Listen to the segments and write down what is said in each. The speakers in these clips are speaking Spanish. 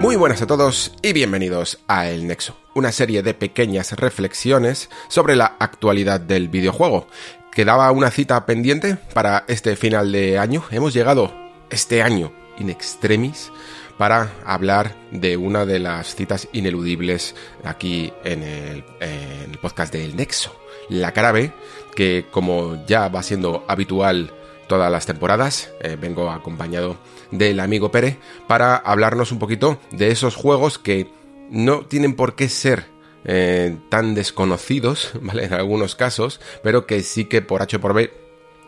Muy buenas a todos y bienvenidos a El Nexo, una serie de pequeñas reflexiones sobre la actualidad del videojuego. Quedaba una cita pendiente para este final de año. Hemos llegado este año in extremis para hablar de una de las citas ineludibles aquí en el, en el podcast del Nexo, la cara B, que como ya va siendo habitual todas las temporadas, eh, vengo acompañado del amigo Pere para hablarnos un poquito de esos juegos que no tienen por qué ser eh, tan desconocidos, ¿vale? En algunos casos, pero que sí que por H por B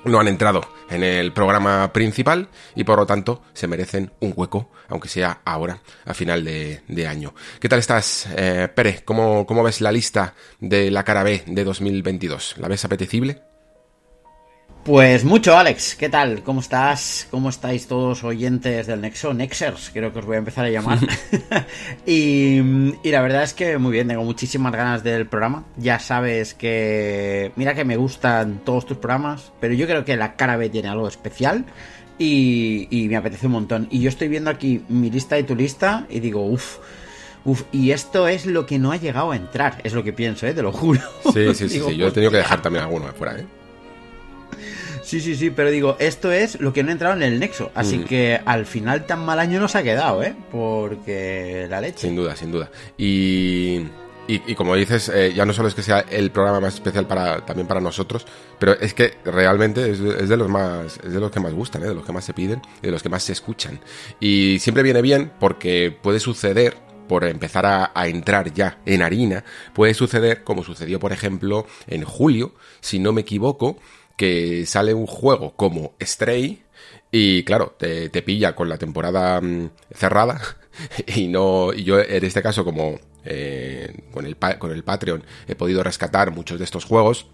no han entrado en el programa principal y por lo tanto se merecen un hueco, aunque sea ahora, a final de, año. ¿Qué tal estás, eh, Pere? ¿Cómo, ¿Cómo ves la lista de la cara B de 2022? ¿La ves apetecible? Pues mucho, Alex. ¿Qué tal? ¿Cómo estás? ¿Cómo estáis todos oyentes del Nexo? Nexers, creo que os voy a empezar a llamar. y, y, la verdad es que muy bien, tengo muchísimas ganas del programa. Ya sabes que... Mira que me gustan todos tus programas, pero yo creo que la cara B tiene algo especial. Y, y me apetece un montón. Y yo estoy viendo aquí mi lista y tu lista y digo, uff. Uf, y esto es lo que no ha llegado a entrar, es lo que pienso, ¿eh? Te lo juro. Sí, sí, sí, Digo, sí. yo he tenido que dejar también alguno de fuera, ¿eh? Sí, sí, sí, pero digo, esto es lo que no ha entrado en el nexo. Así Mm. que al final tan mal año nos ha quedado, ¿eh? Porque la leche. Sin duda, sin duda. Y, y, y como dices, eh, ya no solo es que sea el programa más especial para también para nosotros, pero es que realmente es, de es de los más es de los que más gustan, ¿eh? de los que más se piden y de los que más se escuchan. Y siempre viene bien porque puede suceder por empezar a, a, entrar ya en harina, puede suceder como sucedió, por ejemplo, en julio, si no me equivoco, que sale un juego como Stray y claro, te, te pilla con la temporada mmm, cerrada y no y yo en este caso como eh, con, el, con el Patreon he podido rescatar muchos de estos juegos,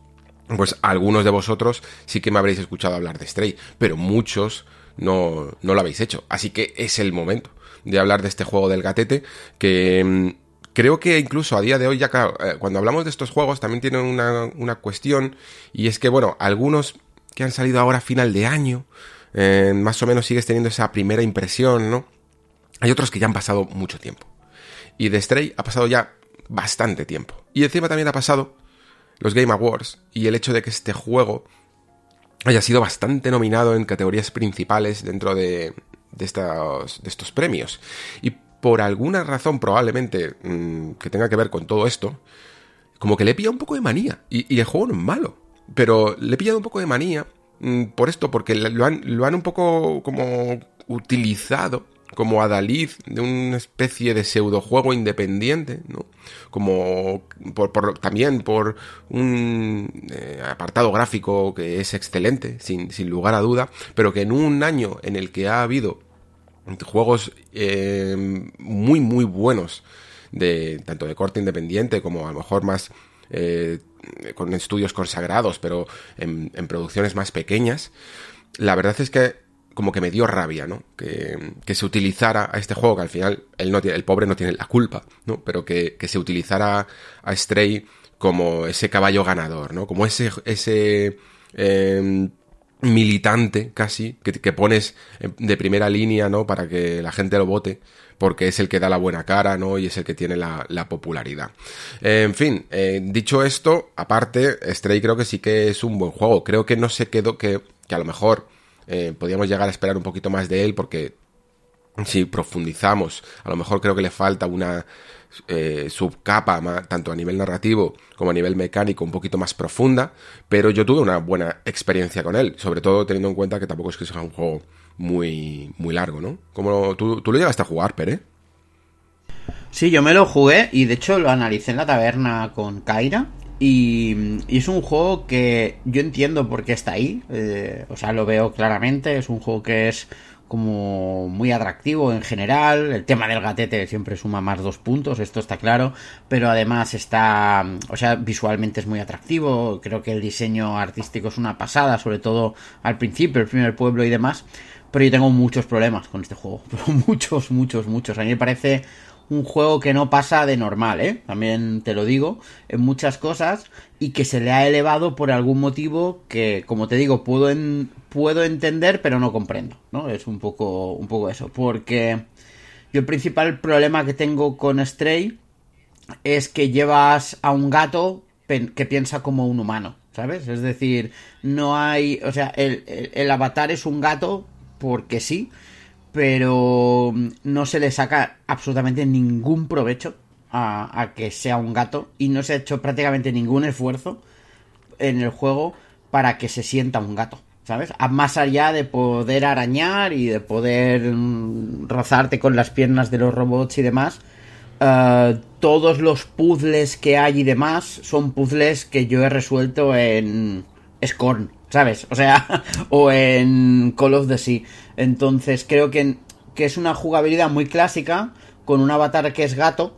pues algunos de vosotros sí que me habréis escuchado hablar de Stray, pero muchos no, no lo habéis hecho. Así que es el momento de hablar de este juego del gatete que mmm, creo que incluso a día de hoy, ya eh, cuando hablamos de estos juegos también tienen una, una, cuestión y es que, bueno, algunos que han salido ahora a final de año, eh, más o menos sigues teniendo esa primera impresión, ¿no? Hay otros que ya han pasado mucho tiempo. Y de Stray ha pasado ya bastante tiempo. Y encima también ha pasado los Game Awards y el hecho de que este juego haya sido bastante nominado en categorías principales dentro de, de, estos, de estos premios. Y por alguna razón probablemente mmm, que tenga que ver con todo esto, como que le he pillado un poco de manía. Y, el juego no es malo, pero le he pillado un poco de manía mmm, por esto, porque lo han, lo han un poco como utilizado como adalid de una especie de pseudojuego independiente, ¿no? Como por, también por un eh, apartado gráfico que es excelente, sin, sin lugar a duda, pero que en un año en el que ha habido juegos eh, muy muy buenos de tanto de corte independiente como a lo mejor más eh, con estudios consagrados pero en, producciones más pequeñas. La verdad es que como que me dio rabia no que, que, se utilizara a este juego que al final él no tiene, el pobre no tiene la culpa no pero que, que se utilizara a Stray como ese caballo ganador no como ese ese eh, militante casi que, pones de primera línea, ¿no? Para que la gente lo vote, porque es el que da la buena cara, ¿no? Y es el que tiene la, la popularidad. En fin, eh, dicho esto, aparte, Stray creo que sí que es un buen juego. Creo que no se quedó que, que a lo mejor eh, podíamos llegar a esperar un poquito más de él, porque si profundizamos, a lo mejor creo que le falta una eh, subcapa, más, tanto a nivel narrativo como a nivel mecánico, un poquito más profunda, pero yo tuve una buena experiencia con él, sobre todo teniendo en cuenta que tampoco es que sea un juego muy, muy largo, ¿no? Como tú, tú lo llegaste a jugar, Pere. Sí, yo me lo jugué y de hecho lo analicé en la taberna con Kaira Y, es un juego que yo entiendo por qué está ahí. Eh, o sea, lo veo claramente. Es un juego que es como muy atractivo en general. El tema del gatete siempre suma más dos puntos, esto está claro. Pero además está, o sea, visualmente es muy atractivo. Creo que el diseño artístico es una pasada, sobre todo al principio, el primer pueblo y demás. Pero yo tengo muchos problemas con este juego. muchos, muchos, muchos. A mí me parece un juego que no pasa de normal, ¿eh? También te lo digo, en muchas cosas, y que se le ha elevado por algún motivo que, como te digo, puedo, puedo entender, pero no comprendo, ¿no? Es un poco, un poco eso, porque yo el principal problema que tengo con Stray es que llevas a un gato que piensa como un humano, ¿sabes? Es decir, no hay, o sea, el, el avatar es un gato porque sí, pero no se le saca absolutamente ningún provecho a, que sea un gato y no se ha hecho prácticamente ningún esfuerzo en el juego para que se sienta un gato. ¿Sabes? Más allá de poder arañar y de poder mm, rozarte con las piernas de los robots y demás, eh, todos los puzzles que hay y demás son puzzles que yo he resuelto en Scorn, ¿sabes? O sea, o en Call of the Sea. Entonces creo que, que es una jugabilidad muy clásica, con un avatar que es gato,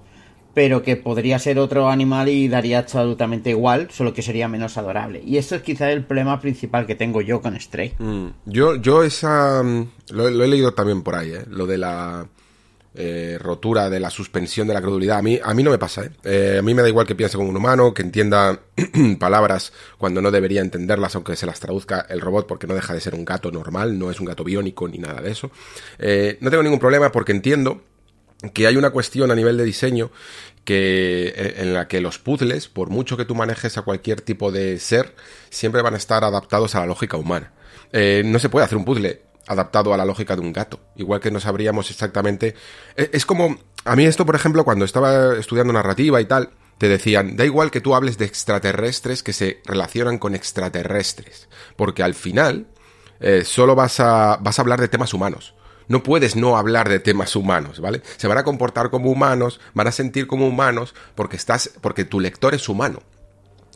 pero que podría ser otro animal y daría absolutamente igual, solo que sería menos adorable. Y esto es quizá el problema principal que tengo yo con Stray. Mm, yo, yo esa... Mm, lo, he leído también por ahí, ¿eh? Lo de la eh, rotura de la suspensión de la credulidad. A mí, a mí no me pasa, ¿eh? ¿eh? A mí me da igual que piense como un humano, que entienda palabras cuando no debería entenderlas, aunque se las traduzca el robot, porque no deja de ser un gato normal, no es un gato biónico ni nada de eso. Eh, no tengo ningún problema porque entiendo que hay una cuestión a nivel de diseño que en la que los puzzles, por mucho que tú manejes a cualquier tipo de ser, siempre van a estar adaptados a la lógica humana. no se puede hacer un puzzle adaptado a la lógica de un gato. Igual que no sabríamos exactamente. E, es como. A mí, esto, por ejemplo, cuando estaba estudiando narrativa y tal, te decían, da igual que tú hables de extraterrestres que se relacionan con extraterrestres. Porque al final, eh, solo vas a, vas a hablar de temas humanos. No puedes no hablar de temas humanos, ¿vale? Se van a comportar como humanos, van a sentir como humanos, porque estás, porque tu lector es humano.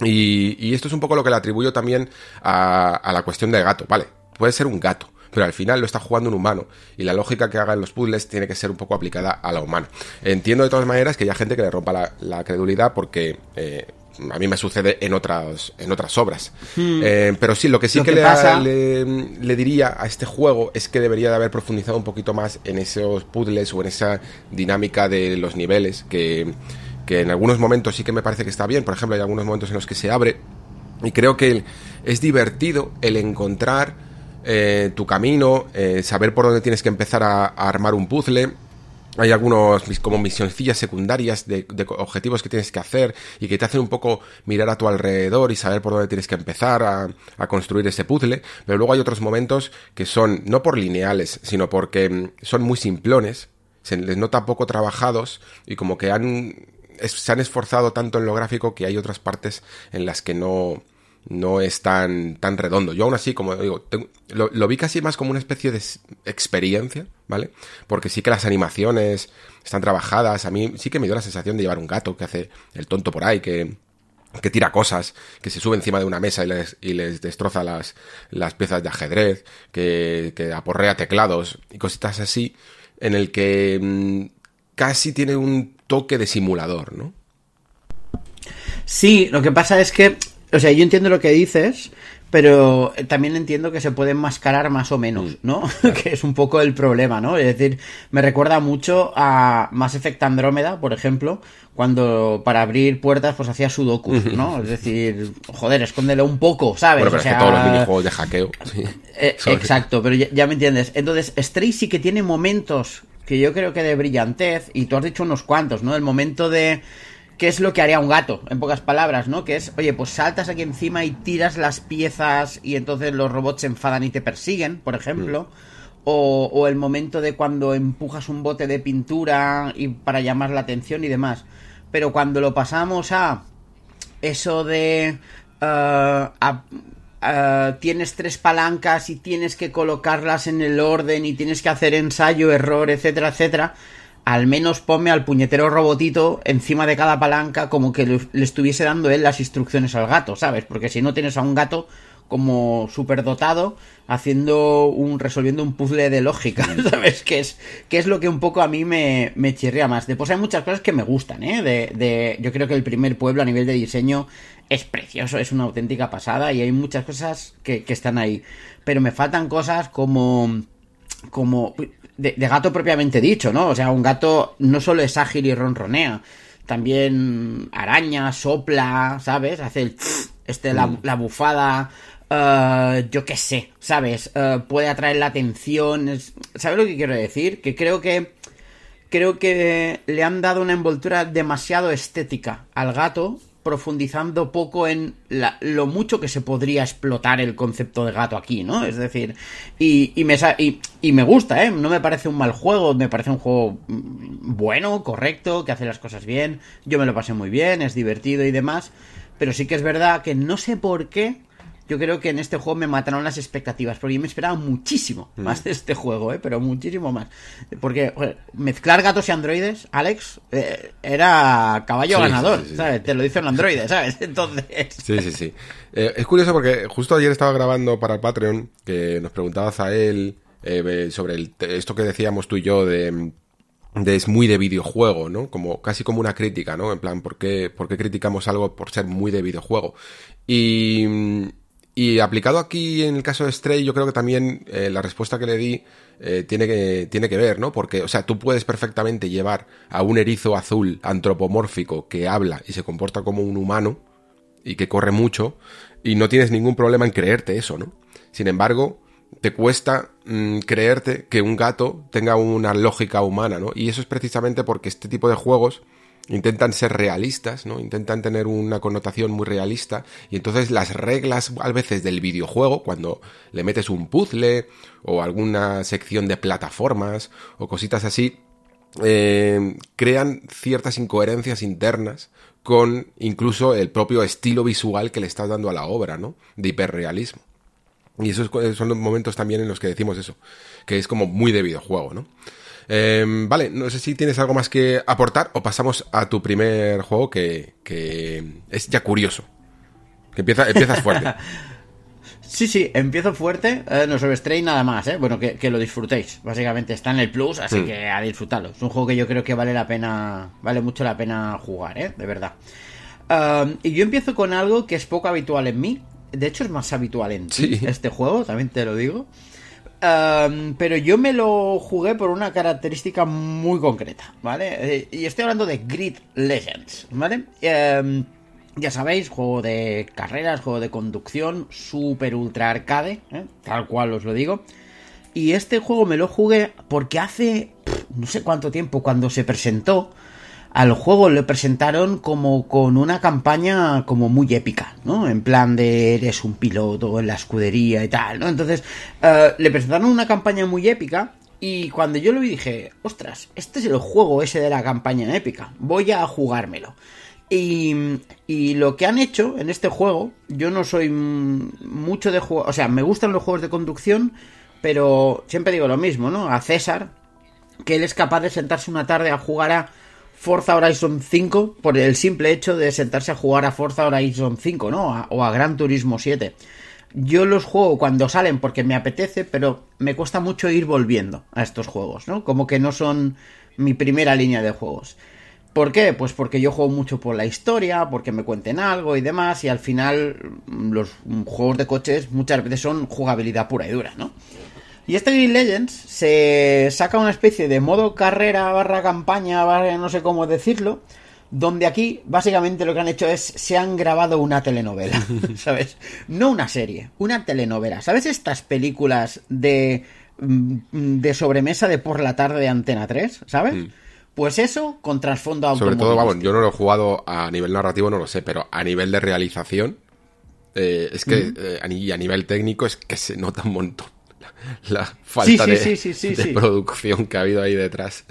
Y, esto es un poco lo que le atribuyo también a, a la cuestión del gato, ¿vale? Puede ser un gato, pero al final lo está jugando un humano y la lógica que haga en los puzzles tiene que ser un poco aplicada a la humana. Entiendo de todas maneras que haya gente que le rompa la, credulidad porque eh, a mí me sucede en otras, en otras obras. Hmm. Eh, pero sí, lo que sí que, le, le, diría a este juego es que debería de haber profundizado un poquito más en esos puzzles o en esa dinámica de los niveles que, que en algunos momentos sí que me parece que está bien. Por ejemplo, hay algunos momentos en los que se abre y creo que es divertido el encontrar eh, tu camino, eh, saber por dónde tienes que empezar a, armar un puzzle. Hay algunos como misioncillas secundarias de, objetivos que tienes que hacer y que te hacen un poco mirar a tu alrededor y saber por dónde tienes que empezar a, construir ese puzzle. Pero luego hay otros momentos que son no por lineales, sino porque mm, son muy simplones, se les nota poco trabajados y como que han, se han esforzado tanto en lo gráfico que hay otras partes en las que no, no es tan, tan redondo. Yo aún así, como digo, lo, vi casi más como una especie de experiencia, ¿vale? Porque sí que las animaciones están trabajadas. A mí sí que me dio la sensación de llevar un gato que hace el tonto por ahí, que, que tira cosas, que se sube encima de una mesa y les, y les destroza las, las piezas de ajedrez, que, que aporrea teclados y cositas así, en el que mm, casi tiene un toque de simulador, ¿no? Sí, lo que pasa es que o sea, yo entiendo lo que dices, pero también entiendo que se puede enmascarar más o menos, mm. ¿no? que es un poco el problema, ¿no? Es decir, me recuerda mucho a Mass Effect Andrómeda, por ejemplo, cuando para abrir puertas pues hacía sudokus, ¿no? Es decir, joder, escóndelo un poco, ¿sabes? Bueno, pero o sea, es que todos los minijuegos de hackeo. Eh, exacto, pero ya, me entiendes. Entonces, Stray sí que tiene momentos que yo creo que de brillantez, y tú has dicho unos cuantos, ¿no? El momento de ¿Qué es lo que haría un gato, en pocas palabras, ¿no? Que es, oye, pues saltas aquí encima y tiras las piezas y entonces los robots se enfadan y te persiguen, por ejemplo. Mm. O, el momento de cuando empujas un bote de pintura y para llamar la atención y demás. Pero cuando lo pasamos a eso de... Uh, uh, tienes tres palancas y tienes que colocarlas en el orden y tienes que hacer ensayo, error, etcétera, etcétera al menos ponme al puñetero robotito encima de cada palanca como que le, le estuviese dando él las instrucciones al gato, ¿sabes? Porque si no tienes a un gato como superdotado haciendo un resolviendo un puzzle de lógica, ¿sabes? Que es que es lo que un poco a mí me, me chirría más. Después hay muchas cosas que me gustan, ¿eh? De, de, yo creo que el primer pueblo a nivel de diseño es precioso, es una auténtica pasada y hay muchas cosas que, que están ahí. Pero me faltan cosas como como de, de, gato propiamente dicho, ¿no? O sea, un gato no solo es ágil y ronronea, también araña, sopla, ¿sabes? Hace el este, la, la bufada, Uh, yo qué sé, ¿sabes? Uh, puede atraer la atención. ¿Sabes lo que quiero decir? Que creo que. Creo que le han dado una envoltura demasiado estética al gato, profundizando poco en lo mucho que se podría explotar el concepto de gato aquí, ¿no? Es decir, y, me, y, y me gusta, ¿eh? No me parece un mal juego, me parece un juego bueno, correcto, que hace las cosas bien. Yo me lo pasé muy bien, es divertido y demás. Pero sí que es verdad que no sé por qué yo creo que en este juego me mataron las expectativas, porque yo me esperaba muchísimo mm. más de este juego, ¿eh? pero muchísimo más. Porque joder, mezclar gatos y androides, Alex, eh, era caballo sí, ganador, sí, sí, ¿sabes? Te lo dice un androide, ¿sabes? Entonces... Sí, sí, sí. Eh, es curioso porque justo ayer estaba grabando para el Patreon, que nos preguntabas a él eh, sobre el, esto que decíamos tú y yo de de es muy de videojuego, ¿no? Como casi como una crítica, ¿no? En plan, ¿por qué, ¿por qué criticamos algo por ser muy de videojuego? Y, y aplicado aquí en el caso de Stray, yo creo que también eh, la respuesta que le di eh, tiene, que, tiene que ver, ¿no? Porque, o sea, tú puedes perfectamente llevar a un erizo azul antropomórfico que habla y se comporta como un humano y que corre mucho y no tienes ningún problema en creerte eso, ¿no? Sin embargo, te cuesta mmm, creerte que un gato tenga una lógica humana, ¿no? Y eso es precisamente porque este tipo de juegos intentan ser realistas, ¿no? Intentan tener una connotación muy realista y entonces las reglas a veces del videojuego, cuando le metes un puzzle o alguna sección de plataformas o cositas así, eh, crean ciertas incoherencias internas con incluso el propio estilo visual que le estás dando a la obra, ¿no? De hiperrealismo. Y esos son los momentos también en los que decimos eso, que es como muy de videojuego, ¿no? Eh, vale, no sé si tienes algo más que aportar o pasamos a tu primer juego que, que es ya curioso. Que empieza, empiezas fuerte. Sí, sí, empiezo fuerte, eh, no sobre Stray nada más, ¿eh? Bueno, que, que, lo disfrutéis. Básicamente está en el Plus, así mm. que a disfrutarlo. Es un juego que yo creo que vale la pena, vale mucho la pena jugar, ¿eh? De verdad. Um, y yo empiezo con algo que es poco habitual en mí. De hecho, es más habitual en ti, sí. este juego, también te lo digo. Pero yo me lo jugué por una característica muy concreta, ¿vale? Eh, y estoy hablando de Grid Legends, ¿vale? Ya sabéis, juego de carreras, juego de conducción, super ultra arcade, ¿eh? tal cual os lo digo. Y este juego me lo jugué porque hace no sé cuánto tiempo, cuando se presentó, al juego le presentaron como con una campaña como muy épica, ¿no? En plan de eres un piloto en la escudería y tal, ¿no? Entonces, uh, le presentaron una campaña muy épica y cuando yo lo vi dije, ostras, este es el juego ese de la campaña épica, voy a jugármelo. Y, y, lo que han hecho en este juego, yo no soy mucho de juego, o sea, me gustan los juegos de conducción, pero siempre digo lo mismo, ¿no? A César, que él es capaz de sentarse una tarde a jugar a Forza Horizon 5 por el simple hecho de sentarse a jugar a Forza Horizon 5, ¿no? O a Gran Turismo 7. Yo los juego cuando salen porque me apetece, pero me cuesta mucho ir volviendo a estos juegos, ¿no? Como que no son mi primera línea de juegos. ¿Por qué? Pues porque yo juego mucho por la historia, porque me cuenten algo y demás, y al final los juegos de coches muchas veces son jugabilidad pura y dura, ¿no? Y este Green Legends se saca una especie de modo carrera barra campaña, barra no sé cómo decirlo, donde aquí básicamente lo que han hecho es se han grabado una telenovela, ¿sabes? No una serie, una telenovela. ¿Sabes estas películas de mm, de sobremesa de por la tarde de Antena 3, ¿sabes? Mm. Pues eso con trasfondo Sobre todo, vamos, yo no lo he jugado a nivel narrativo, no lo sé, pero a nivel de realización, eh, es que, mm. eh, y a nivel técnico, es que se nota un montón la falta sí, sí, sí, sí, de, producción que ha habido ahí detrás.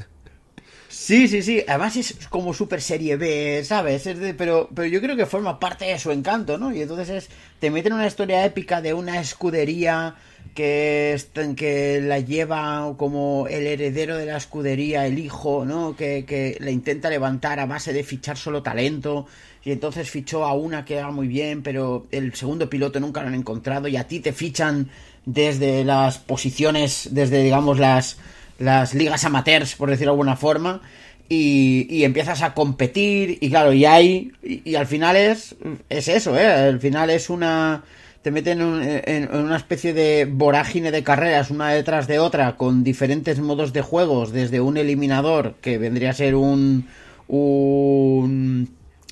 Sí, sí, sí. Además es como super serie B, ¿sabes? Es de, pero, pero yo creo que forma parte de su encanto, ¿no? Y entonces es, te meten una historia épica de una escudería que, que la lleva como el heredero de la escudería, el hijo, ¿no? Que, que la intenta levantar a base de fichar solo talento. Y entonces fichó a una que va muy bien, pero el segundo piloto nunca lo han encontrado. Y a ti te fichan desde las posiciones, desde digamos las, las ligas amateurs, por decirlo de alguna forma. Y, y, empiezas a competir y claro, y hay, y, al final es, es eso, ¿eh? Al final es una, te meten en, en, una especie de vorágine de carreras una detrás de otra con diferentes modos de juegos, desde un eliminador que vendría a ser un, un,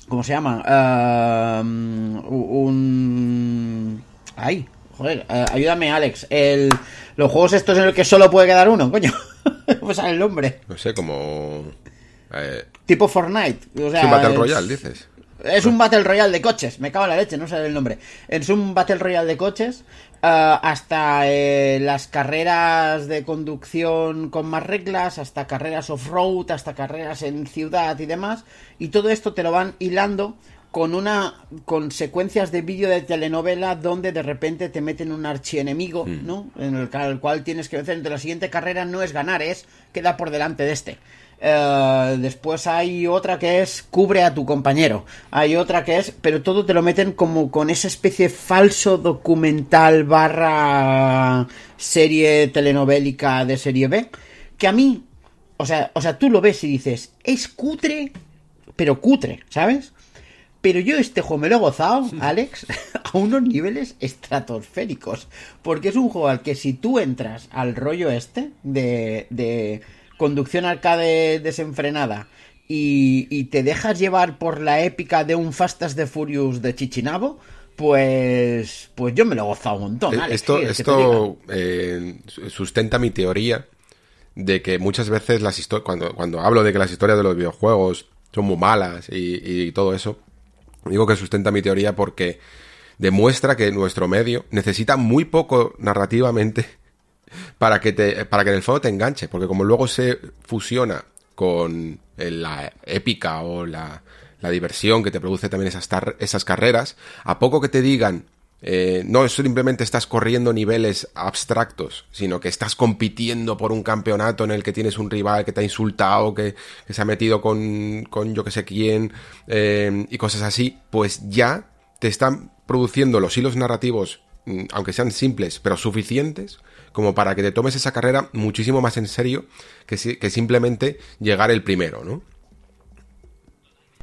¿cómo se llama? Uh, un, ay, joder, uh, ayúdame Alex, el, los juegos estos en los que solo puede quedar uno, coño, ¿cómo sale el nombre? No sé, como... Eh... Tipo Fortnite. O sea, sí, Battle Royale, dices. Es un Battle Royale de coches, me cago en la leche, no sé el nombre. Es un Battle Royale de coches uh, hasta eh, las carreras de conducción con más reglas, hasta carreras off-road, hasta carreras en ciudad y demás. Y todo esto te lo van hilando con una con secuencias de vídeo de telenovela donde de repente te meten un archienemigo, mm. ¿no? En el, el, cual tienes que vencer. Entonces la siguiente carrera no es ganar, es queda por delante de este. Uh, después hay otra que es cubre a tu compañero. Hay otra que es, pero todo te lo meten como con esa especie de falso documental barra serie telenovélica de serie B. Que a mí, o sea, o sea, tú lo ves y dices, es cutre, pero cutre, ¿sabes? Pero yo este juego me lo he gozado, Alex, a unos niveles estratosféricos. Porque es un juego al que si tú entras al rollo este de, de conducción arcade desenfrenada y, y, te dejas llevar por la épica de un Fast de Furious de Chichinabo, pues pues yo me lo he gozado un montón. Alex, esto esto eh, sustenta mi teoría de que muchas veces las historias, cuando, cuando hablo de que las historias de los videojuegos son muy malas y, y todo eso, digo que sustenta mi teoría porque demuestra que nuestro medio necesita muy poco narrativamente para que, te, para que en el fondo te enganche, porque como luego se fusiona con la épica o la, la diversión que te produce también esas, esas carreras, a poco que te digan, eh, no simplemente estás corriendo niveles abstractos, sino que estás compitiendo por un campeonato en el que tienes un rival que te ha insultado, que, se ha metido con, con yo que sé quién, eh, y cosas así, pues ya te están produciendo los hilos narrativos, mm, aunque sean simples, pero suficientes, como para que te tomes esa carrera muchísimo más en serio que, que simplemente llegar el primero, ¿no?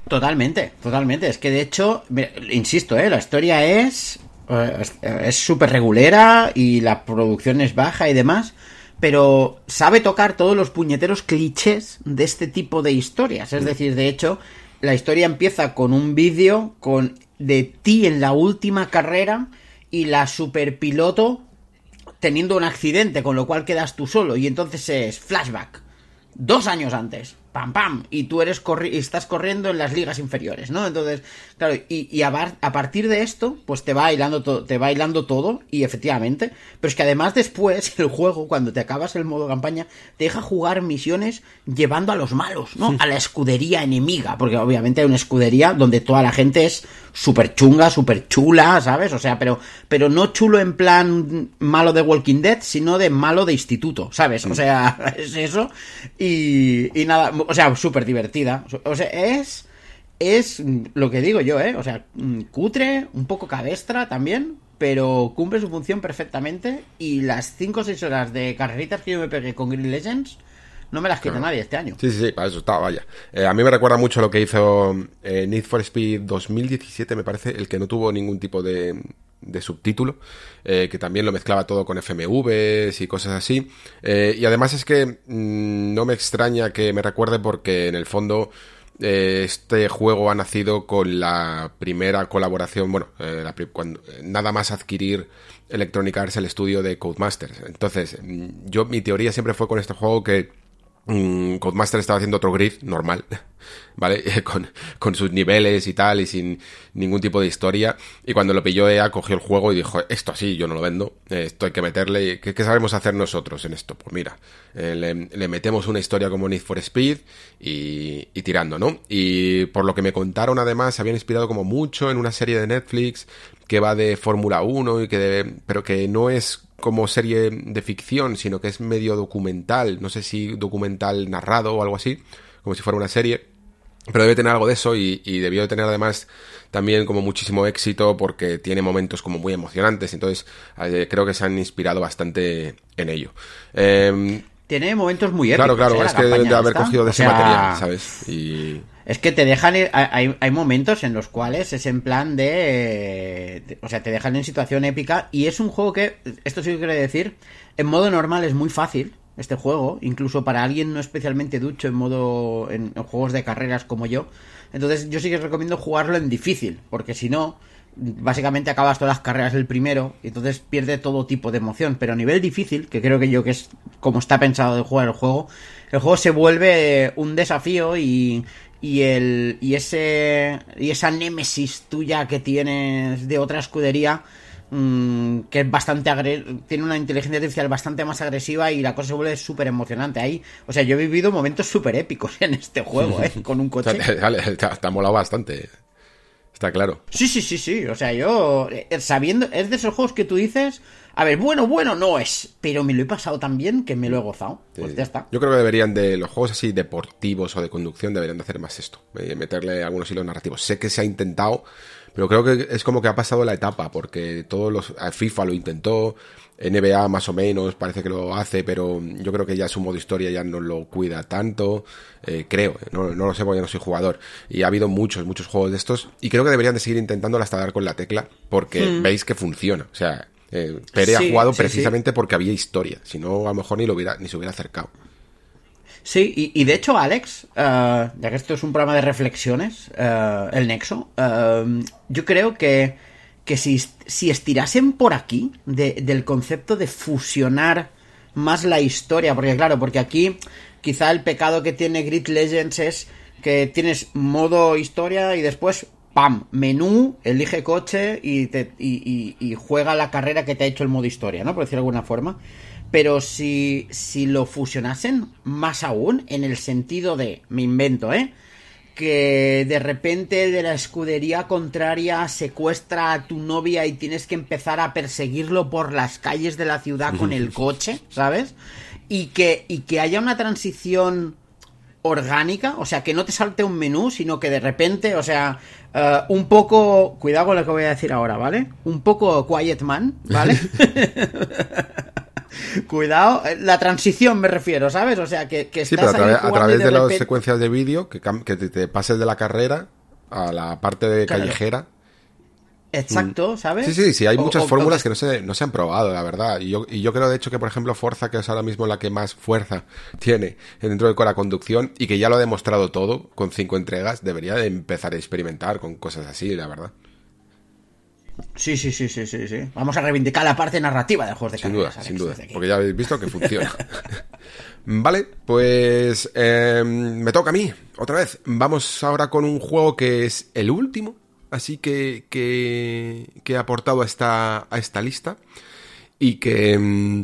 Totalmente, totalmente. Es que de hecho, insisto, ¿eh? la historia es es súper regulera y la producción es baja y demás, pero sabe tocar todos los puñeteros clichés de este tipo de historias. Es decir, de hecho, la historia empieza con un vídeo con de ti en la última carrera y la superpiloto teniendo un accidente, con lo cual quedas tú solo. Y entonces es flashback. Dos años antes pam, pam, y tú eres corri estás corriendo en las ligas inferiores, ¿no? Entonces, claro, y, y a, a, partir de esto, pues te va bailando todo, te va todo, y efectivamente, pero es que además después, el juego, cuando te acabas el modo campaña, te deja jugar misiones llevando a los malos, ¿no? A la escudería enemiga, porque obviamente hay una escudería donde toda la gente es súper chunga, súper chula, ¿sabes? O sea, pero, pero no chulo en plan malo de Walking Dead, sino de malo de instituto, ¿sabes? O sea, es eso, y, y nada, o sea, súper divertida. O sea, es. Es lo que digo yo, ¿eh? O sea, cutre, un poco cabestra también, pero cumple su función perfectamente. Y las 5 o 6 horas de carreritas que yo me pegué con Green Legends no me las quita claro. nadie este año. Sí, sí, sí, para eso está, vaya. Eh, a mí me recuerda mucho lo que hizo eh, Need for Speed 2017, me parece, el que no tuvo ningún tipo de, de subtítulo, eh, que también lo mezclaba todo con FMVs y cosas así. Y además es que mmm, no me extraña que me recuerde porque en el fondo este juego ha nacido con la primera colaboración, bueno, la, cuando, nada más adquirir Electronic Arts el estudio de Codemasters. Entonces, mm, yo mi teoría siempre fue con este juego que Mm, Codemaster estaba haciendo otro grid normal, ¿vale? Con, con, sus niveles y tal, y sin ningún tipo de historia. Y cuando lo pilló EA, cogió el juego y dijo, esto así yo no lo vendo, esto hay que meterle. ¿Qué, sabemos hacer nosotros en esto? Pues mira, eh, le, metemos una historia como Need for Speed y, tirando, ¿no? Y por lo que me contaron, además, se habían inspirado como mucho en una serie de Netflix que va de Fórmula 1 y que pero que no es como serie de ficción, sino que es medio documental, no sé si documental narrado o algo así, como si fuera una serie. Pero debe tener algo de eso y, debió de tener además también como muchísimo éxito porque tiene momentos como muy emocionantes. Entonces eh, creo que se han inspirado bastante en ello. Em, tiene momentos muy épicos. Claro, claro, ¿eh? es que de haber cogido de ese material, ¿sabes? Y... Es que te dejan. Hay, hay momentos en los cuales es en plan de, O sea, te dejan en situación épica. Y es un juego que. Esto sí que quiere decir. En modo normal es muy fácil. Este juego. Incluso para alguien no especialmente ducho en modo. En, juegos de carreras como yo. Entonces, yo sí que recomiendo jugarlo en difícil. Porque si no. Básicamente acabas todas las carreras el primero. Y entonces pierde todo tipo de emoción. Pero a nivel difícil, que creo que yo que es como está pensado de jugar el juego. El juego se vuelve un desafío y y el y ese y esa némesis tuya que tienes de otra escudería mm, que es bastante tiene una inteligencia artificial bastante más agresiva y la cosa se vuelve súper emocionante ahí. O sea yo he vivido momentos súper épicos en este juego ¿eh? con un coche. te, ha molado bastante está claro. Sí sí sí sí. O sea yo eh, sabiendo es de esos juegos que tú dices a ver, bueno, bueno no es, pero me lo he pasado tan bien que me lo he gozado. Pues ya está. Yo creo que deberían de los juegos así deportivos o de conducción deberían de hacer más esto, eh, meterle algunos hilos narrativos. Sé que se ha intentado, pero creo que es como que ha pasado la etapa porque todos los FIFA lo intentó, NBA más o menos parece que lo hace, pero yo creo que ya su modo historia ya no lo cuida tanto, eh, creo, eh, no, lo sé porque no soy jugador. Y ha habido muchos, muchos juegos de estos y creo que deberían de seguir intentándolo hasta dar con la tecla porque hmm. veis que funciona. O sea, eh, Pere ha jugado precisamente porque había historia, si no a lo mejor ni, lo hubiera, ni se hubiera acercado. Sí, y, de hecho, Alex, eh, ya que esto es un programa de reflexiones, eh, el Nexo, yo creo que, que si, si estirasen por aquí del concepto de fusionar más la historia, porque claro, porque aquí quizá el pecado que tiene Grid Legends es que tienes modo historia y después ¡pam! Menú, elige coche y, te, y, juega la carrera que te ha hecho el modo historia, ¿no? Por decirlo de alguna forma. Pero si, si lo fusionasen más aún, en el sentido de, me invento, ¿eh? Que de repente de la escudería contraria secuestra a tu novia y tienes que empezar a perseguirlo por las calles de la ciudad con el coche, ¿sabes? Y que, y que haya una transición orgánica, o sea, que no te salte un menú, sino que de repente, o sea, eh, un poco, cuidado con lo que voy a decir ahora, ¿vale? Un poco Quiet Man, ¿vale? cuidado, eh, la transición me refiero, ¿sabes? O sea, que, que sí, pero a, través de, las secuencias de vídeo, que, que te, pases de la carrera a la parte de callejera Exacto, mm. ¿sabes? Sí, sí, sí, hay muchas fórmulas que no se, no se han probado, la verdad. Y yo, y yo creo, de hecho, que, por ejemplo, Forza, que es ahora mismo la que más fuerza tiene dentro de la conducción y que ya lo ha demostrado todo con cinco entregas, debería de empezar a experimentar con cosas así, la verdad. Sí, sí, sí, sí, sí, sí. Vamos a reivindicar la parte narrativa de juegos de Sin duda, sin duda, porque ya habéis visto que funciona. vale, pues eh, me toca a mí, otra vez. Vamos ahora con un juego que es el último así que, que, que he aportado a esta, a esta lista y que mm,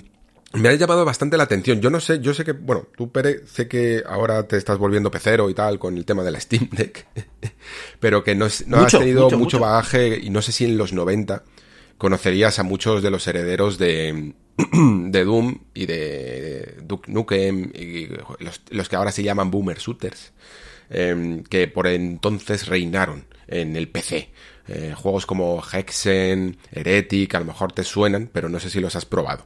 me ha llamado bastante la atención. Yo no sé, yo sé que, bueno, tú, Pere, sé que ahora te estás volviendo pecero y tal con el tema de la Steam Deck, pero que no, no has tenido mucho, bagaje y no sé si en los 90 conocerías a muchos de los herederos de, de Doom y de Duke Nukem y los, los que ahora se llaman Boomer Shooters, em, que por entonces reinaron en el PC. Eh, juegos como Hexen, Heretic, a lo mejor te suenan, pero no sé si los has probado.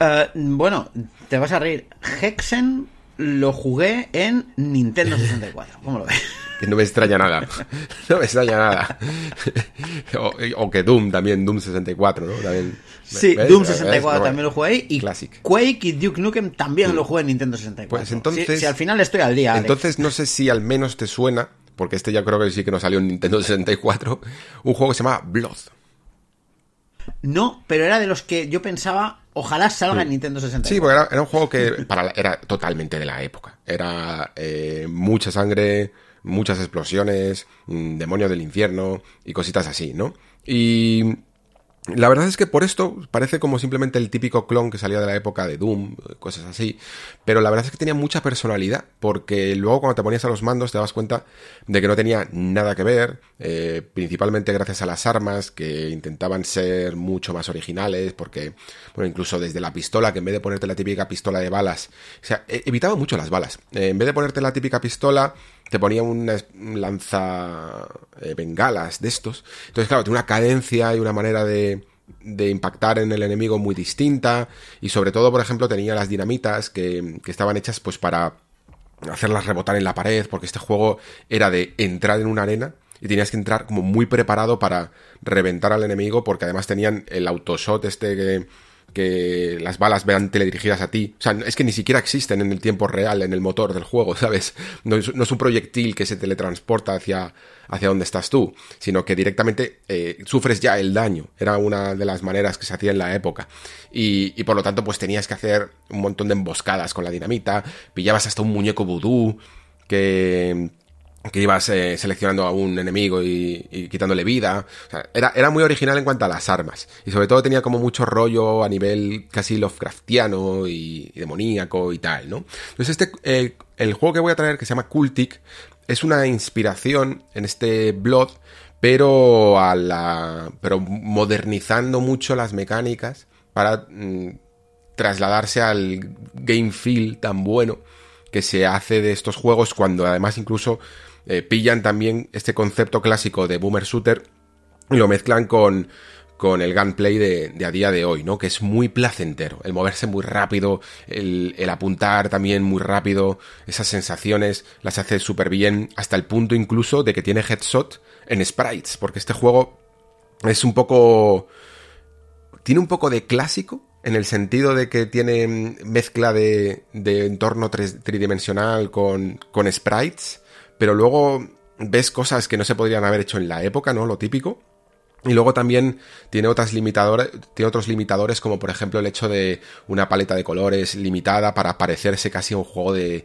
Eh, bueno, te vas a reír. Hexen lo jugué en Nintendo 64. ¿Cómo lo ves? Que no me extraña nada. No me extraña nada. o, que Doom también, Doom 64, ¿no? También, sí, Doom 64 también lo jugué. Y Classic. Quake y Duke Nukem también lo jugué en Nintendo 64. Pues entonces. Si, al final estoy al día. Entonces no sé si al menos te suena porque este ya creo que sí que no salió en Nintendo 64, un juego que se llama Blood. No, pero era de los que yo pensaba, ojalá salga en Nintendo 64. Sí, porque era, un juego que para, era totalmente de la época. Era eh, mucha sangre, muchas explosiones, mm, demonios del infierno y cositas así, ¿no? Y La verdad es que por esto parece como simplemente el típico clon que salía de la época de Doom, cosas así, pero la verdad es que tenía mucha personalidad, porque luego cuando te ponías a los mandos te das cuenta de que no tenía nada que ver, eh, principalmente gracias a las armas que intentaban ser mucho más originales, porque, bueno, incluso desde la pistola, que en vez de ponerte la típica pistola de balas, o sea, e, evitaba mucho las balas. Eh, en vez de ponerte la típica pistola, te ponía una lanza eh, bengalas de estos. Entonces, claro, tiene una cadencia y una manera de, de impactar en el enemigo muy distinta. Y sobre todo, por ejemplo, tenía las dinamitas que, que estaban hechas pues para hacerlas rebotar en la pared, porque este juego era de entrar en una arena y tenías que entrar como muy preparado para reventar al enemigo, porque además tenían el autoshot este que que las balas vean teledirigidas a ti. O sea, es que ni siquiera existen en el tiempo real, en el motor del juego, ¿sabes? No es, un proyectil que se teletransporta hacia, hacia donde estás tú, sino que directamente eh, sufres ya el daño. Era una de las maneras que se hacía en la época. Y, y por lo tanto, pues tenías que hacer un montón de emboscadas con la dinamita, pillabas hasta un muñeco vudú que que ibas seleccionando a un enemigo y, quitándole vida. era, era, muy original en cuanto a las armas. Y sobre todo tenía como mucho rollo a nivel casi Lovecraftiano y, demoníaco y tal, ¿no? Entonces este, el juego que voy a traer, que se llama Cultic, es una inspiración en este Blood, pero a la... pero modernizando mucho las mecánicas para mm, trasladarse al game feel tan bueno que se hace de estos juegos cuando además incluso eh, pillan también este concepto clásico de boomer shooter y lo mezclan con, con el gunplay de, a día de hoy, ¿no? Que es muy placentero, el moverse muy rápido, el, el apuntar también muy rápido, esas sensaciones las hace súper bien, hasta el punto incluso de que tiene headshot en sprites, porque este juego es un poco... tiene un poco de clásico, en el sentido de que tiene mezcla de, de entorno tridimensional con, con sprites, pero luego ves cosas que no se podrían haber hecho en la época, ¿no? Lo típico. Y luego también tiene, otras limitadores, tiene otros limitadores, como por ejemplo el hecho de una paleta de colores limitada para parecerse casi a un juego de...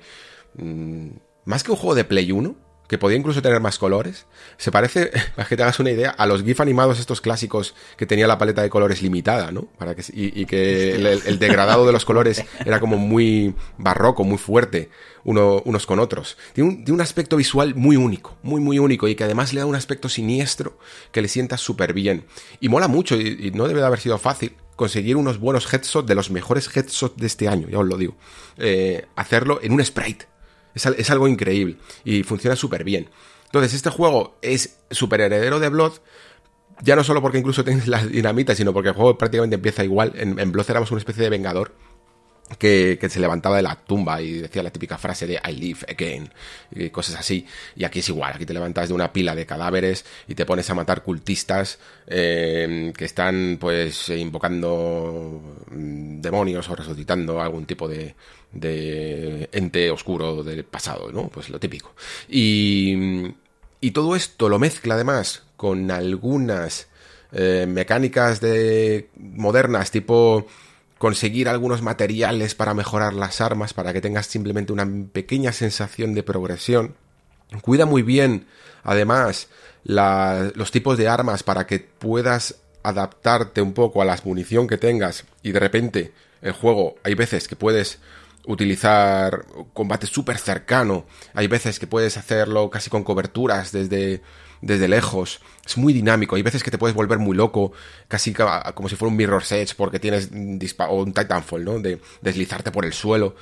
Mm, más que un juego de Play 1, que podía incluso tener más colores. Se parece, para que te hagas una idea, a los GIF animados estos clásicos que tenía la paleta de colores limitada, ¿no? Para que, y, que el, degradado de los colores era como muy barroco, muy fuerte, uno, unos con otros. Tiene un, aspecto visual muy único, muy, muy único, y que además le da un aspecto siniestro que le sienta súper bien. Y mola mucho, y, no debe de haber sido fácil conseguir unos buenos headshots de los mejores headshots de este año, ya os lo digo. Eh, hacerlo en un sprite es, algo increíble y funciona súper bien. Entonces, este juego es súper heredero de Blood, ya no solo porque incluso tienes las dinamitas, sino porque el juego prácticamente empieza igual. En, Blood éramos una especie de vengador que, se levantaba de la tumba y decía la típica frase de I live again y cosas así. Y aquí es igual, aquí te levantas de una pila de cadáveres y te pones a matar cultistas eh, que están pues invocando mm, demonios o resucitando algún tipo de, de ente oscuro del pasado, ¿no? Pues lo típico. Y, y todo esto lo mezcla además con algunas eh, mecánicas de modernas tipo conseguir algunos materiales para mejorar las armas, para que tengas simplemente una pequeña sensación de progresión. Cuida muy bien, además, los tipos de armas para que puedas adaptarte un poco a la munición que tengas y de repente el juego hay veces que puedes utilizar combate súper cercano, hay veces que puedes hacerlo casi con coberturas desde desde lejos. Es muy dinámico. Hay veces que te puedes volver muy loco, casi como si fuera un Mirror Edge, porque tienes o un Titanfall, ¿no? De deslizarte por el suelo.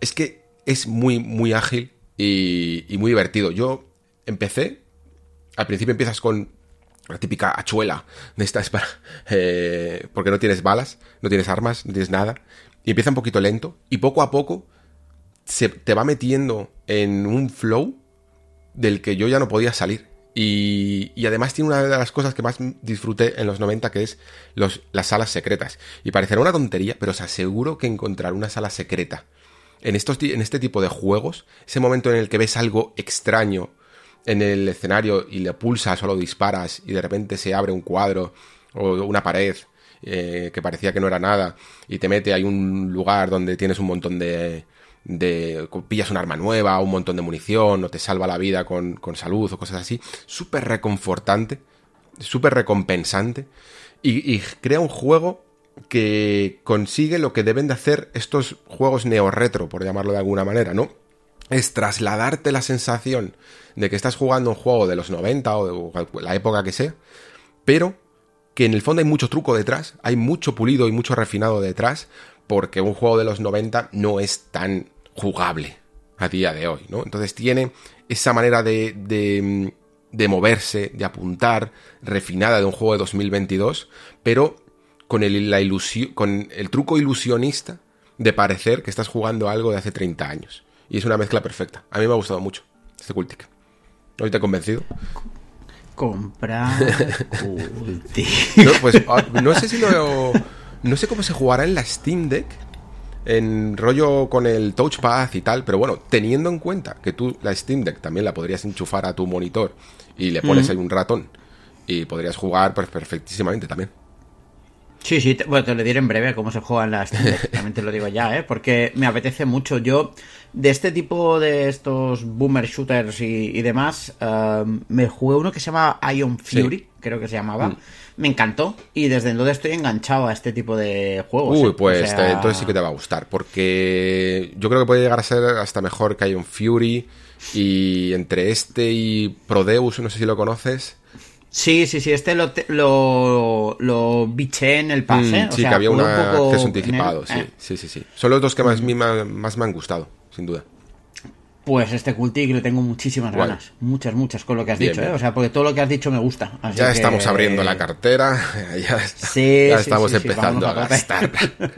Es que es muy, muy ágil y, muy divertido. Yo empecé. Al principio empiezas con la típica hachuela de esta para. Eh, porque no tienes balas, no tienes armas, no tienes nada. Y empieza un poquito lento. Y poco a poco se te va metiendo en un flow del que yo ya no podía salir. Y, además tiene una de las cosas que más disfruté en los 90, que es los, las salas secretas. Y parecerá una tontería, pero os aseguro que encontrar una sala secreta en, estos, en este tipo de juegos, ese momento en el que ves algo extraño en el escenario y le pulsas o lo disparas y de repente se abre un cuadro o una pared eh, que parecía que no era nada y te mete, hay un lugar donde tienes un montón de, de pillas un arma nueva, un montón de munición, o te salva la vida con, con salud o cosas así. Súper reconfortante, súper recompensante. y, crea un juego que consigue lo que deben de hacer estos juegos neo-retro, por llamarlo de alguna manera, ¿no? Es trasladarte la sensación de que estás jugando un juego de los 90 o de la época que sea, pero que en el fondo hay mucho truco detrás, hay mucho pulido y mucho refinado detrás, porque un juego de los 90 no es tan jugable a día de hoy, ¿no? Entonces tiene esa manera de, de, de moverse, de apuntar, refinada de un juego de 2022, pero con el, la con el truco ilusionista de parecer que estás jugando algo de hace 30 años. Y es una mezcla perfecta. A mí me ha gustado mucho este Cultic. ¿No te he convencido? Comprar. No, pues ah, no sé si lo... No sé cómo se jugará en la Steam Deck, en rollo con el touchpad y tal, pero bueno, teniendo en cuenta que tú la Steam Deck también la podrías enchufar a tu monitor y le pones ahí un ratón y podrías jugar perfectísimamente también. Sí, sí, bueno, te lo diré en breve cómo se juegan las también te lo digo ya, ¿eh? Porque me apetece mucho. Yo, de este tipo de estos boomer shooters y, demás, um, me jugué uno que se llama Ion Fury, creo que se llamaba. Mm. Me encantó y desde entonces estoy enganchado a este tipo de juegos. Uy, ¿eh? pues entonces sí que te va a gustar, porque yo creo que puede llegar a ser hasta mejor que Ion Fury y entre este y Prodeus, no sé si lo conoces. Sí, sí, sí, este lo, lo, lo biché en el pase. Mm, sí, que había un acceso anticipado, sí, eh. sí, sí, sí. Son los dos que más, más, me han gustado, sin duda. Pues este Cultic le tengo muchísimas ganas. Muchas, muchas con lo que has dicho, ¿eh? O sea, porque todo lo que has dicho me gusta. ya estamos abriendo la cartera, ya, estamos empezando a, gastar.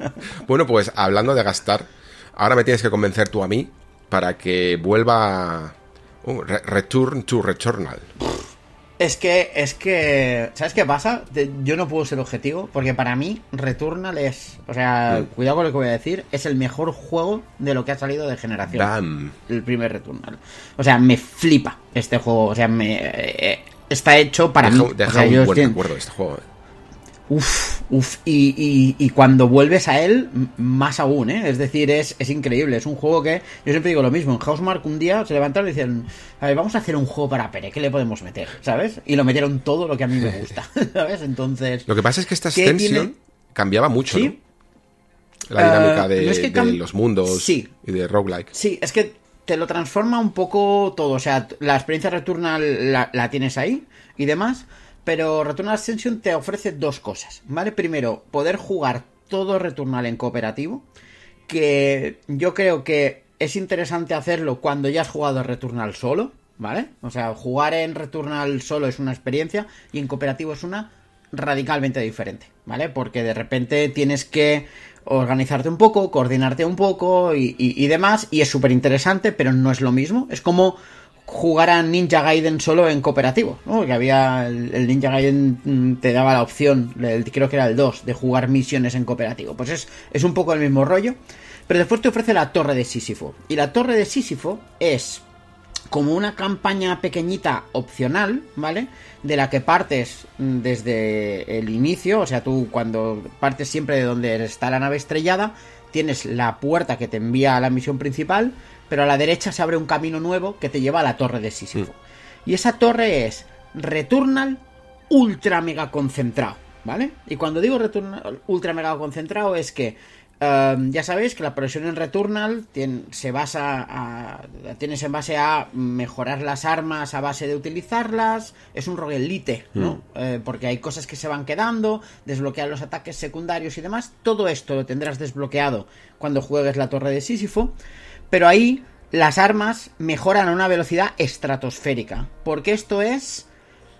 bueno, pues hablando de gastar, ahora me tienes que convencer tú a mí para que vuelva uh, Return to Returnal. Es que, es que, ¿sabes qué pasa? Yo no puedo ser objetivo, porque para mí Returnal es, o sea, mm. cuidado con lo que voy a decir, es el mejor juego de lo que ha salido de generación. El primer Returnal. O sea, me flipa este juego, o sea, me eh, está hecho para mí. Deja un buen recuerdo este juego. Uf, uf, y, y, cuando vuelves a él, más aún, ¿eh? Es decir, es, es increíble, es un juego que, yo siempre digo lo mismo, en Housemark un día se levantaron y decían, a ver, vamos a hacer un juego para Pere, ¿qué le podemos meter? ¿Sabes? Y lo metieron todo lo que a mí me gusta, ¿sabes? Entonces... Lo que pasa es que esta extensión cambiaba mucho, ¿no? La dinámica eh, de, los mundos y de roguelike. Sí, es que te lo transforma un poco todo, o sea, la experiencia Returnal la, la tienes ahí y demás, pero Returnal Ascension te ofrece dos cosas, ¿vale? Primero, poder jugar todo Returnal en cooperativo, que yo creo que es interesante hacerlo cuando ya has jugado Returnal solo, ¿vale? O sea, jugar en Returnal solo es una experiencia y en cooperativo es una radicalmente diferente, ¿vale? Porque de repente tienes que organizarte un poco, coordinarte un poco y, y demás, y es súper interesante, pero no es lo mismo. Es como jugar a Ninja Gaiden solo en cooperativo, ¿no? Que había el, Ninja Gaiden mm, te daba la opción, creo que era el 2, de jugar misiones en cooperativo. Pues es, es un poco el mismo rollo, pero después te ofrece la Torre de Sísifo. Y la Torre de Sísifo es como una campaña pequeñita opcional, ¿vale? De la que partes mm, desde el inicio, o sea, tú cuando partes siempre de donde está la nave estrellada, tienes la puerta que te envía a la misión principal, pero a la derecha se abre un camino nuevo que te lleva a la torre de Sísifo. Y esa torre es Returnal ultra mega concentrado, ¿vale? Y cuando digo Returnal ultra mega concentrado es que em, ya sabéis que la progresión en Returnal se basa a, tienes en base a mejorar las armas a base de utilizarlas. Es un roguelite, ¿no? Mm. Eh, porque hay cosas que se van quedando, desbloquear los ataques secundarios y demás. Todo esto lo tendrás desbloqueado cuando juegues la Torre de Sísifo. Pero ahí las armas mejoran a una velocidad estratosférica. Porque esto es,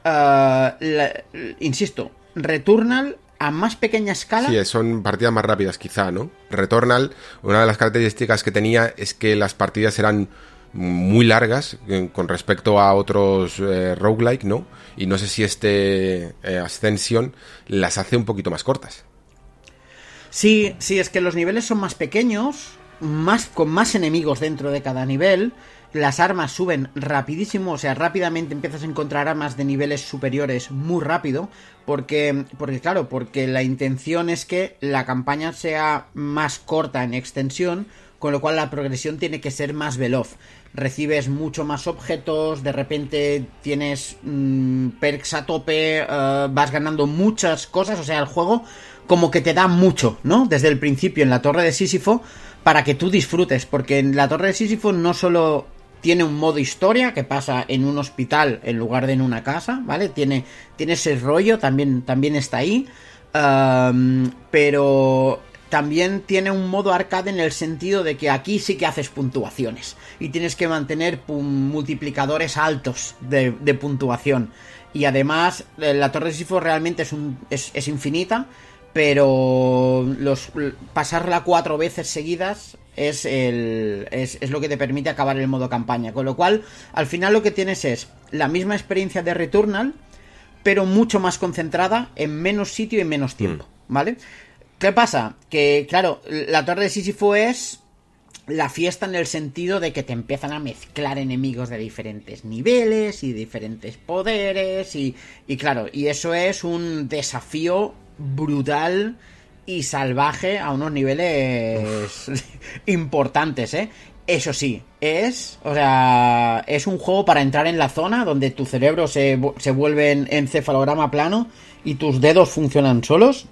eh, insisto, Returnal a más pequeña escala. Sí, son partidas más rápidas quizá, ¿no? Returnal, una de las características que tenía es que las partidas eran muy largas eh, con respecto a otros eh, roguelike, ¿no? Y no sé si este Ascension las hace un poquito más cortas. Sí, sí, es que los niveles son más pequeños, más, con más enemigos dentro de cada nivel. Las armas suben rapidísimo, o sea, rápidamente empiezas a encontrar armas de niveles superiores muy rápido. Porque, porque claro, porque la intención es que la campaña sea más corta en extensión con lo cual la progresión tiene que ser más veloz. Recibes mucho más objetos, de repente tienes mm, perks a tope, eh, vas ganando muchas cosas, o sea, el juego como que te da mucho, ¿no? Desde el principio en la torre de Sísifo para que tú disfrutes, porque en la torre de Sísifo no solo tiene un modo historia que pasa en un hospital en lugar de en una casa, ¿vale? Tiene, tiene ese rollo, también, también está ahí. pero también tiene un modo arcade en el sentido de que aquí sí que haces puntuaciones y tienes que mantener multiplicadores altos de, puntuación. Y además, eh, la Torre de Sifo realmente es, un, es, infinita, pero los, pasarla cuatro veces seguidas es, el, es, es, lo que te permite acabar el modo campaña. Con lo cual, al final lo que tienes es la misma experiencia de Returnal, pero mucho más concentrada en menos sitio y menos tiempo, mm. ¿vale? ¿Qué pasa? Que, claro, la Torre de Sísifo es la fiesta en el sentido de que te empiezan a mezclar enemigos de diferentes niveles y diferentes poderes y, y claro, y eso es un desafío brutal y salvaje a unos niveles importantes, ¿eh? Eso sí, es, o sea, es un juego para entrar en la zona donde tu cerebro se, se vuelve en encefalograma plano y tus dedos funcionan solos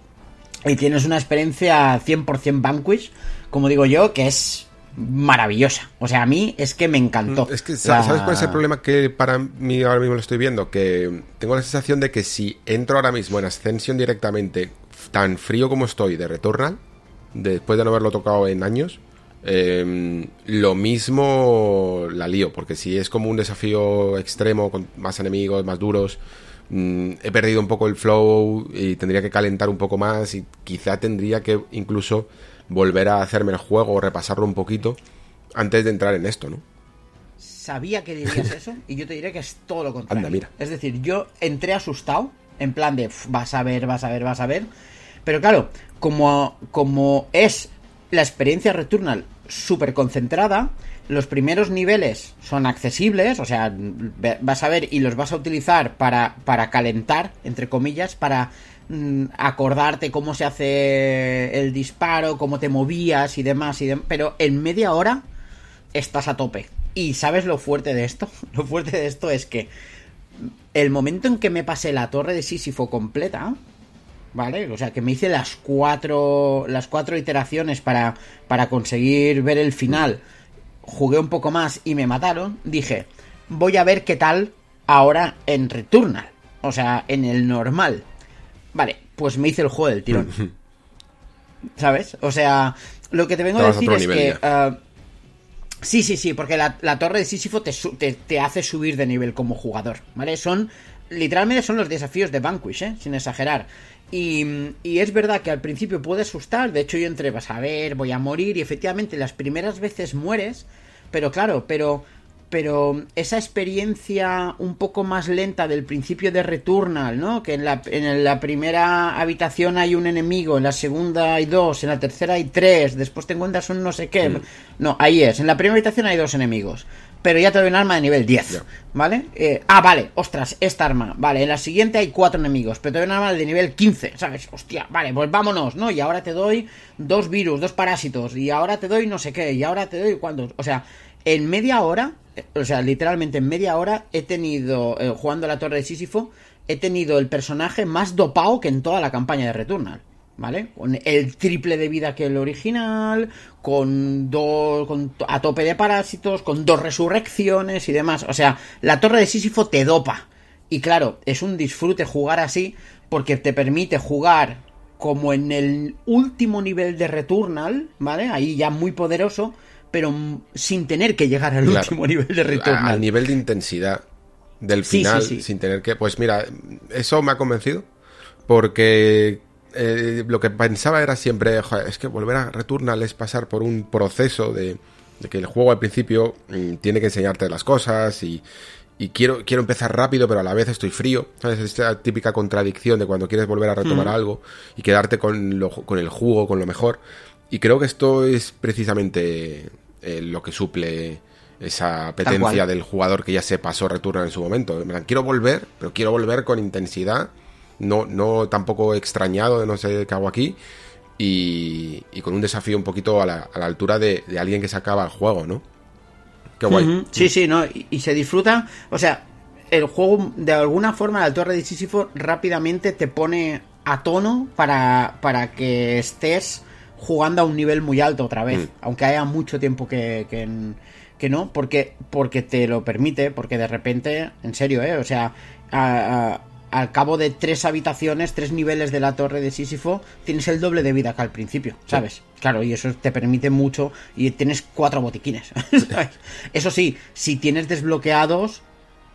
y tienes una experiencia 100% Vanquish, como digo yo, que es maravillosa. O sea, a mí es que me encantó. Es que, ¿sabes cuál es el problema que para mí ahora mismo lo estoy viendo? Que tengo la sensación de que si entro ahora mismo en Ascension directamente, tan frío como estoy de Returnal, después de no haberlo tocado en años, em, lo mismo la lío, porque si es como un desafío extremo, con más enemigos, más duros, Mm, he perdido un poco el flow y tendría que calentar un poco más y quizá tendría que incluso volver a hacerme el juego o repasarlo un poquito antes de entrar en esto, ¿no? Sabía que dirías eso y yo te diré que es todo lo contrario. mira. Es decir, yo entré asustado, en plan de vas a ver, vas a ver, vas a ver. Pero claro, como, como es la experiencia Returnal súper concentrada, los primeros niveles son accesibles, o sea, vas a ver y los vas a utilizar para, para calentar, entre comillas, para acordarte cómo se hace el disparo, cómo te movías y demás, pero en media hora estás a tope. Y ¿sabes lo fuerte de esto? Lo fuerte de esto es que el momento en que me pasé la torre de Sísifo completa, ¿vale? O sea, que me hice las cuatro, las cuatro iteraciones para, para conseguir ver el final jugué un poco más y me mataron, dije, voy a ver qué tal ahora en Returnal. O sea, en el normal. Vale, pues me hice el juego del tirón. ¿Sabes? O sea, lo que te vengo a decir es que... Eh, sí, sí, sí, porque la, torre de Sísifo te, te, te, hace subir de nivel como jugador, ¿vale? Son... Literalmente son los desafíos de Vanquish, ¿eh? Sin exagerar. Y, es verdad que al principio puede asustar, de hecho yo entré, vas a ver, voy a morir y efectivamente las primeras veces mueres, pero claro, pero pero esa experiencia un poco más lenta del principio de Returnal, ¿no? Que en la, en la primera habitación hay un enemigo, en la segunda hay dos, en la tercera hay tres, después te encuentras un no sé qué. Mm. No, ahí es, en la primera habitación hay dos enemigos pero ya te doy un arma de nivel 10, ¿vale? Eh, ah, vale, ostras, esta arma, vale, en la siguiente hay cuatro enemigos, pero te doy un arma de nivel 15, ¿sabes? Hostia, vale, pues vámonos, ¿no? Y ahora te doy dos virus, dos parásitos, y ahora te doy no sé qué, y ahora te doy cuántos, o sea, en media hora, o sea, literalmente en media hora he tenido, eh, jugando la Torre de Sísifo, he tenido el personaje más dopado que en toda la campaña de Returnal. ¿vale? Con el triple de vida que el original, con dos, con, a tope de parásitos, con dos resurrecciones y demás. O sea, la torre de Sísifo te dopa. Y claro, es un disfrute jugar así porque te permite jugar como en el último nivel de Returnal, ¿vale? Ahí ya muy poderoso, pero sin tener que llegar al último nivel de Returnal. Al nivel de intensidad del final, sin tener que... Pues mira, eso me ha convencido porque eh, lo que pensaba era siempre, es que volver a Returnal es pasar por un proceso de, que el juego al principio mm, tiene que enseñarte las cosas y, quiero, quiero empezar rápido, pero a la vez estoy frío. ¿Sabes? Esta típica contradicción de cuando quieres volver a retomar mm. algo y quedarte con, lo, con el jugo, con lo mejor. Y creo que esto es precisamente eh, lo que suple esa apetencia del jugador que ya se pasó Returnal en su momento. Quiero volver, pero quiero volver con intensidad no, no tampoco extrañado de no sé qué hago aquí. y, con un desafío un poquito a la, altura de, alguien que se acaba el juego, ¿no? Qué guay. Sí, sí, ¿no? Y, se disfruta, o sea, el juego de alguna forma, la torre de Sísifo rápidamente te pone a tono para, para que estés jugando a un nivel muy alto otra vez, mm. aunque haya mucho tiempo que, que, no, porque, porque te lo permite, porque de repente, en serio, ¿eh? O sea, al cabo de tres habitaciones, tres niveles de la torre de Sísifo, tienes el doble de vida que al principio, ¿sabes? Claro, y eso te permite mucho y tienes cuatro botiquines. Eso sí, si tienes desbloqueados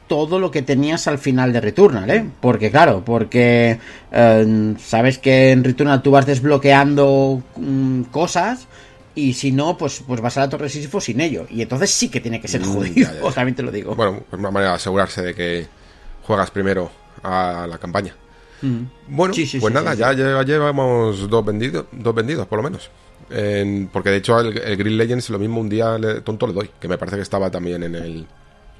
todo lo que tenías al final de Returnal, ¿eh? Porque claro, porque eh, sabes que en Returnal tú vas desbloqueando mm, cosas y si no, pues, pues vas a la Torre Sísifo sin ello. Y entonces sí que tiene que ser mm, jodido, también te lo digo. Bueno, pues una manera de asegurarse de que juegas primero a la campaña. Mm. Bueno, pues nada, ya llevamos dos vendidos, dos vendidos por lo menos. porque de hecho el, el, Green Legends lo mismo un día tonto le doy, que me parece que estaba también en el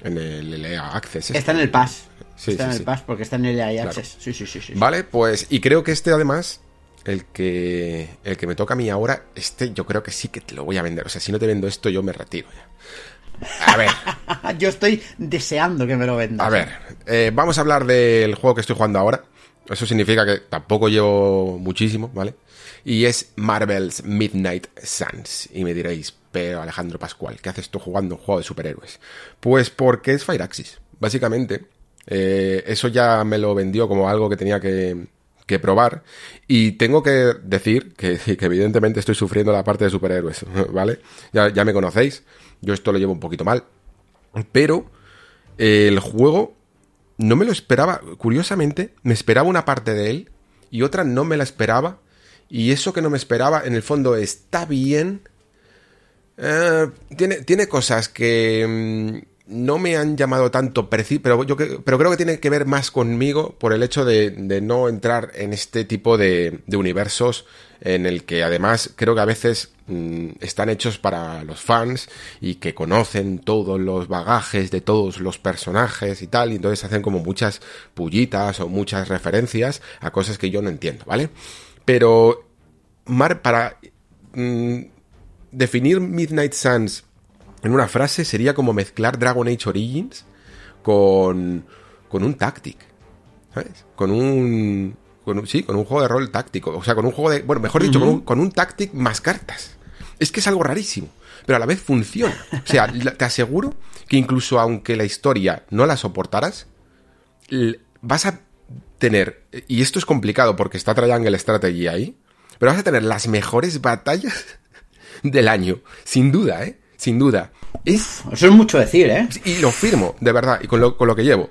en el EA Access. Está en el Pass. está en el Pass porque está en el EA Access. Sí, sí, sí, sí. Vale, pues y creo que este además el que el que me toca a mí ahora, este yo creo que sí que te lo voy a vender. O sea, si no te vendo esto yo me retiro ya. A ver. yo estoy deseando que me lo vendas. A ver, eh, vamos a hablar del juego que estoy jugando ahora. Eso significa que tampoco llevo muchísimo, ¿vale? Y es Marvel's Midnight Suns. Y me diréis, pero Alejandro Pascual, ¿qué haces tú jugando un juego de superhéroes? Pues porque es Fireaxis, básicamente. Eh, eso ya me lo vendió como algo que tenía que, probar. Y tengo que decir que, evidentemente estoy sufriendo la parte de superhéroes, ¿vale? Ya, ya me conocéis, yo esto lo llevo un poquito mal. Pero el juego no me lo esperaba, curiosamente, me esperaba una parte de él y otra no me la esperaba. Y eso que no me esperaba, en el fondo está bien. Eh, tiene, tiene cosas que mm, no me han llamado tanto, pero, yo, pero creo que tiene que ver más conmigo por el hecho de, no entrar en este tipo de, de universos en el que además creo que a veces mm, están hechos para los fans y que conocen todos los bagajes de todos los personajes y tal, y entonces hacen como muchas pullitas o muchas referencias a cosas que yo no entiendo, ¿vale? Pero Mar, para mm, definir Midnight Suns en una frase sería como mezclar Dragon Age Origins con, con un Tactic, ¿sabes? Con un sí, con un juego de rol táctico. O sea, con un juego de. Bueno, mejor dicho, con, un, con un Tactic más cartas. Es que es algo rarísimo. Pero a la vez funciona. O sea, te aseguro que incluso aunque la historia no la soportaras, vas a tener. Y esto es complicado porque está Triangle Strategy ahí. Pero vas a tener las mejores batallas del año. Sin duda, ¿eh? Sin duda. Es, Eso es mucho decir, ¿eh? Y lo firmo, de verdad, y con lo, con lo que llevo.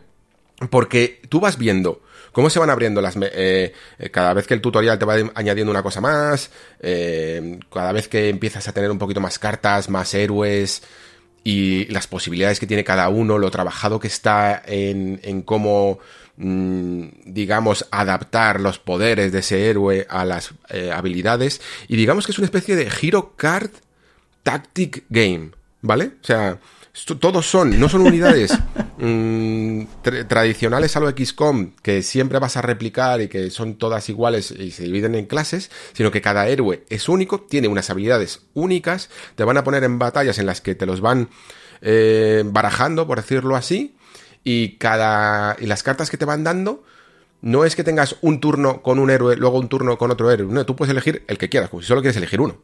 Porque tú vas viendo cómo se van abriendo las... Eh, cada vez que el tutorial te va añadiendo una cosa más, eh, cada vez que empiezas a tener un poquito más cartas, más héroes y las posibilidades que tiene cada uno, lo trabajado que está en, en cómo, digamos, adaptar los poderes de ese héroe a las habilidades. Y digamos que es una especie de Hero Card Tactic Game, ¿vale? O sea, todos son, no son unidades mm, tradicionales a lo XCOM que siempre vas a replicar y que son todas iguales y se dividen en clases, sino que cada héroe es único, tiene unas habilidades únicas, te van a poner en batallas en las que te los van eh, barajando, por decirlo así, y cada y las cartas que te van dando no es que tengas un turno con un héroe, luego un turno con otro héroe, no, tú puedes elegir el que quieras, si solo quieres elegir uno.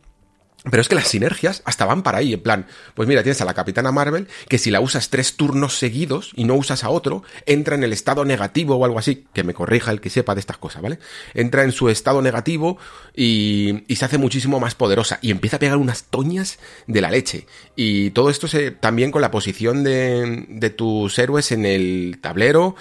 Pero es que las sinergias hasta van para ahí, en plan, pues mira, tienes a la Capitana Marvel, que si la usas tres turnos seguidos y no usas a otro, entra en el estado negativo o algo así, que me corrija el que sepa de estas cosas, ¿vale? Entra en su estado negativo y, se hace muchísimo más poderosa y empieza a pegar unas toñas de la leche. Y todo esto se, también con la posición de, de tus héroes en el tablero,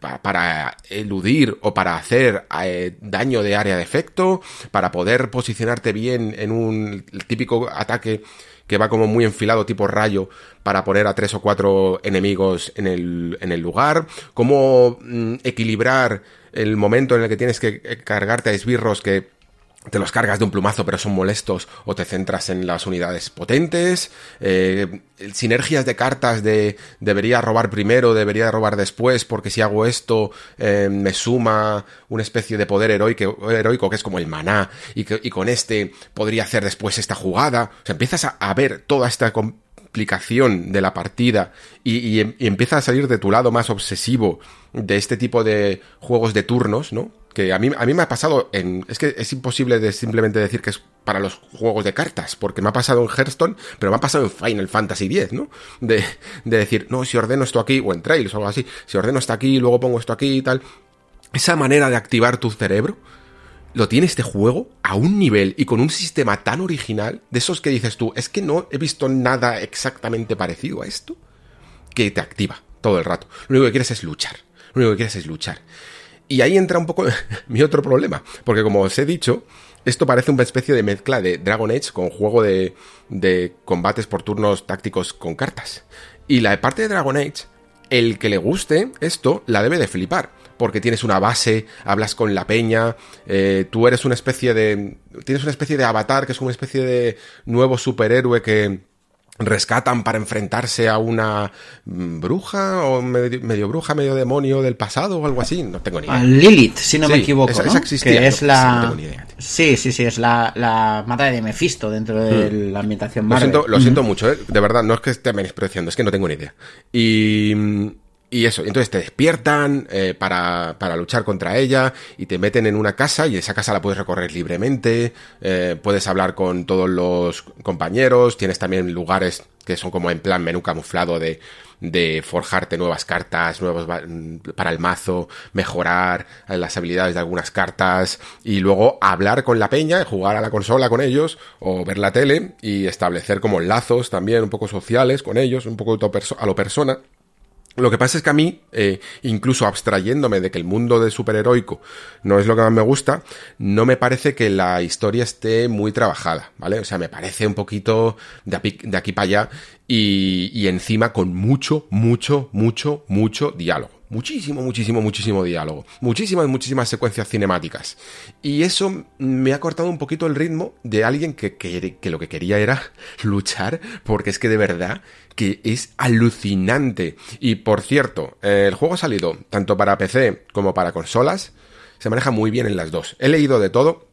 para eludir o para hacer eh, daño de área de efecto, para poder posicionarte bien en, un típico ataque que va como muy enfilado tipo rayo para poner a tres o cuatro enemigos en el, en el lugar, cómo mm, equilibrar el momento en el que tienes que cargarte a esbirros que te los cargas de un plumazo pero son molestos o te centras en las unidades potentes, eh, sinergias de cartas de debería robar primero, debería robar después porque si hago esto eh, me suma una especie de poder heroico, heroico que es como el maná y, que, y con este podría hacer después esta jugada, o sea, empiezas a, ver toda esta complicación de la partida y, y, y empieza a salir de tu lado más obsesivo de este tipo de juegos de turnos, ¿no? Que a mí, a mí me ha pasado en... Es que es imposible de simplemente decir que es para los juegos de cartas, porque me ha pasado en Hearthstone, pero me ha pasado en Final Fantasy X, ¿no? De, de decir, no, si ordeno esto aquí, o en Trails o algo así, si ordeno esto aquí, luego pongo esto aquí y tal. Esa manera de activar tu cerebro lo tiene este juego a un nivel y con un sistema tan original, de esos que dices tú, es que no he visto nada exactamente parecido a esto, que te activa todo el rato. Lo único que quieres es luchar. Lo único que quieres es luchar. Y ahí entra un poco mi otro problema, porque como os he dicho, esto parece una especie de mezcla de Dragon Age con juego de, de combates por turnos tácticos con cartas. Y la parte de Dragon Age, el que le guste esto, la debe de flipar. Porque tienes una base, hablas con la peña, eh, tú eres una especie de... Tienes una especie de avatar que es una especie de nuevo superhéroe que, rescatan para enfrentarse a una bruja o medio, medio, bruja, medio demonio del pasado o algo así, no tengo ni idea. A Lilith, si no sí, me equivoco, esa, ¿no? esa existía, que es no, la no tengo ni idea. Sí, sí, sí, es la, la madre de Mephisto dentro de mm. la ambientación Lo Marvel. siento, lo siento mucho, ¿eh? de verdad, no es que esté menospreciando, es que no tengo ni idea. Y y eso, entonces te despiertan eh, para, para, luchar contra ella y te meten en una casa y esa casa la puedes recorrer libremente, eh, puedes hablar con todos los compañeros, tienes también lugares que son como en plan menú camuflado de, de forjarte nuevas cartas, nuevos para el mazo, mejorar las habilidades de algunas cartas y luego hablar con la peña, jugar a la consola con ellos o ver la tele y establecer como lazos también un poco sociales con ellos, un poco a lo persona. Lo que pasa es que a mí, eh, incluso abstrayéndome de que el mundo de superheroico no es lo que más me gusta, no me parece que la historia esté muy trabajada, ¿vale? O sea, me parece un poquito de aquí, para allá y encima con mucho, mucho, mucho, mucho diálogo muchísimo, muchísimo, muchísimo diálogo, muchísimas, muchísimas secuencias cinemáticas. Y eso me ha cortado un poquito el ritmo de alguien que, que, lo que quería era luchar, porque es que de verdad que es alucinante. Y por cierto, el juego ha salido tanto para PC como para consolas, se maneja muy bien en las dos. He leído de todo,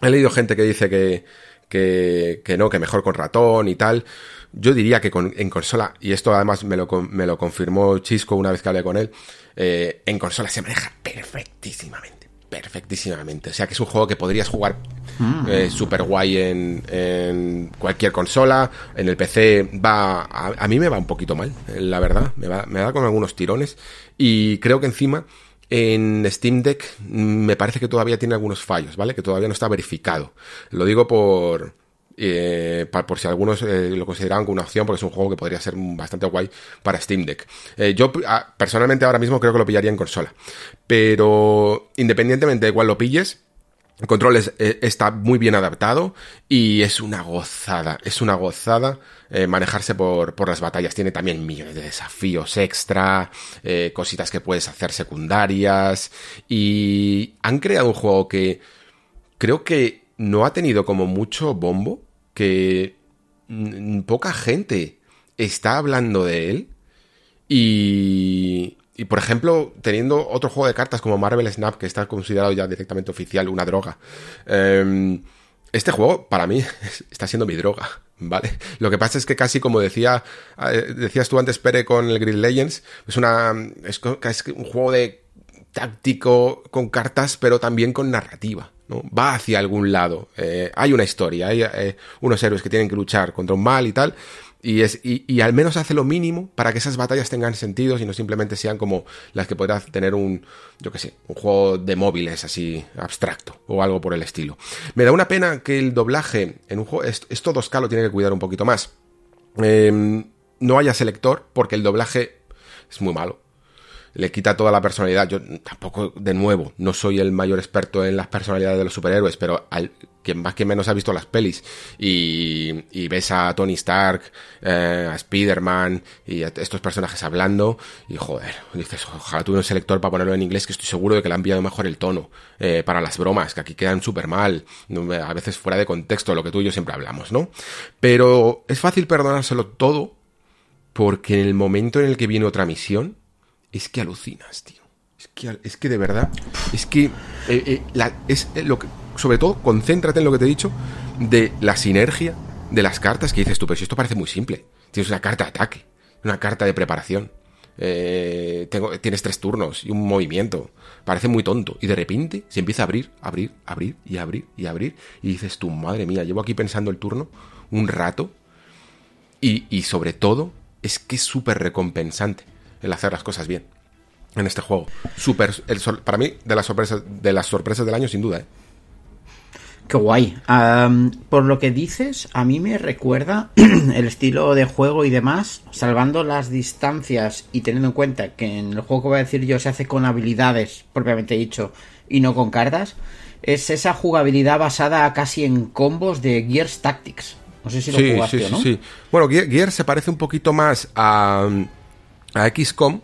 he leído gente que dice que, que, que no, que mejor con ratón y tal. Yo diría que con, en consola, y esto además me lo, me lo confirmó Chisco una vez que hablé con él, eh, en consola se maneja perfectísimamente. Perfectísimamente. O sea que es un juego que podrías jugar mm. eh, super guay en, en, cualquier consola. En el PC va. A, a, mí me va un poquito mal, la verdad. Me, va, me da con algunos tirones. Y creo que encima. En Steam Deck me parece que todavía tiene algunos fallos, ¿vale? Que todavía no está verificado. Lo digo por, eh, por si algunos eh, lo consideran una opción, porque es un juego que podría ser bastante guay para Steam Deck. Eh, yo personalmente ahora mismo creo que lo pillaría en consola, pero independientemente de cuál lo pilles, el control es, está muy bien adaptado y es una gozada, es una gozada eh, manejarse por, por, las batallas. Tiene también millones de desafíos extra, eh, cositas que puedes hacer secundarias y han creado un juego que creo que no ha tenido como mucho bombo, que poca gente está hablando de él y, y por ejemplo, teniendo otro juego de cartas como Marvel Snap, que está considerado ya directamente oficial una droga, eh, este juego para mí está siendo mi droga, ¿vale? Lo que pasa es que casi como decía, decías tú antes, Pere, con el Grid Legends, es una, es un juego de táctico con cartas, pero también con narrativa. ¿No? Va hacia algún lado. Eh, hay una historia, hay eh, unos héroes que tienen que luchar contra un mal y tal. Y, es, y, al menos hace lo mínimo para que esas batallas tengan sentido y no simplemente sean como las que podrá tener un, yo que sé, un juego de móviles así abstracto o algo por el estilo. Me da una pena que el doblaje en un juego, esto 2K lo tiene que cuidar un poquito más. Eh, no haya selector porque el doblaje es muy malo. Le quita toda la personalidad. Yo tampoco, de nuevo, no soy el mayor experto en las personalidades de los superhéroes, pero al, quien más que menos ha visto las pelis y, y ves a Tony Stark, eh, a Spider-Man y a estos personajes hablando y joder, dices, ojalá tuviera un selector para ponerlo en inglés que estoy seguro de que le han enviado mejor el tono eh, para las bromas, que aquí quedan súper mal, a veces fuera de contexto, lo que tú y yo siempre hablamos, ¿no? Pero es fácil perdonárselo todo porque en el momento en el que viene otra misión, es que alucinas, tío. Es que, es que de verdad, es que eh, eh, es lo que sobre todo, concéntrate en lo que te he dicho de la sinergia de las cartas que dices tú, pero si esto parece muy simple. Tienes una carta de ataque, una carta de preparación. Eh, tengo, tienes tres turnos y un movimiento. Parece muy tonto. Y de repente se empieza a abrir, abrir, abrir y abrir y abrir. Y dices tú, madre mía, llevo aquí pensando el turno un rato. Y, y sobre todo, es que es súper recompensante el hacer las cosas bien en este juego. Super, el, para mí, de las sorpresas, de las sorpresas del año, sin duda, ¿eh? Qué guay. por lo que dices, a mí me recuerda el estilo de juego y demás, salvando las distancias y teniendo en cuenta que en el juego que voy a decir yo se hace con habilidades, propiamente dicho, y no con cartas, es esa jugabilidad basada casi en combos de Gears Tactics. No sé si lo jugaste sí, sí, ¿no? Sí, Bueno, Gears se parece un poquito más a, a XCOM,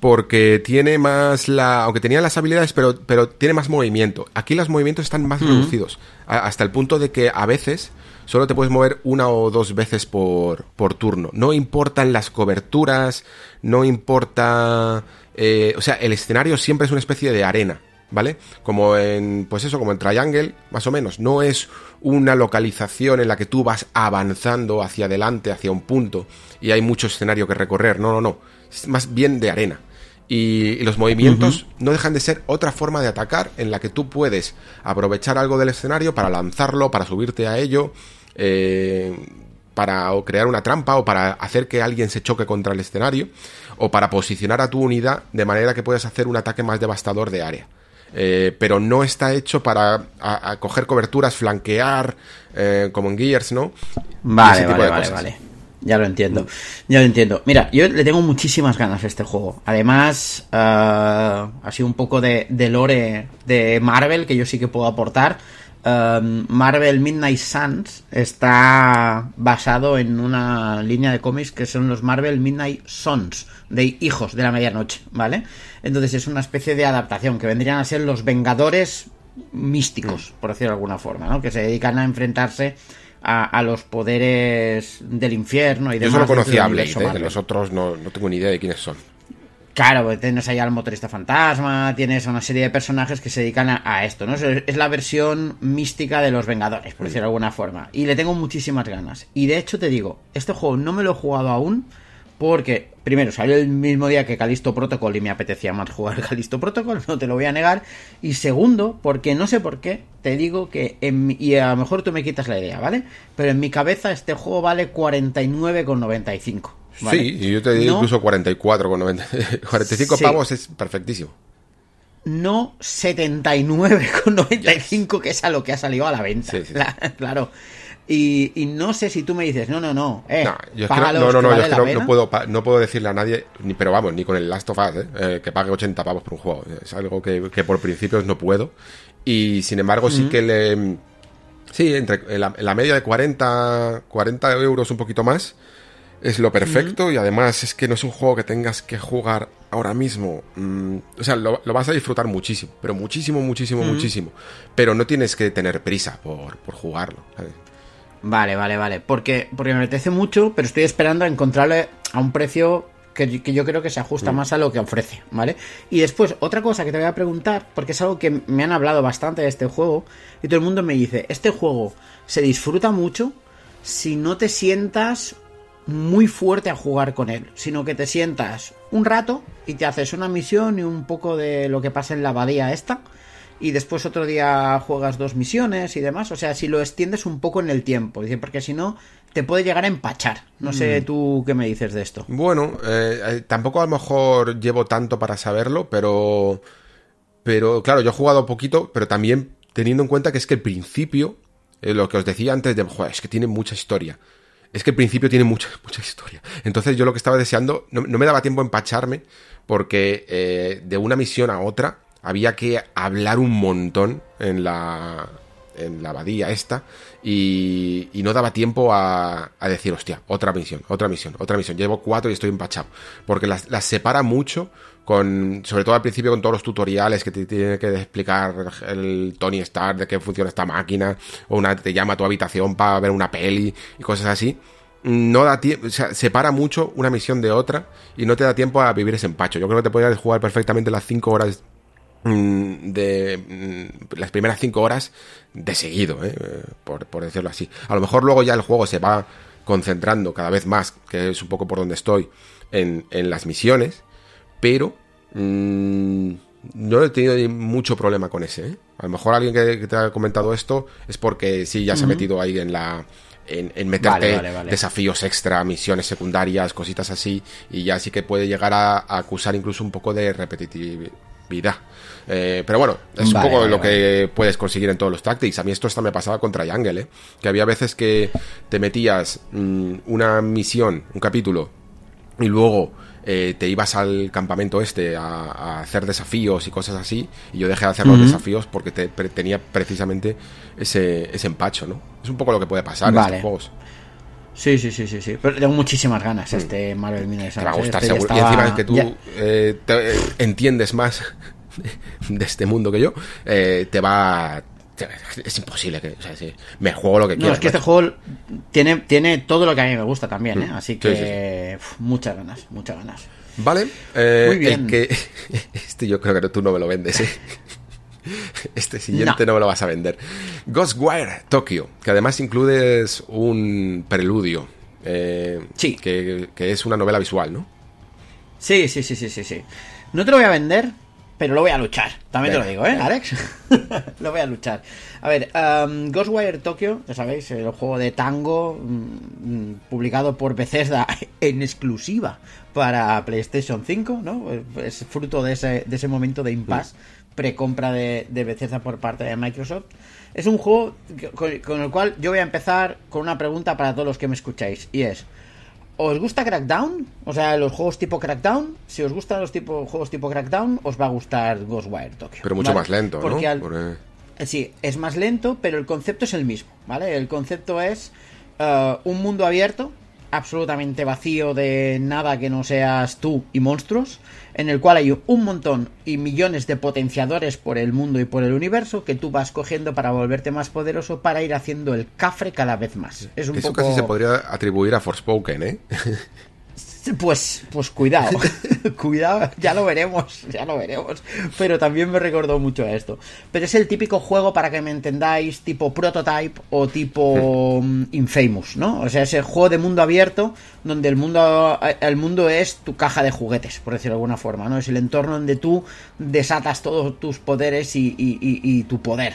porque tiene más la. Aunque tenía las habilidades, pero, pero tiene más movimiento. Aquí los movimientos están más reducidos. hasta el punto de que a veces solo te puedes mover una o dos veces por, por turno. No importan las coberturas, no importa. Eh, o sea, el escenario siempre es una especie de arena. ¿Vale? Como en, pues eso, como en Triangle, más o menos. No es una localización en la que tú vas avanzando hacia adelante, hacia un punto, y hay mucho escenario que recorrer. No, no, no. Es más bien de arena. Y, los movimientos no dejan de ser otra forma de atacar en la que tú puedes aprovechar algo del escenario para lanzarlo, para subirte a ello, eh, para crear una trampa o para hacer que alguien se choque contra el escenario o para posicionar a tu unidad de manera que puedas hacer un ataque más devastador de área. Eh, pero no está hecho para coger coberturas, flanquear, eh, como en Gears, ¿no? Vale, vale, vale, vale. Ya lo entiendo, ya lo entiendo. Mira, yo le tengo muchísimas ganas a este juego. Además, uh, ha sido un poco de, lore de Marvel que yo sí que puedo aportar. Um, Marvel Midnight Suns está basado en una línea de cómics que son los Marvel Midnight Sons, de hijos de la medianoche, ¿vale? Entonces es una especie de adaptación que vendrían a ser los Vengadores místicos, por decirlo de alguna forma, ¿no? Que se dedican a enfrentarse a, los poderes del infierno y demás. Yo solo conocía a Blade, ¿eh? de los otros no, tengo ni idea de quiénes son. Claro, pues tienes ahí al motorista fantasma, tienes una serie de personajes que se dedican a, esto, ¿no? Es la versión mística de los Vengadores, por decirlo de alguna forma. Y le tengo muchísimas ganas. Y de hecho te digo, este juego no me lo he jugado aún, porque, primero, salió el mismo día que Calisto Protocol y me apetecía más jugar Calisto Protocol, no te lo voy a negar. Y segundo, porque no sé por qué, te digo que, en y a lo mejor tú me quitas la idea, ¿vale? Pero en mi cabeza este juego vale 49,95. ¿Vale? Sí, y yo te digo incluso 44,95. 45 pavos es perfectísimo. No 79,95, que es a lo que ha salido a la venta. claro. Y, no sé si tú me dices, no, no, no, eh, no, yo no, no, no, yo no, puedo, no puedo decirle a nadie, ni, pero vamos, ni con el Last of Us, eh, eh, que pague 80 pavos por un juego. Es algo que, por principios no puedo. Y sin embargo, sí que le. Sí, entre la, media de 40, 40 euros, un poquito más, es lo perfecto. Y además es que no es un juego que tengas que jugar ahora mismo. Mm, o sea, lo, vas a disfrutar muchísimo, pero muchísimo, muchísimo, muchísimo. Pero no tienes que tener prisa por, por jugarlo. ¿sabes? Vale, vale, vale. Porque, porque me apetece mucho, pero estoy esperando a encontrarle a un precio que, yo creo que se ajusta mm. más a lo que ofrece, ¿vale? Y después, otra cosa que te voy a preguntar, porque es algo que me han hablado bastante de este juego, y todo el mundo me dice, este juego se disfruta mucho si no te sientas muy fuerte a jugar con él, sino que te sientas un rato y te haces una misión y un poco de lo que pasa en la abadía esta, y después otro día juegas dos misiones y demás. O sea, si lo extiendes un poco en el tiempo, porque si no, te puede llegar a empachar. No sé mm. tú qué me dices de esto. Bueno, eh, eh, tampoco a lo mejor llevo tanto para saberlo, pero. Pero claro, yo he jugado poquito, pero también teniendo en cuenta que es que el principio, eh, lo que os decía antes de, joder, es que tiene mucha historia. Es que el principio tiene mucha, mucha historia. Entonces yo lo que estaba deseando, no, me daba tiempo a empacharme porque eh, de una misión a otra había que hablar un montón en la, en la abadía esta y, no daba tiempo a, decir, hostia, otra misión, otra misión, otra misión. Llevo cuatro y estoy empachado. Porque las, las separa mucho con, sobre todo al principio con todos los tutoriales que te tiene que explicar el Tony Stark de qué funciona esta máquina, o una te llama a tu habitación para ver una peli y cosas así. No da tiempo, o sea, separa mucho una misión de otra y no te da tiempo a vivir ese empacho. Yo creo que te podrías jugar perfectamente las 5 horas mm, de mm, las primeras 5 horas de seguido, ¿eh? por, decirlo así. A lo mejor luego ya el juego se va concentrando cada vez más, que es un poco por donde estoy, en las misiones pero mmm, no he tenido mucho problema con ese. ¿eh? A lo mejor alguien que, te ha comentado esto es porque sí, ya se ha metido ahí en la... En, meterte desafíos extra, misiones secundarias, cositas así, y ya sí que puede llegar a, acusar incluso un poco de repetitividad. Eh, pero bueno, es un poco lo que puedes conseguir en todos los tactics. A mí esto hasta me pasaba con Triangle, ¿eh? que había veces que te metías mm, una misión, un capítulo, y luego eh, te ibas al campamento este a, hacer desafíos y cosas así, y yo dejé de hacer los desafíos porque tenía precisamente ese, ese empacho, ¿no? Es un poco lo que puede pasar en estos juegos. Sí, sí, sí, sí, sí. Pero tengo muchísimas ganas mm. este Marvel Midnight Te va a gustar este seguro. Y encima que tú eh, te, entiendes más de este mundo que yo, eh, te va es imposible que. O sea, me juego lo que quiero. No, es que este juego tiene, tiene todo lo que a mí me gusta también, ¿eh? Mm. Así que. muchas ganas, muchas ganas. Vale. Eh, Muy bien. que, este yo creo que tú no me lo vendes, ¿eh? Este siguiente no. me lo vas a vender. Ghostwire Tokyo, que además includes un preludio. Eh, sí. Que, que, es una novela visual, ¿no? Sí, sí, sí, sí, sí, sí. No te lo voy a vender pero lo voy a luchar. También te lo digo, ¿eh, Alex? lo voy a luchar. A ver, um, Ghostwire Tokyo, ya sabéis, el juego de tango mm, mm, publicado por Bethesda en exclusiva para PlayStation 5, ¿no? Es fruto de ese, de ese momento de impasse, precompra de, de Bethesda por parte de Microsoft. Es un juego con el cual yo voy a empezar con una pregunta para todos los que me escucháis, y es... ¿Os gusta Crackdown? O sea, los juegos tipo Crackdown. Si os gustan los tipo, juegos tipo Crackdown, os va a gustar Ghostwire Tokyo. Pero mucho más lento, ¿no? Eh, sí, es más lento, pero el concepto es el mismo, ¿vale? El concepto es eh, un mundo abierto absolutamente vacío de nada que no seas tú y monstruos, en el cual hay un montón y millones de potenciadores por el mundo y por el universo que tú vas cogiendo para volverte más poderoso para ir haciendo el cafre cada vez más. Es un Eso casi se podría atribuir a Forspoken, ¿eh? Pues, pues cuidado, cuidado, ya lo veremos, ya lo veremos. Pero también me recordó mucho a esto. Pero es el típico juego, para que me entendáis, tipo Prototype o tipo mm, Infamous, ¿no? O sea, ese juego de mundo abierto donde el mundo, el mundo es tu caja de juguetes, por decirlo de alguna forma, ¿no? Es el entorno donde tú desatas todos tus poderes y, tu poder.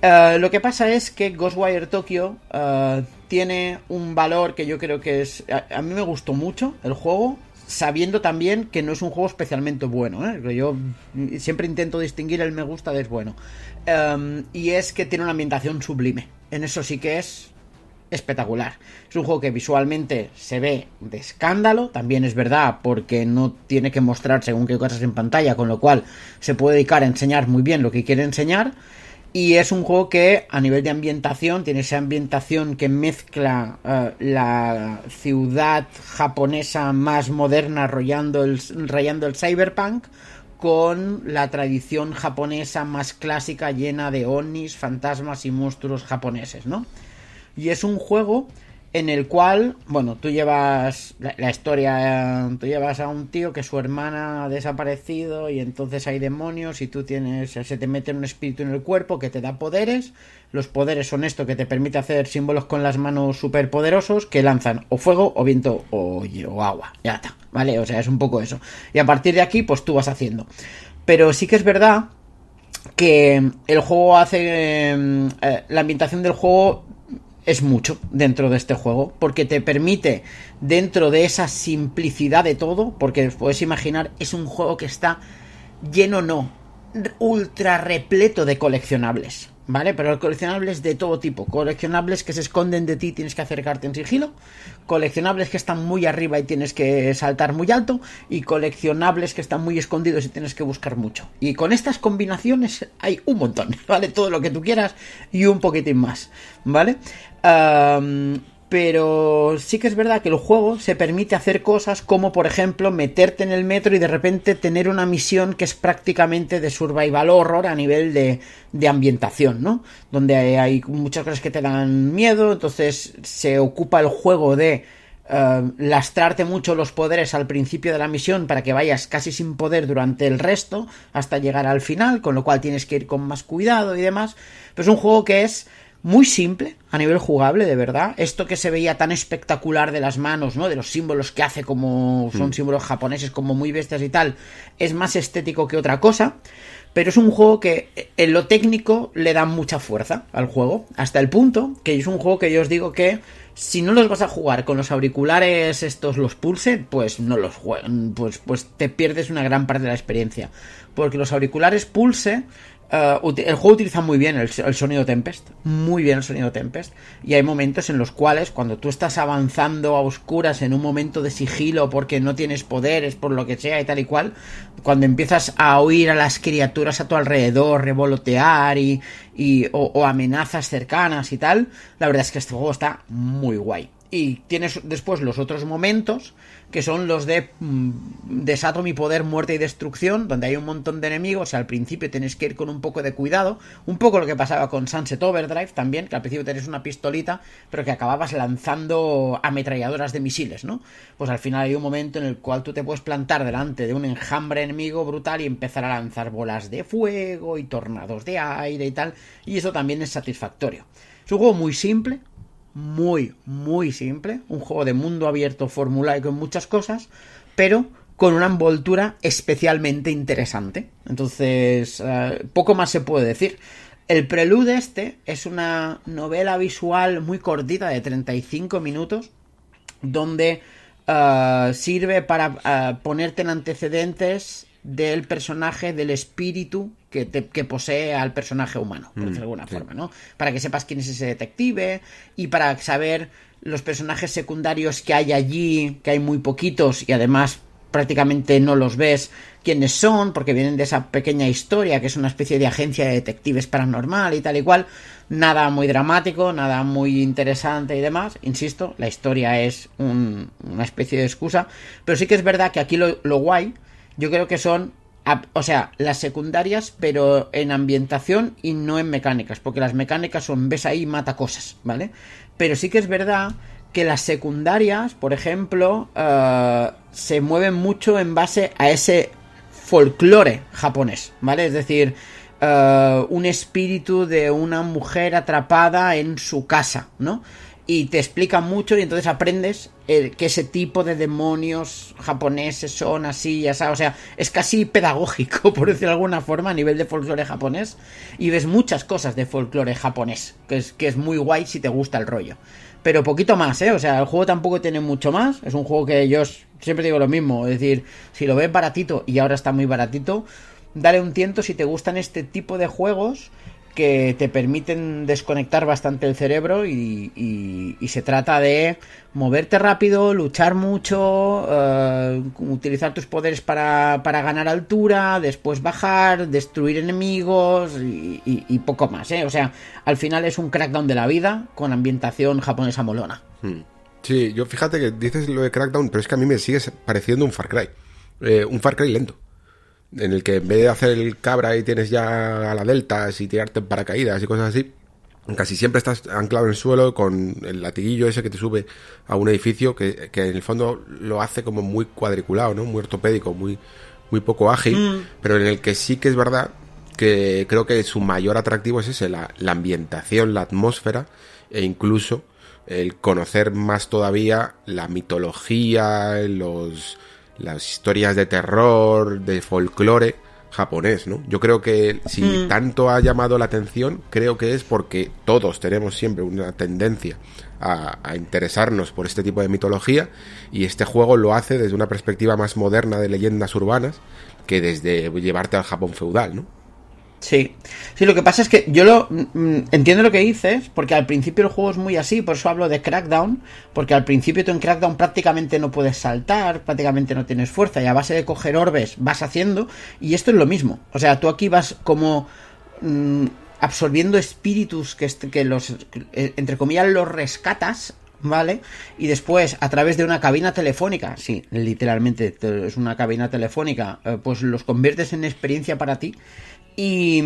Eh, lo que pasa es que Ghostwire Tokyo uh, tiene un valor que yo creo que es... A, mí me gustó mucho el juego, sabiendo también que no es un juego especialmente bueno. ¿eh? Yo siempre intento distinguir el me gusta de es bueno. Em, y es que tiene una ambientación sublime. En eso sí que es espectacular. Es un juego que visualmente se ve de escándalo, también es verdad porque no tiene que mostrar según qué cosas en pantalla, con lo cual se puede dedicar a enseñar muy bien lo que quiere enseñar. Y es un juego que a nivel de ambientación tiene esa ambientación que mezcla eh, la ciudad japonesa más moderna rayando el, rayando el cyberpunk con la tradición japonesa más clásica llena de onis, fantasmas y monstruos japoneses, ¿no? Y es un juego en el cual, bueno, tú llevas la, historia, tú llevas a un tío que su hermana ha desaparecido y entonces hay demonios y tú tienes, se te mete un espíritu en el cuerpo que te da poderes. Los poderes son esto que te permite hacer símbolos con las manos superpoderosos que lanzan o fuego o viento o, agua. Ya está, ¿vale? O sea, es un poco eso. Y a partir de aquí, pues tú vas haciendo. Pero sí que es verdad que el juego hace... Em, eh, la ambientación del juego es mucho dentro de este juego, porque te permite, dentro de esa simplicidad de todo, porque puedes imaginar, es un juego que está lleno, no, ultra repleto de coleccionables. ¿Vale? Pero coleccionables de todo tipo. Coleccionables que se esconden de ti, tienes que acercarte en sigilo. Coleccionables que están muy arriba y tienes que saltar muy alto. Y coleccionables que están muy escondidos y tienes que buscar mucho. Y con estas combinaciones hay un montón, ¿vale? Todo lo que tú quieras y un poquitín más, ¿vale? Pero sí que es verdad que el juego se permite hacer cosas como por ejemplo meterte en el metro y de repente tener una misión que es prácticamente de survival horror a nivel de, de ambientación, ¿no? Donde hay, muchas cosas que te dan miedo, entonces se ocupa el juego de uh, lastrarte mucho los poderes al principio de la misión para que vayas casi sin poder durante el resto hasta llegar al final, con lo cual tienes que ir con más cuidado y demás, pero es un juego que es muy simple a nivel jugable, de verdad. Esto que se veía tan espectacular de las manos, ¿no? De los símbolos que hace como son mm. símbolos japoneses como muy bestias y tal, es más estético que otra cosa. Pero es un juego que en lo técnico le da mucha fuerza al juego. Hasta el punto que es un juego que yo os digo que si no los vas a jugar con los auriculares estos, los Pulse, pues no los juegan, pues, pues te pierdes una gran parte de la experiencia. Porque los auriculares Pulse eh, el juego utiliza muy bien el, sonido Tempest, muy bien el sonido Tempest, y hay momentos en los cuales cuando tú estás avanzando a oscuras en un momento de sigilo porque no tienes poderes, por lo que sea y tal y cual, cuando empiezas a oír a las criaturas a tu alrededor revolotear y, y o amenazas cercanas y tal, la verdad es que este juego está muy guay. Y tienes después los otros momentos que son los de mm, desato mi poder, muerte y destrucción, donde hay un montón de enemigos, al principio tienes que ir con un poco de cuidado, un poco lo que pasaba con Sunset Overdrive también, que al principio tenés una pistolita, pero que acababas lanzando ametralladoras de misiles, ¿no? Pues al final hay un momento en el cual tú te puedes plantar delante de un enjambre enemigo brutal y empezar a lanzar bolas de fuego y tornados de aire y tal, y eso también es satisfactorio. Es un juego muy simple, muy, muy simple. Un juego de mundo abierto, formulaico en muchas cosas, pero con una envoltura especialmente interesante. Entonces, eh, poco más se puede decir. El prelude este es una novela visual muy cortita de 35 minutos, donde eh, sirve para eh, ponerte en antecedentes del personaje, del espíritu que, que posee al personaje humano, por mm, de alguna forma, ¿no? Para que sepas quién es ese detective y para saber los personajes secundarios que hay allí, que hay muy poquitos y además prácticamente no los ves quiénes son, porque vienen de esa pequeña historia que es una especie de agencia de detectives paranormal y tal y cual. Nada muy dramático, nada muy interesante y demás. Insisto, la historia es una especie de excusa, pero sí que es verdad que aquí lo, lo guay yo creo que son o sea, las secundarias, pero en ambientación y no en mecánicas, porque las mecánicas son ves ahí mata cosas, ¿vale? Pero sí que es verdad que las secundarias, por ejemplo, uh, se mueven mucho en base a ese folclore japonés, ¿vale? Es decir, uh, un espíritu de una mujer atrapada en su casa, ¿no? Y te explica mucho y entonces aprendes que ese tipo de demonios japoneses son así, ya sabes, o sea, es casi pedagógico, por decirlo de alguna forma, a nivel de folclore japonés, y ves muchas cosas de folclore japonés, que es, que es muy guay si te gusta el rollo. Pero poquito más, ¿eh? O sea, el juego tampoco tiene mucho más, es un juego que yo siempre digo lo mismo, es decir, si lo ves baratito y ahora está muy baratito, dale un tiento si te gustan este tipo de juegos que te permiten desconectar bastante el cerebro y, se trata de moverte rápido, luchar mucho, eh, utilizar tus poderes para, ganar altura, después bajar, destruir enemigos y, poco más. ¿eh? O sea, al final es un crackdown de la vida con ambientación japonesa molona. Hmm. Sí, yo fíjate que dices lo de crackdown, pero es que a mí me sigue pareciendo un Far Cry. Eh, un Far Cry lento en el que en vez de hacer el cabra y tienes ya a la delta y tirarte en paracaídas y cosas así, casi siempre estás anclado en el suelo con el latiguillo ese que te sube a un edificio que, en el fondo lo hace como muy cuadriculado, ¿no? Muy ortopédico, muy, muy poco ágil, mm. pero en el que sí que es verdad que creo que su mayor atractivo es ese, la, la ambientación, la atmósfera e incluso el conocer más todavía la mitología, los las historias de terror, de folclore japonés, ¿no? Yo creo que si mm. tanto ha llamado la atención, creo que es porque todos tenemos siempre una tendencia a, interesarnos por este tipo de mitología y este juego lo hace desde una perspectiva más moderna de leyendas urbanas que desde llevarte al Japón feudal, ¿no? Sí, sí, lo que pasa es que yo lo mm, entiendo lo que dices, porque al principio el juego es muy así, por eso hablo de Crackdown, porque al principio tú en Crackdown prácticamente no puedes saltar, prácticamente no tienes fuerza, y a base de coger orbes vas haciendo, y esto es lo mismo, o sea, tú aquí vas como mm, absorbiendo espíritus que, que los, eh, entre comillas, los rescatas ¿vale? Y después, a través de una cabina telefónica, sí, literalmente es una cabina telefónica, eh, pues los conviertes en experiencia para ti. Y,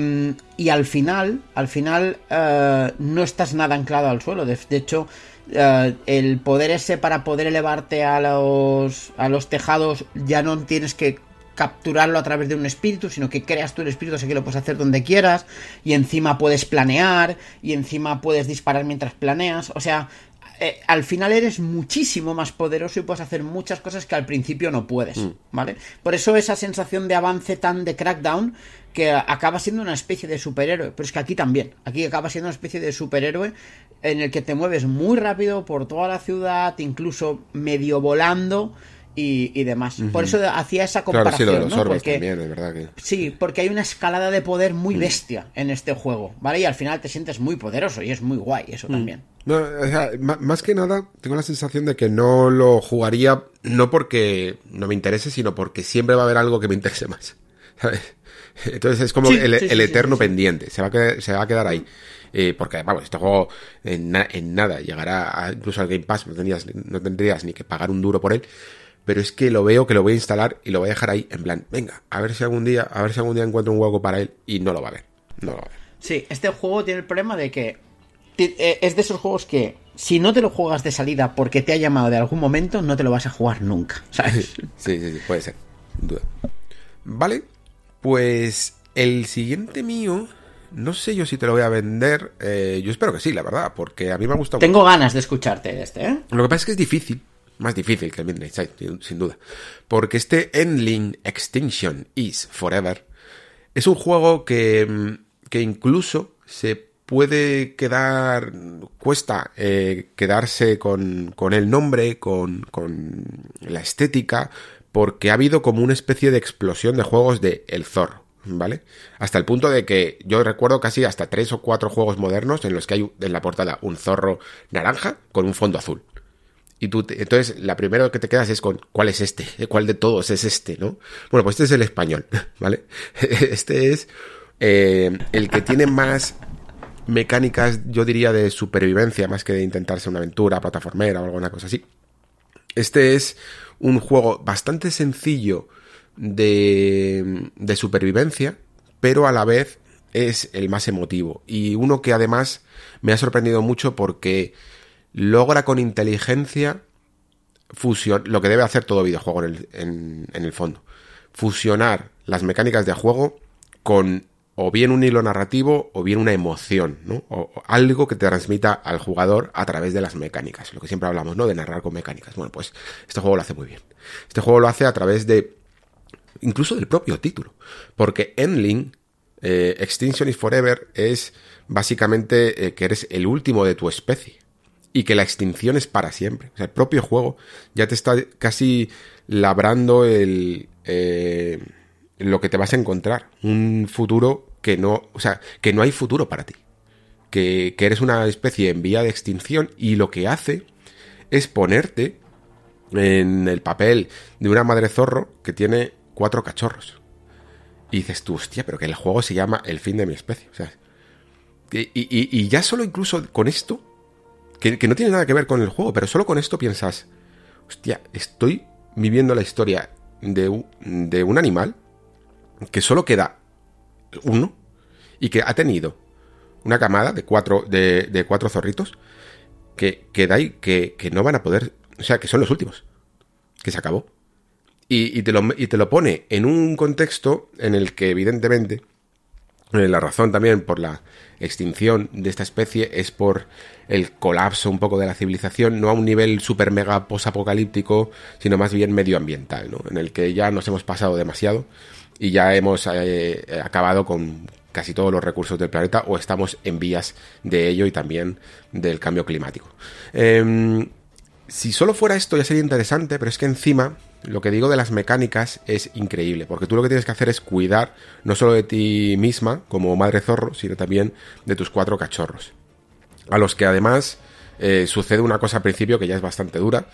y al final, al final, eh, no estás nada anclado al suelo. De, hecho, eh, el poder ese para poder elevarte a los, a los tejados ya no tienes que capturarlo a través de un espíritu, sino que creas tú el espíritu, así que lo puedes hacer donde quieras, y encima puedes planear, y encima puedes disparar mientras planeas, o sea, eh, al final eres muchísimo más poderoso y puedes hacer muchas cosas que al principio no puedes, mm. ¿vale? Por eso esa sensación de avance tan de crackdown que acaba siendo una especie de superhéroe, pero es que aquí también, aquí acaba siendo una especie de superhéroe en el que te mueves muy rápido por toda la ciudad, incluso medio volando y, demás. Por eso hacía esa comparación. Claro, sí, lo de los porque, también, es verdad que... Sí, porque hay una escalada de poder muy mm. bestia en este juego, ¿vale? Y al final te sientes muy poderoso y es muy guay eso mm. también. No, o sea, más que nada, tengo la sensación de que no lo jugaría no porque no me interese, sino porque siempre va a haber algo que me interese más. Entonces es como el, eterno pendiente, se va, a quedar, se va a quedar ahí. Eh, porque, vamos, este juego en, nada llegará a, incluso al Game Pass, no tendrías, no tendrías ni que pagar un duro por él pero es que lo veo que lo voy a instalar y lo voy a dejar ahí en plan, venga, a ver si algún día, a ver si algún día encuentro un hueco para él y no lo va a ver. No lo va a ver. Sí, este juego tiene el problema de que eh, es de esos juegos que si no te lo juegas de salida porque te ha llamado de algún momento, no te lo vas a jugar nunca, ¿sabes? sí, sí, sí, puede ser, sin duda. Vale, pues el siguiente mío, no sé yo si te lo voy a vender, eh, yo espero que sí, la verdad, porque a mí me ha gustado. Tengo ganas de escucharte este, ¿eh? Lo que pasa es que es difícil, más difícil que el Midnight Side, sin duda. Porque este Endling Extinction is Forever es un juego que, mm, que incluso se puede quedar, cuesta eh, quedarse con, con, el nombre, con, con, la estética, porque ha habido como una especie de explosión de juegos de El Zorro, ¿vale? Hasta el punto de que yo recuerdo casi hasta tres o cuatro juegos modernos en los que hay en la portada un zorro naranja con un fondo azul. Y tú, entonces, la primera que te quedas es con, ¿cuál es este? ¿Cuál de todos es este, no? Bueno, pues este es el español, ¿vale? Este es eh, el que tiene más mecánicas, yo diría, de supervivencia, más que de intentarse una aventura plataformera o alguna cosa así. Este es un juego bastante sencillo de, de supervivencia, pero a la vez es el más emotivo. Y uno que además me ha sorprendido mucho porque logra con inteligencia fusión, lo que debe hacer todo videojuego en el, fondo. Fusionar las mecánicas de juego con o bien un hilo narrativo o bien una emoción, ¿no? O, algo que te transmita al jugador a través de las mecánicas, lo que siempre hablamos, ¿no? De narrar con mecánicas. Bueno, pues este juego lo hace muy bien. Este juego lo hace a través de incluso del propio título, porque Endling eh, Extinction is Forever es básicamente eh, que eres el último de tu especie y que la extinción es para siempre. O sea, el propio juego ya te está casi labrando el, eh, lo que te vas a encontrar. Un futuro que no, o sea, que no hay futuro para ti. Que, que eres una especie en vía de extinción y lo que hace es ponerte en el papel de una madre zorro que tiene cuatro cachorros. Y dices tú, hostia, pero que el juego se llama El fin de mi especie. O sea, y, y ya solo incluso con esto que, no tiene nada que ver con el juego, pero solo con esto piensas, hostia, estoy viviendo la historia de, un animal que solo queda uno y que ha tenido una camada de cuatro, de, cuatro zorritos que, que, que, que, no van a poder, o sea, que son los últimos, que se acabó. Y, te lo, y te lo pone en un contexto en el que evidentemente la razón también por la extinción de esta especie es por el colapso un poco de la civilización, no a un nivel super mega posapocalíptico, sino más bien medioambiental, ¿no? en el que ya nos hemos pasado demasiado y ya hemos eh, acabado con casi todos los recursos del planeta o estamos en vías de ello y también del cambio climático. Em, si solo fuera esto ya sería interesante, pero es que encima lo que digo de las mecánicas es increíble, porque tú lo que tienes que hacer es cuidar no solo de ti misma como madre zorro, sino también de tus cuatro cachorros. A los que además eh, sucede una cosa al principio que ya es bastante dura,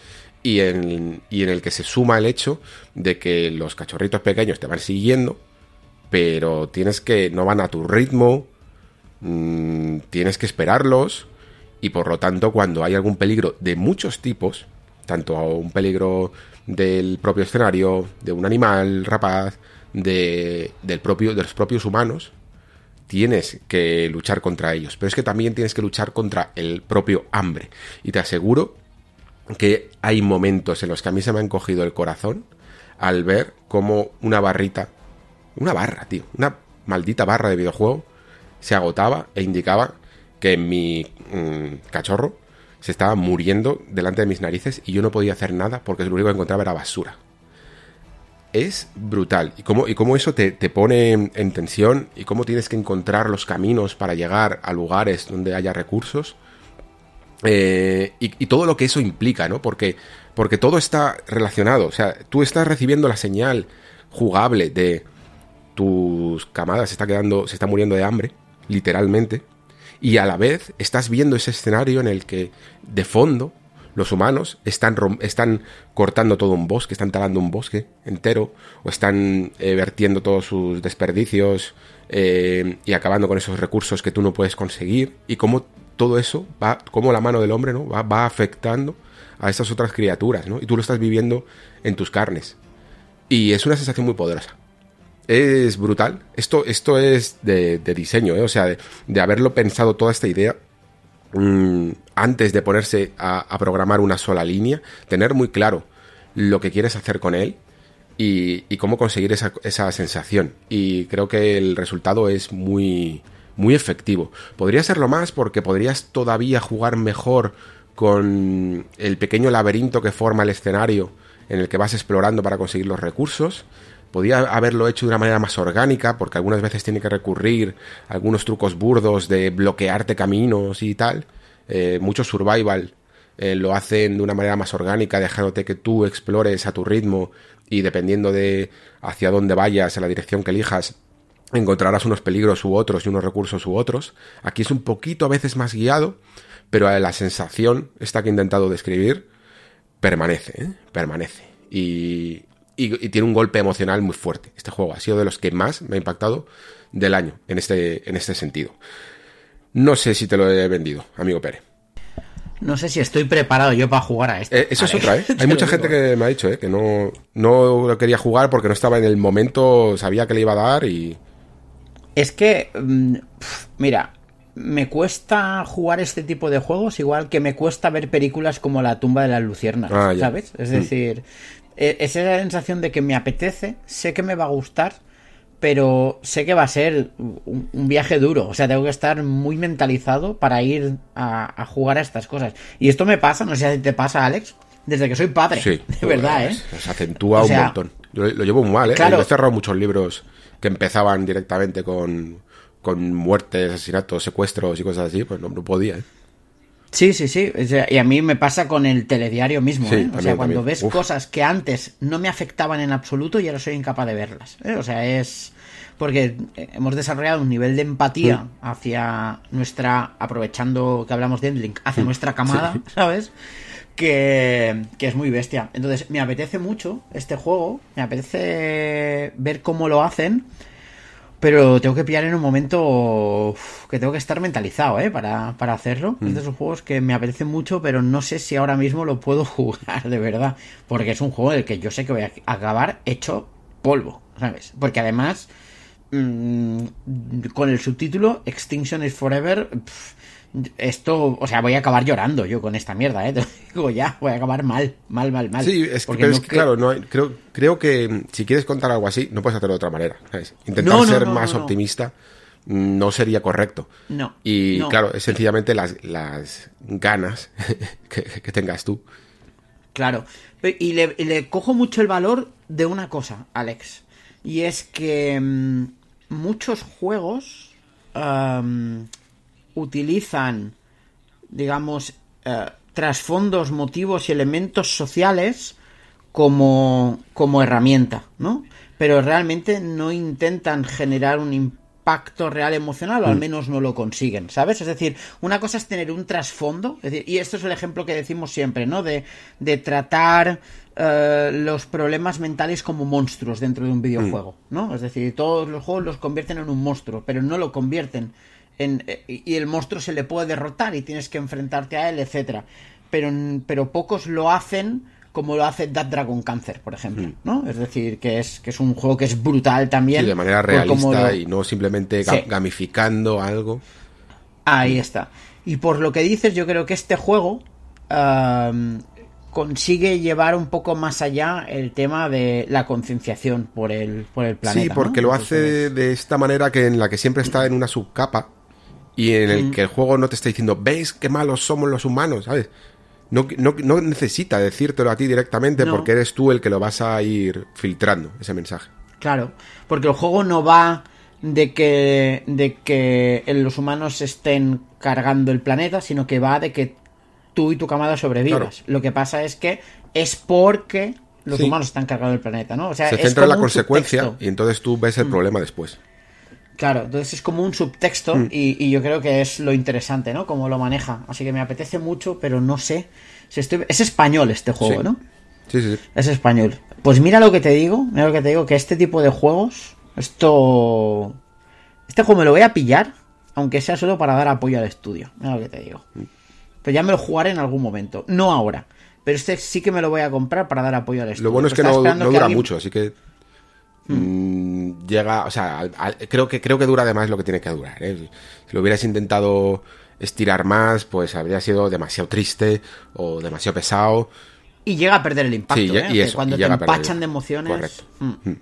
y en, y en el que se suma el hecho de que los cachorritos pequeños te van siguiendo, pero tienes que, no van a tu ritmo, mmm, tienes que esperarlos, y por lo tanto cuando hay algún peligro de muchos tipos, tanto un peligro del propio escenario, de un animal rapaz, de, del propio, de los propios humanos, tienes que luchar contra ellos. Pero es que también tienes que luchar contra el propio hambre. Y te aseguro que hay momentos en los que a mí se me ha encogido el corazón al ver cómo una barrita, una barra, tío, una maldita barra de videojuego se agotaba e indicaba que mi mmm, cachorro se estaba muriendo delante de mis narices y yo no podía hacer nada porque lo único que encontraba era basura. Es brutal. Y cómo, y cómo eso te, te, pone en tensión y cómo tienes que encontrar los caminos para llegar a lugares donde haya recursos. Eh, y, y, todo lo que eso implica, ¿no? Porque, porque todo está relacionado. O sea, tú estás recibiendo la señal jugable de tus camadas se está quedando, se está muriendo de hambre, literalmente y a la vez estás viendo ese escenario en el que de fondo los humanos están, están cortando todo un bosque, están talando un bosque entero, o están eh, vertiendo todos sus desperdicios eh, y acabando con esos recursos que tú no puedes conseguir, y cómo todo eso va, como la mano del hombre, ¿no? Va, va afectando a esas otras criaturas, ¿no? Y tú lo estás viviendo en tus carnes. Y es una sensación muy poderosa es brutal. Esto, esto es de, de diseño, ¿eh? o sea, de, de, haberlo pensado toda esta idea mmm, antes de ponerse a, a, programar una sola línea, tener muy claro lo que quieres hacer con él y, y cómo conseguir esa, esa, sensación. Y creo que el resultado es muy, muy efectivo. Podría serlo más porque podrías todavía jugar mejor con el pequeño laberinto que forma el escenario en el que vas explorando para conseguir los recursos podía haberlo hecho de una manera más orgánica, porque algunas veces tiene que recurrir a algunos trucos burdos de bloquearte caminos y tal. Eh, mucho survival eh, lo hacen de una manera más orgánica, dejándote que tú explores a tu ritmo y dependiendo de hacia dónde vayas, a la dirección que elijas, encontrarás unos peligros u otros y unos recursos u otros. Aquí es un poquito a veces más guiado, pero la sensación, esta que he intentado describir, permanece, ¿eh? permanece. Y, y, y, tiene un golpe emocional muy fuerte. Este juego ha sido de los que más me ha impactado del año en este, en este sentido. No sé si te lo he vendido, amigo Pérez. No sé si estoy preparado yo para jugar a esto. Eh, eso es otra, ¿eh? Hay mucha gente que me ha dicho, ¿eh? Que no, no lo quería jugar porque no estaba en el momento, sabía que le iba a dar y... Es que, mm, mira, me cuesta jugar este tipo de juegos igual que me cuesta ver películas como La tumba de las luciernas, ah, ¿sabes? Es decir, mm. Es esa sensación de que me apetece, sé que me va a gustar, pero sé que va a ser un, un viaje duro. O sea, tengo que estar muy mentalizado para ir a, a, jugar a estas cosas. Y esto me pasa, no sé si te pasa, Alex, desde que soy padre. Sí, de verdad, ¿eh? Se acentúa o sea, un montón. Yo lo llevo muy mal, ¿eh? Claro. Yo he cerrado muchos libros que empezaban directamente con, con muertes, asesinatos, secuestros y cosas así, pues no, no podía, ¿eh? Sí, sí, sí. Y a mí me pasa con el telediario mismo. Sí, ¿eh? O sea, cuando también. ves Uf. cosas que antes no me afectaban en absoluto y ahora soy incapaz de verlas. ¿eh? O sea, es porque hemos desarrollado un nivel de empatía sí. hacia nuestra, aprovechando que hablamos de Endlink, hacia nuestra camada, sí. ¿sabes? Que, que, es muy bestia. Entonces, me apetece mucho este juego, me apetece ver cómo lo hacen. Pero tengo que pillar en un momento que tengo que estar mentalizado, ¿eh? Para, para hacerlo. Mm. Es de esos juegos que me apetecen mucho, pero no sé si ahora mismo lo puedo jugar de verdad. Porque es un juego del que yo sé que voy a acabar hecho polvo, ¿sabes? Porque además, mmm, con el subtítulo Extinction is Forever, pff, esto, o sea, voy a acabar llorando yo con esta mierda, ¿eh? Te digo ya, voy a acabar mal, mal, mal, mal. Sí, es pero no es que, claro, no hay, creo, creo que si quieres contar algo así, no puedes hacerlo de otra manera. ¿sabes? Intentar no, no, ser más optimista no sería correcto. No. Y claro, es sencillamente las, las ganas que, que, tengas tú. Claro. Y le, cojo mucho el valor de una cosa, Alex. Y es que mmm, muchos juegos. Um, utilizan, digamos, eh, trasfondos, motivos y elementos sociales como, como herramienta, ¿no? Pero realmente no intentan generar un impacto real emocional, o al mm. menos no lo consiguen, ¿sabes? Es decir, una cosa es tener un trasfondo, es decir, y esto es el ejemplo que decimos siempre, ¿no? De, de tratar eh, los problemas mentales como monstruos dentro de un videojuego, mm. ¿no? Es decir, todos los juegos los convierten en un monstruo, pero no lo convierten en... Y el monstruo se le puede derrotar y tienes que enfrentarte a él, etcétera. Pero, pero pocos lo hacen como lo hace That Dragon Cancer, por ejemplo, mm. ¿no? Es decir, que es, que es un juego que es brutal también. de manera realista y no simplemente gamificando algo. Ahí está. Y por lo que dices, yo creo que este juego consigue llevar un poco más allá el tema de la concienciación por el, por el planeta. Sí, porque lo hace de esta manera que en la que siempre está en una subcapa y en el mm. que el juego no te está diciendo, ¿veis qué malos somos los humanos? ¿Sabes? No, no, necesita decírtelo a ti directamente porque eres tú el que lo vas a ir filtrando, ese mensaje. Claro, porque el juego no va de que, de que los humanos estén cargando el planeta, sino que va de que tú y tu camada sobrevivas. Lo que pasa es que es porque los humanos están cargando el planeta, ¿no? O sea, Se centra en la consecuencia y entonces tú ves el mm. problema después. Claro, entonces es como un subtexto mm. y, yo creo que es lo interesante, ¿no? Cómo lo maneja. Así que me apetece mucho, pero no sé. Si estoy... Es español este juego, ¿no? Sí, sí, sí. Es español. Pues mira lo que te digo, mira lo que te digo, que este tipo de juegos, esto... Este juego me lo voy a pillar, aunque sea solo para dar apoyo al estudio. Mira lo que te digo. Mm. Pero ya me lo jugaré en algún momento. No ahora. Pero este sí que me lo voy a comprar para dar apoyo al estudio. Lo bueno es que no, dura mucho, así que Mm, llega, o sea, creo que creo que dura además lo que tiene que durar. ¿eh? Si lo hubieras intentado estirar más, pues habría sido demasiado triste o demasiado pesado. Y llega a perder el impacto, ¿eh? cuando te empachan de emociones. Correcto. Mm. Mm.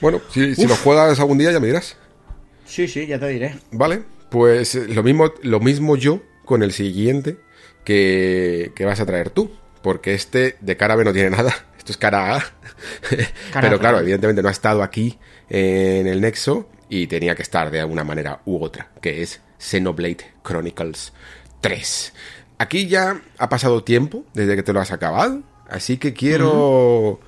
Bueno, si, si lo juegas algún día ya me dirás. Sí, sí, ya te diré. Vale, pues eh, lo mismo, lo mismo yo con el siguiente que, que vas a traer tú. Porque este de cara B no tiene nada. Esto es cara A. Pero claro, evidentemente no ha estado aquí en el Nexo y tenía que estar de alguna manera u otra, que es Xenoblade Chronicles 3. Aquí ya ha pasado tiempo desde que te lo has acabado, así que quiero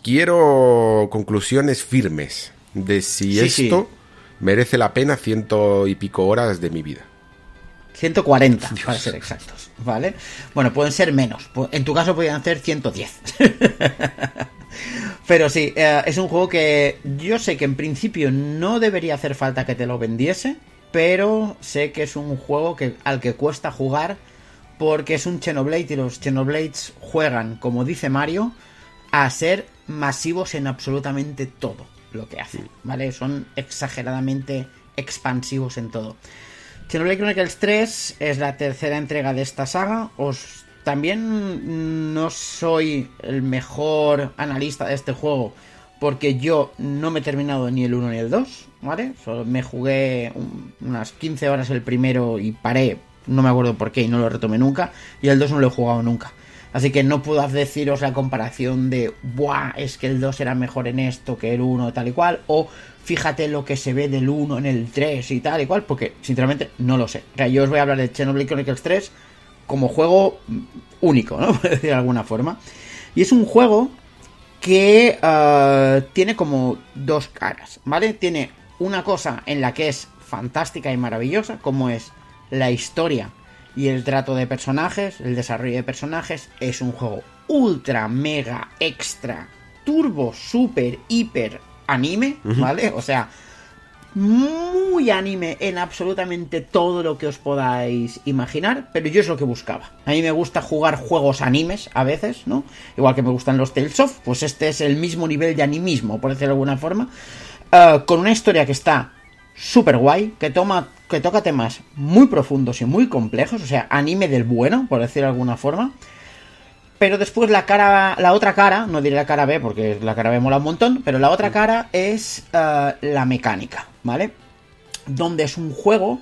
quiero conclusiones firmes de si esto merece la pena ciento y pico horas de mi vida. 140, para ser exactos, ¿vale? Bueno, pueden ser menos. En tu caso podrían ser 110. Pero sí, eh, es un juego que yo sé que en principio no debería hacer falta que te lo vendiese, pero sé que es un juego que, al que cuesta jugar porque es un Xenoblade y los Xenoblades juegan, como dice Mario, a ser masivos en absolutamente todo lo que hacen, ¿vale? Son exageradamente expansivos en todo. Xenoblade Chronicles 3 es la tercera entrega de esta saga. Os también no soy el mejor analista de este juego porque yo no me he terminado ni el 1 ni el 2, ¿vale? Solo me jugué unas 15 horas el primero y paré, no me acuerdo por qué y no lo retomé nunca, y el 2 no lo he jugado nunca. Así que no puedo deciros la comparación de, ¡buah! Es que el 2 era mejor en esto que el 1, tal y cual, o fíjate lo que se ve del 1 en el 3 y tal y cual, porque sinceramente no lo sé. O sea, yo os voy a hablar de Xenoblade Chronicles 3 como juego único, ¿no? Por decir de alguna forma. Y es un juego que uh, tiene como dos caras, ¿vale? Tiene una cosa en la que es fantástica y maravillosa, como es la historia y el trato de personajes, el desarrollo de personajes. Es un juego ultra, mega, extra, turbo, super, hiper anime, ¿vale? O sea, muy anime en absolutamente todo lo que os podáis imaginar, pero yo es lo que buscaba. A mí me gusta jugar juegos animes a veces, ¿no? Igual que me gustan los Tales of, pues este es el mismo nivel de animismo, por decirlo de alguna forma, eh, con una historia que está súper guay, que, toma, que toca temas muy profundos y muy complejos, o sea, anime del bueno, por decirlo de alguna forma. Pero después la cara, la otra cara, no diré la cara B porque la cara B mola un montón, pero la otra cara es eh, la mecánica, ¿vale? Donde es un juego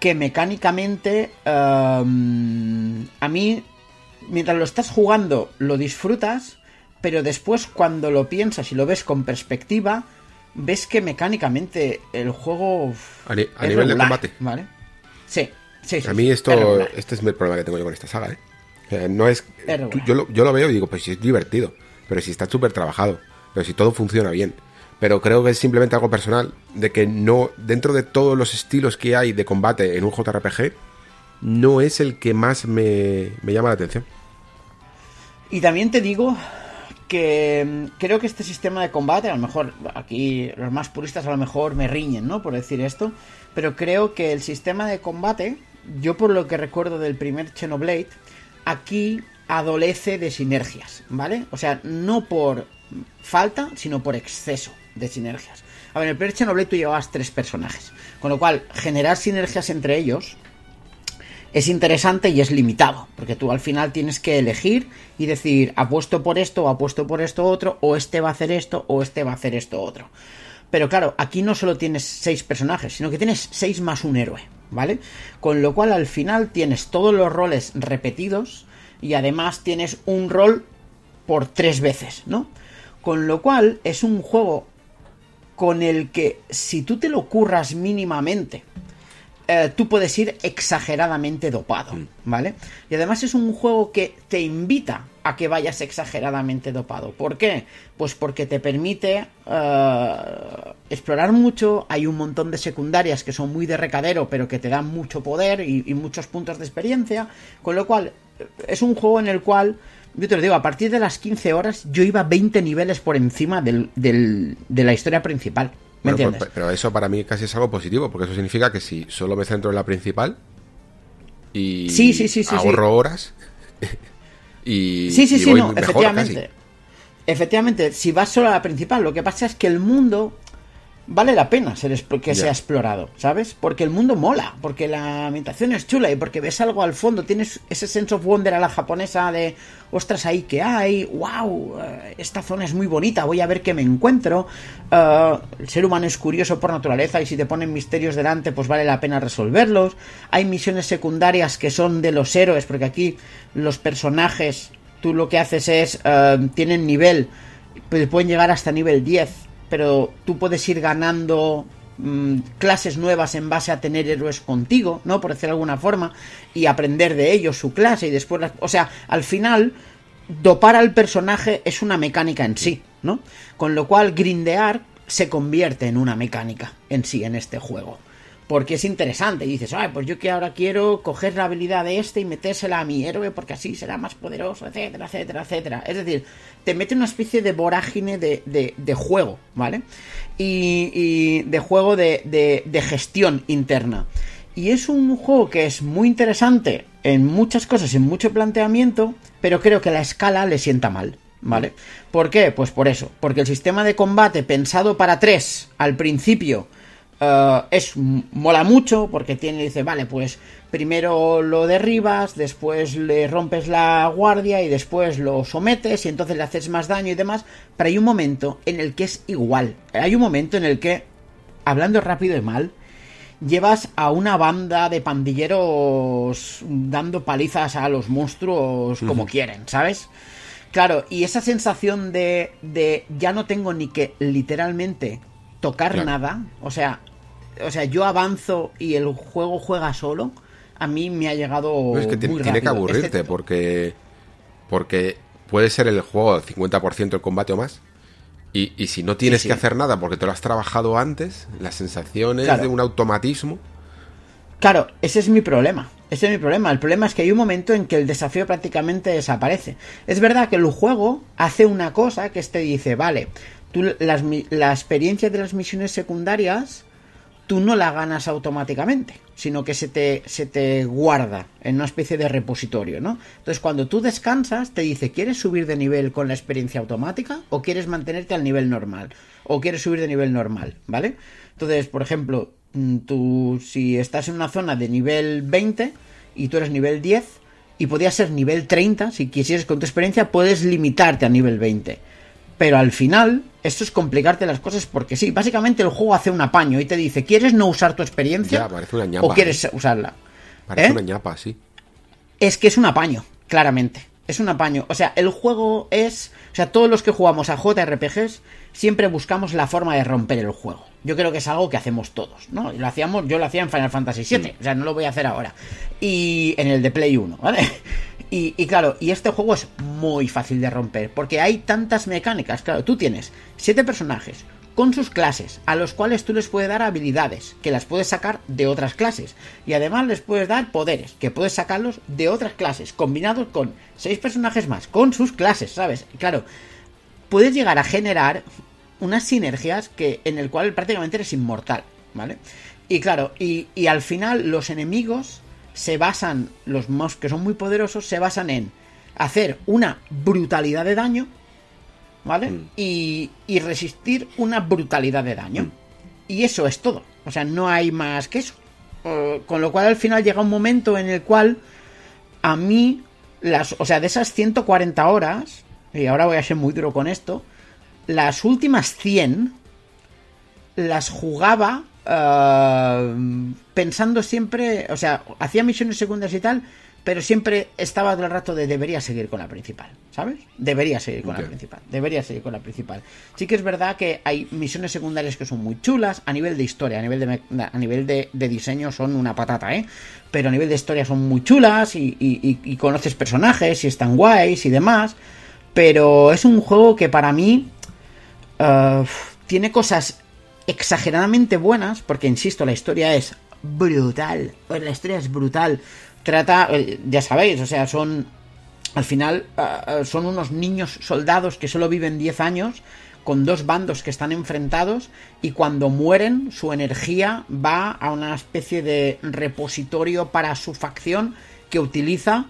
que mecánicamente em, a mí, mientras lo estás jugando, lo disfrutas, pero después cuando lo piensas y lo ves con perspectiva, ves que mecánicamente el juego... A, nivel de combate. ¿Vale? Sí, sí, sí. A mí esto, este es el problema que tengo yo con esta saga, ¿eh? Eh, no es. Yo, lo, yo lo veo y digo, pues sí es divertido. Pero si está súper trabajado. Pero si todo funciona bien. Pero creo que es simplemente algo personal. De que no. Dentro de todos los estilos que hay de combate en un JRPG. No es el que más me, me llama la atención. Y también te digo que mm, creo que este sistema de combate, a lo mejor aquí los más puristas a lo mejor me riñen, ¿no? Por decir esto, pero creo que el sistema de combate, yo por lo que recuerdo del primer Xenoblade, aquí adolece de sinergias, ¿vale? O sea, no por falta, sino por exceso de sinergias. A ver, en el primer Xenoblade tú llevabas tres personajes, con lo cual generar sinergias entre ellos es interesante y es limitado, porque tú al final tienes que elegir y decir, apuesto por esto, o apuesto por esto otro, o este va a hacer esto, o este va a hacer esto otro. Pero claro, aquí no solo tienes seis personajes, sino que tienes seis más un héroe, ¿vale? Con lo cual al final tienes todos los roles repetidos y además tienes un rol por tres veces, ¿no? Con lo cual es un juego con el que si tú te lo curras mínimamente, eh, tú puedes ir exageradamente dopado, ¿vale? Y además es un juego que te invita a que vayas exageradamente dopado. ¿Por qué? Pues porque te permite eh, explorar mucho, hay un montón de secundarias que son muy de recadero, pero que te dan mucho poder y, y muchos puntos de experiencia, con lo cual eh, es un juego en el cual yo te lo digo, a partir de las 15 horas yo iba 20 niveles por encima del, del, de la historia principal. ¿Me Bueno, entiendes? pero eso para mí casi es algo positivo, porque eso significa que si solo me centro en la principal y Sí, sí, sí, sí, ahorro horas y, Sí, sí, y sí, voy no, mejor efectivamente. casi. Efectivamente, si vas solo a la principal, lo que pasa es que el mundo vale la pena ser que sea explorado, ¿sabes? Porque el mundo mola, porque la ambientación es chula y porque ves algo al fondo, tienes ese sense of wonder a la japonesa de, ostras, ahí que hay, wow, eh, esta zona es muy bonita, voy a ver qué me encuentro. Eh, el ser humano es curioso por naturaleza y si te ponen misterios delante, pues vale la pena resolverlos. Hay misiones secundarias que son de los héroes, porque aquí los personajes, tú lo que haces es, eh, tienen nivel, pues pueden llegar hasta nivel 10 pero tú puedes ir ganando mm, clases nuevas en base a tener héroes contigo, ¿no? Por decir de alguna forma, y aprender de ellos su clase y después... las- O sea, al final, dopar al personaje es una mecánica en sí, ¿no? Con lo cual, grindear se convierte en una mecánica en sí en este juego. Porque es interesante. Y dices, ay, pues yo que ahora quiero coger la habilidad de este y metérsela a mi héroe porque así será más poderoso, etcétera, etcétera, etcétera. Es decir, te mete una especie de vorágine de, de- juego, ¿vale? Y, y de juego de, de- de gestión interna. Y es un juego que es muy interesante en muchas cosas, en mucho planteamiento, pero creo que la escala le sienta mal, ¿vale? ¿Por qué? Pues por eso, porque el sistema de combate pensado para tres al principio eh, es mola mucho porque tiene dice vale pues primero lo derribas después le rompes la guardia y después lo sometes y entonces le haces más daño y demás pero hay un momento en el que es igual hay un momento en el que hablando rápido y mal llevas a una banda de pandilleros dando palizas a los monstruos como quieren, ¿sabes? Claro, y esa sensación de, de ya no tengo ni que literalmente tocar Claro. nada, o sea, o sea, yo avanzo y el juego juega solo, a mí me ha llegado No, es que muy tiene que aburrirte Este- porque porque puede ser el juego al 50% el combate o más. Y, y si no tienes Sí, sí. que hacer nada porque te lo has trabajado antes, las sensaciones Claro. de un automatismo. Claro, ese es mi problema. Ese es mi problema. El problema es que hay un momento en que el desafío prácticamente desaparece. Es verdad que el juego hace una cosa que te dice, vale, tú las, la experiencia de las misiones secundarias, tú no la ganas automáticamente, sino que se te, se te guarda en una especie de repositorio, ¿no? Entonces, cuando tú descansas, te dice, ¿quieres subir de nivel con la experiencia automática o quieres mantenerte al nivel normal? O quieres subir de nivel normal, ¿vale? Entonces, por ejemplo, mm, tú, si estás en una zona de nivel 20 y tú eres nivel 10 y podías ser nivel 30, si quisieras con tu experiencia, puedes limitarte a nivel 20. Pero al final, esto es complicarte las cosas porque sí, básicamente el juego hace un apaño y te dice, ¿quieres no usar tu experiencia? Ya, parece una ñapa, ¿O quieres usarla? Parece ¿Eh? una ñapa, sí. Es que es un apaño, claramente. Es un apaño. O sea, el juego es. O sea, todos los que jugamos a JRPGs siempre buscamos la forma de romper el juego. Yo creo que es algo que hacemos todos, ¿no? Lo hacíamos, yo lo hacía en Final Fantasy VII, o sea, no lo voy a hacer ahora. Y en el de Play 1, ¿vale? Y, y, claro, y este juego es muy fácil de romper, porque hay tantas mecánicas. Claro, tú tienes siete personajes con sus clases, a los cuales tú les puedes dar habilidades, que las puedes sacar de otras clases. Y además les puedes dar poderes, que puedes sacarlos de otras clases, combinados con seis personajes más, con sus clases, ¿sabes? Claro, puedes llegar a generar unas sinergias que en el cual prácticamente eres inmortal, ¿vale? Y claro, y, y al final los enemigos se basan, los mobs que son muy poderosos, se basan en hacer una brutalidad de daño, ¿vale? Mm. Y, y, resistir una brutalidad de daño. Mm. Y eso es todo. O sea, no hay más que eso. Con lo cual al final llega un momento en el cual a mí, las, o sea, de esas 140 horas, y ahora voy a ser muy duro con esto, las últimas 100 las jugaba Uh, pensando siempre, o sea, hacía misiones secundarias y tal, pero siempre estaba todo el rato de debería seguir con la principal, ¿sabes? Debería seguir con okay. la principal, debería seguir con la principal. Sí que es verdad que hay misiones secundarias que son muy chulas, a nivel de historia, a nivel de, a nivel de, de diseño son una patata, ¿eh? Pero a nivel de historia son muy chulas y, y, y conoces personajes y están guays y demás, pero es un juego que para mí uh, tiene cosas exageradamente buenas, porque insisto, la historia es brutal. La historia es brutal. Trata, eh, ya sabéis, o sea, son. Al final, uh, son unos niños soldados que solo viven 10 años, con dos bandos que están enfrentados, y cuando mueren, su energía va a una especie de repositorio para su facción que utiliza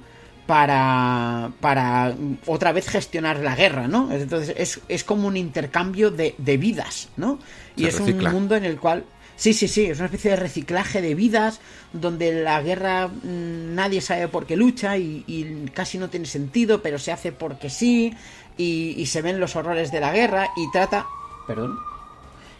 para, para otra vez gestionar la guerra, ¿no? Entonces es, es como un intercambio de, de vidas, ¿no? Y Se es recicla. un mundo en el cual... Sí, sí, sí, es una especie de reciclaje de vidas donde la guerra mmm, nadie sabe por qué lucha y, y, casi no tiene sentido, pero se hace porque sí y, y se ven los horrores de la guerra y trata... Perdón.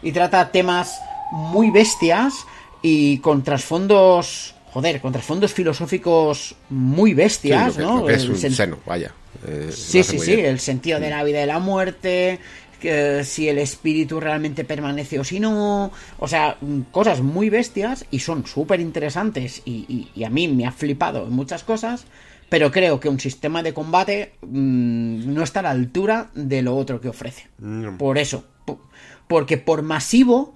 Y trata temas muy bestias y con trasfondos joder, con trasfondos filosóficos muy bestias, sí, lo que, ¿no? Lo que es un sen... seno, vaya. Eh, sí, sí, sí, bien. el sentido de la vida y de la muerte, que si el espíritu realmente permanece o si no, o sea, cosas muy bestias y son súper interesantes y, y, y, a mí me ha flipado en muchas cosas, pero creo que un sistema de combate mmm, no está a la altura de lo otro que ofrece. Mm. Por eso, porque por masivo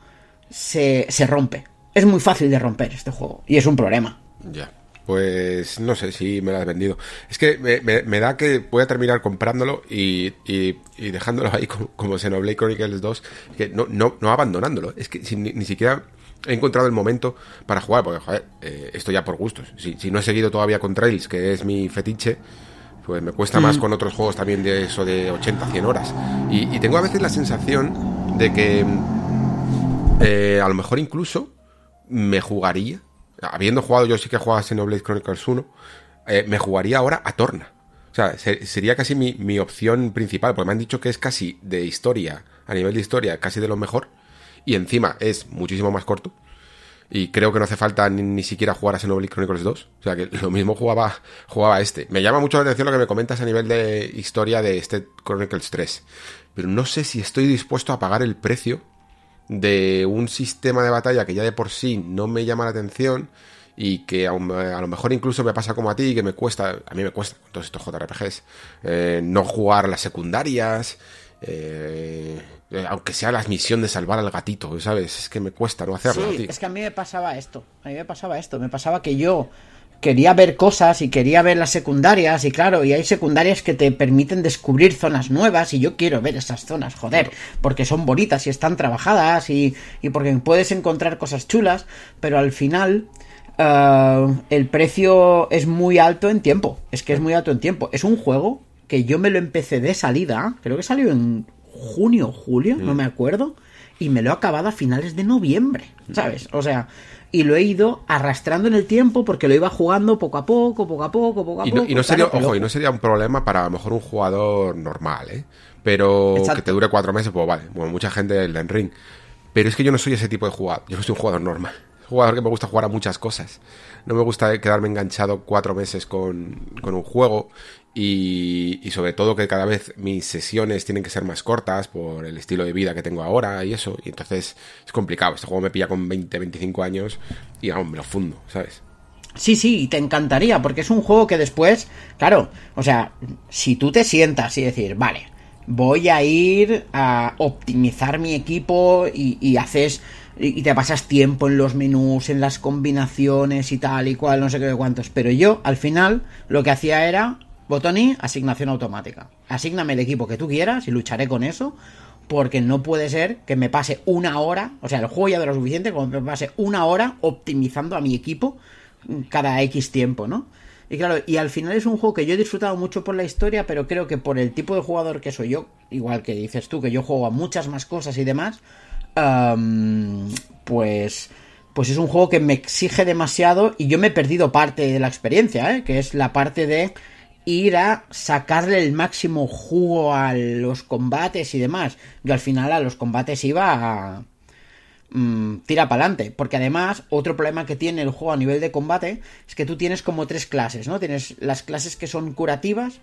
se, se rompe es muy fácil de romper este juego y es un problema. Ya. Pues no sé si me lo has vendido. Es que me, me, me da que voy a terminar comprándolo y, y, y dejándolo ahí como, como Xenoblade Chronicles 2, que no, no, no abandonándolo. Es que si, ni, ni, siquiera he encontrado el momento para jugar, porque joder, eh, esto ya por gustos. Si, si, no he seguido todavía con Trails, que es mi fetiche, pues me cuesta mm. más con otros juegos también de eso de 80, 100 horas. Y, y tengo a veces la sensación de que eh, a lo mejor incluso me jugaría, habiendo jugado, yo sí que he jugado a Xenoblade Chronicles 1, eh, me jugaría ahora a Torna. O sea, ser, sería casi mi, mi, opción principal, porque me han dicho que es casi de historia, a nivel de historia, casi de lo mejor, y encima es muchísimo más corto. Y creo que no hace falta ni, ni siquiera jugar a Xenoblade Chronicles 2. O sea, que lo mismo jugaba, jugaba este. Me llama mucho la atención lo que me comentas a nivel de historia de este Chronicles 3. Pero no sé si estoy dispuesto a pagar el precio de un sistema de batalla que ya de por sí no me llama la atención y que a, lo mejor incluso me pasa como a ti, que me cuesta, a mí me cuesta con todos estos JRPGs, eh, no jugar las secundarias, eh, aunque sea la misión de salvar al gatito, ¿sabes? Es que me cuesta no hacerlo. Sí, es que a mí me pasaba esto, a mí me pasaba esto, me pasaba que yo quería ver cosas y quería ver las secundarias y claro, y hay secundarias que te permiten descubrir zonas nuevas y yo quiero ver esas zonas, joder, porque son bonitas y están trabajadas y, y porque puedes encontrar cosas chulas, pero al final uh, el precio es muy alto en tiempo, es que es muy alto en tiempo. Es un juego que yo me lo empecé de salida, creo que salió en junio o julio, mm. no me acuerdo, y me lo he acabado a finales de noviembre, ¿sabes? O sea, y lo he ido arrastrando en el tiempo porque lo iba jugando poco a poco, poco a poco, poco a y no, poco. Y no sería, claro, ojo, y no sería un problema para a lo mejor un jugador normal, ¿eh? Pero Exacto. que te dure cuatro meses, pues vale, bueno, mucha gente el Ring. Pero es que yo no soy ese tipo de jugador, yo no soy un jugador normal. Un jugador que me gusta jugar a muchas cosas. No me gusta quedarme enganchado cuatro meses con, con un juego y, y, sobre todo que cada vez mis sesiones tienen que ser más cortas por el estilo de vida que tengo ahora y eso. Y entonces es complicado. Este juego me pilla con 20, 25 años y aún me lo fundo, ¿sabes? Sí, sí, te encantaría, porque es un juego que después, claro, o sea, si tú te sientas y decir, vale, voy a ir a optimizar mi equipo y, y haces y te pasas tiempo en los menús, en las combinaciones y tal y cual, no sé qué cuántos. Pero yo, al final, lo que hacía era botón asignación automática. Asígname el equipo que tú quieras y lucharé con eso. Porque no puede ser que me pase una hora, o sea, el juego ya de lo suficiente, como me pase una hora optimizando a mi equipo cada X tiempo, ¿no? Y claro, y al final es un juego que yo he disfrutado mucho por la historia, pero creo que por el tipo de jugador que soy yo, igual que dices tú, que yo juego a muchas más cosas y demás, pues pues es un juego que me exige demasiado y yo me he perdido parte de la experiencia, ¿eh? que es la parte de ir a sacarle el máximo jugo a los combates y demás. Yo al final a los combates iba a, mmm, tira para adelante. Porque además, otro problema que tiene el juego a nivel de combate es que tú tienes como tres clases, ¿no? Tienes las clases que son curativas,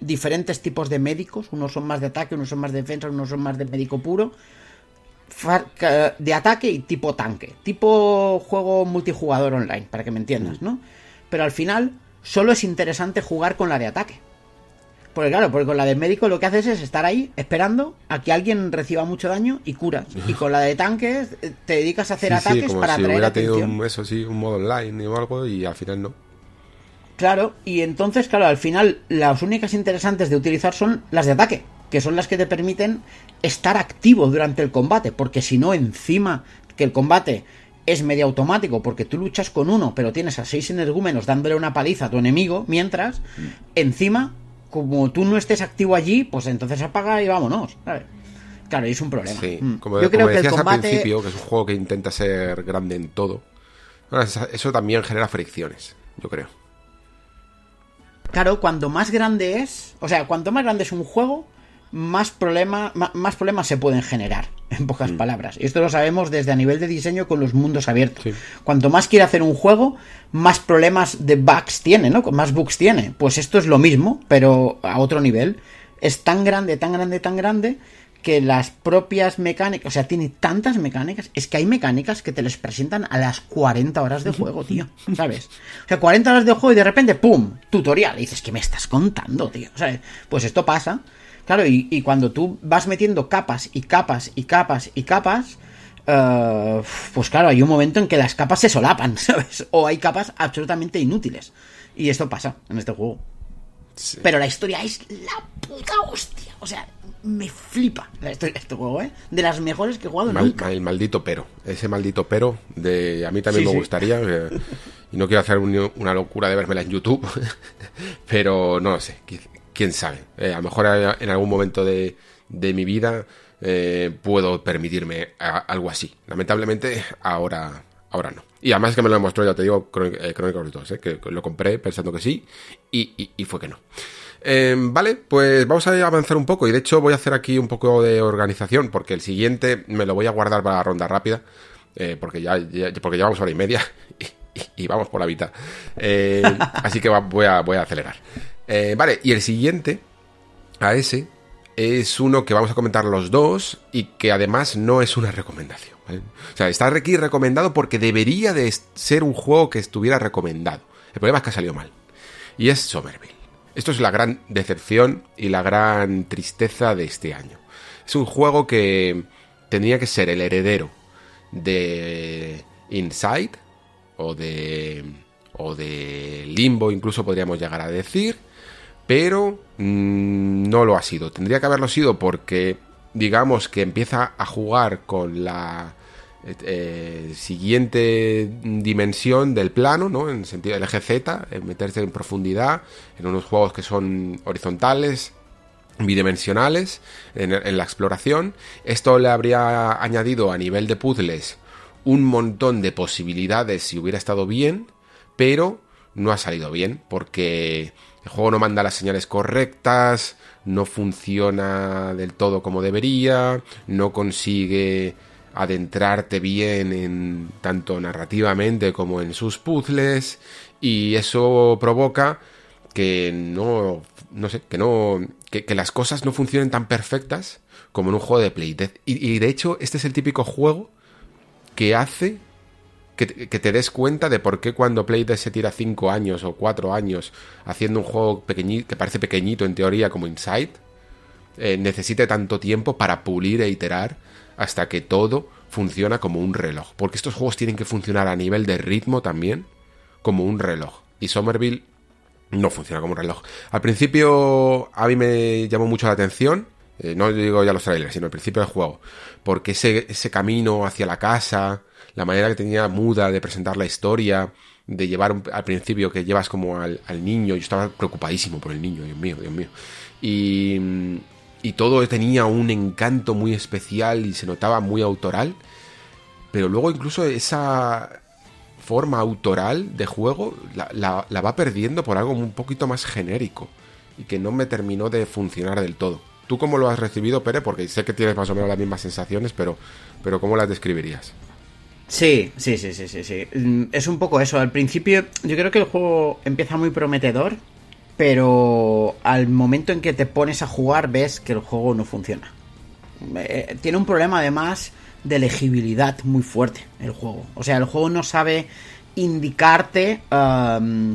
diferentes tipos de médicos, unos son más de ataque, unos son más de defensa, unos son más de médico puro. De ataque y tipo tanque. Tipo juego multijugador online, para que me entiendas, ¿no? Pero al final, solo es interesante jugar con la de ataque. Porque claro, porque con la de médico lo que haces es estar ahí esperando a que alguien reciba mucho daño y curas. Y con la de tanques eh, te dedicas a hacer Sí, ataques sí, como para si atraer hubiera tenido atención. un, eso sí, un modo online o algo y al final no. Claro, y entonces, claro, al final las únicas interesantes de utilizar son las de ataque, que son las que te permiten estar activo durante el combate, porque si no, encima que el combate es medio automático, porque tú luchas con uno, pero tienes a seis energúmenos dándole una paliza a tu enemigo, mientras, encima, como tú no estés activo allí, pues entonces apaga y vámonos, ¿sabes? Claro, y es un problema. Sí, Mm. como, Yo creo como que el decías al principio, que es un juego que intenta ser grande en todo. Eso también genera fricciones, yo creo. Claro, cuando más grande es, o sea, cuanto más grande es un juego, más, problema, ma- más problemas se pueden generar, en pocas Mm. palabras. Y esto lo sabemos desde a nivel de diseño con los mundos abiertos. Sí. Cuanto más quiere hacer un juego, más problemas de bugs tiene, ¿no? Más bugs tiene. Pues esto es lo mismo, pero a otro nivel. Es tan grande, tan grande, tan grande que las propias mecánicas, o sea, tiene tantas mecánicas, es que hay mecánicas que te les presentan a las 40 horas de juego, tío, ¿sabes? O sea, 40 horas de juego y de repente, ¡pum! Tutorial. Y dices, ¿qué me estás contando, tío? ¿Sabes? Pues esto pasa. Claro, y, y cuando tú vas metiendo capas y capas y capas y capas, eh, pues claro, hay un momento en que las capas se solapan, ¿sabes? O hay capas absolutamente inútiles. Y esto pasa en este juego. Sí. Pero la historia es la puta hostia. O sea, me flipa la historia de este juego, ¿eh? De las mejores que he jugado Mal- nunca. el maldito pero. Ese maldito pero de a mí también Sí, me sí. gustaría. y no quiero hacer un- una locura de vérmela en YouTube. pero no lo sé. Qui- Quién sabe. Eh, a lo mejor eh, en algún momento de, de mi vida eh, puedo permitirme a- algo así. Lamentablemente, ahora, ahora no. Y además que me lo demostró, ya te digo, Chronic- eh, Chronicles 2, eh, que lo compré pensando que sí y, y- y fue que no. Eh, vale, pues vamos a avanzar un poco y de hecho voy a hacer aquí un poco de organización porque el siguiente me lo voy a guardar para la ronda rápida eh, porque ya, ya- porque llevamos hora y media y, vamos por la mitad. Eh, así que va- voy, a, voy a acelerar. Eh, vale, y el siguiente a ese es uno que vamos a comentar los dos y que además no es una recomendación. O sea, está aquí recomendado porque debería de ser un juego que estuviera recomendado. El problema es que ha salido mal. Y es Somerville. Esto es la gran decepción y la gran tristeza de este año. Es un juego que tenía que ser el heredero de Inside o de o de Limbo incluso podríamos llegar a decir, pero mm, no lo ha sido. Tendría que haberlo sido porque digamos que empieza a jugar con la eh, siguiente dimensión del plano, ¿no? En sentido del eje Z, en meterse en profundidad, en unos juegos que son horizontales, bidimensionales, en, en la exploración. Esto le habría añadido a nivel de puzzles un montón de posibilidades si hubiera estado bien, pero no ha salido bien porque el juego no manda las señales correctas, no funciona del todo como debería, no consigue adentrarte bien en tanto narrativamente como en sus puzzles y eso provoca que no, no sé, que no, que, las cosas no funcionen tan perfectas como en un juego de Play Y, y de hecho, este es el típico juego que hace que, te des cuenta de por qué cuando Playdead se tira 5 años o 4 años haciendo un juego pequeñito, que parece pequeñito en teoría como Inside, eh, necesite tanto tiempo para pulir e iterar hasta que todo funciona como un reloj. Porque estos juegos tienen que funcionar a nivel de ritmo también como un reloj. Y Somerville no funciona como un reloj. Al principio a mí me llamó mucho la atención, eh, no digo ya los trailers, sino al principio del juego, porque ese, ese camino hacia la casa, la manera que tenía muda de presentar la historia, de llevar al principio que llevas como al, niño, yo estaba preocupadísimo por el niño, Dios mío, Dios mío. Y, y todo tenía un encanto muy especial y se notaba muy autoral, pero luego incluso esa forma autoral de juego la, va perdiendo por algo un poquito más genérico y que no me terminó de funcionar del todo. ¿Tú cómo lo has recibido, Pere? Porque sé que tienes más o menos las mismas sensaciones, pero, pero ¿cómo las describirías? Sí, sí, sí, sí, sí, sí. Mm, es un poco eso. Al principio yo creo que el juego empieza muy prometedor, pero al momento en que te pones a jugar ves que el juego no funciona. Eh, tiene un problema además de legibilidad muy fuerte el juego. O sea, el juego no sabe indicarte... Mm,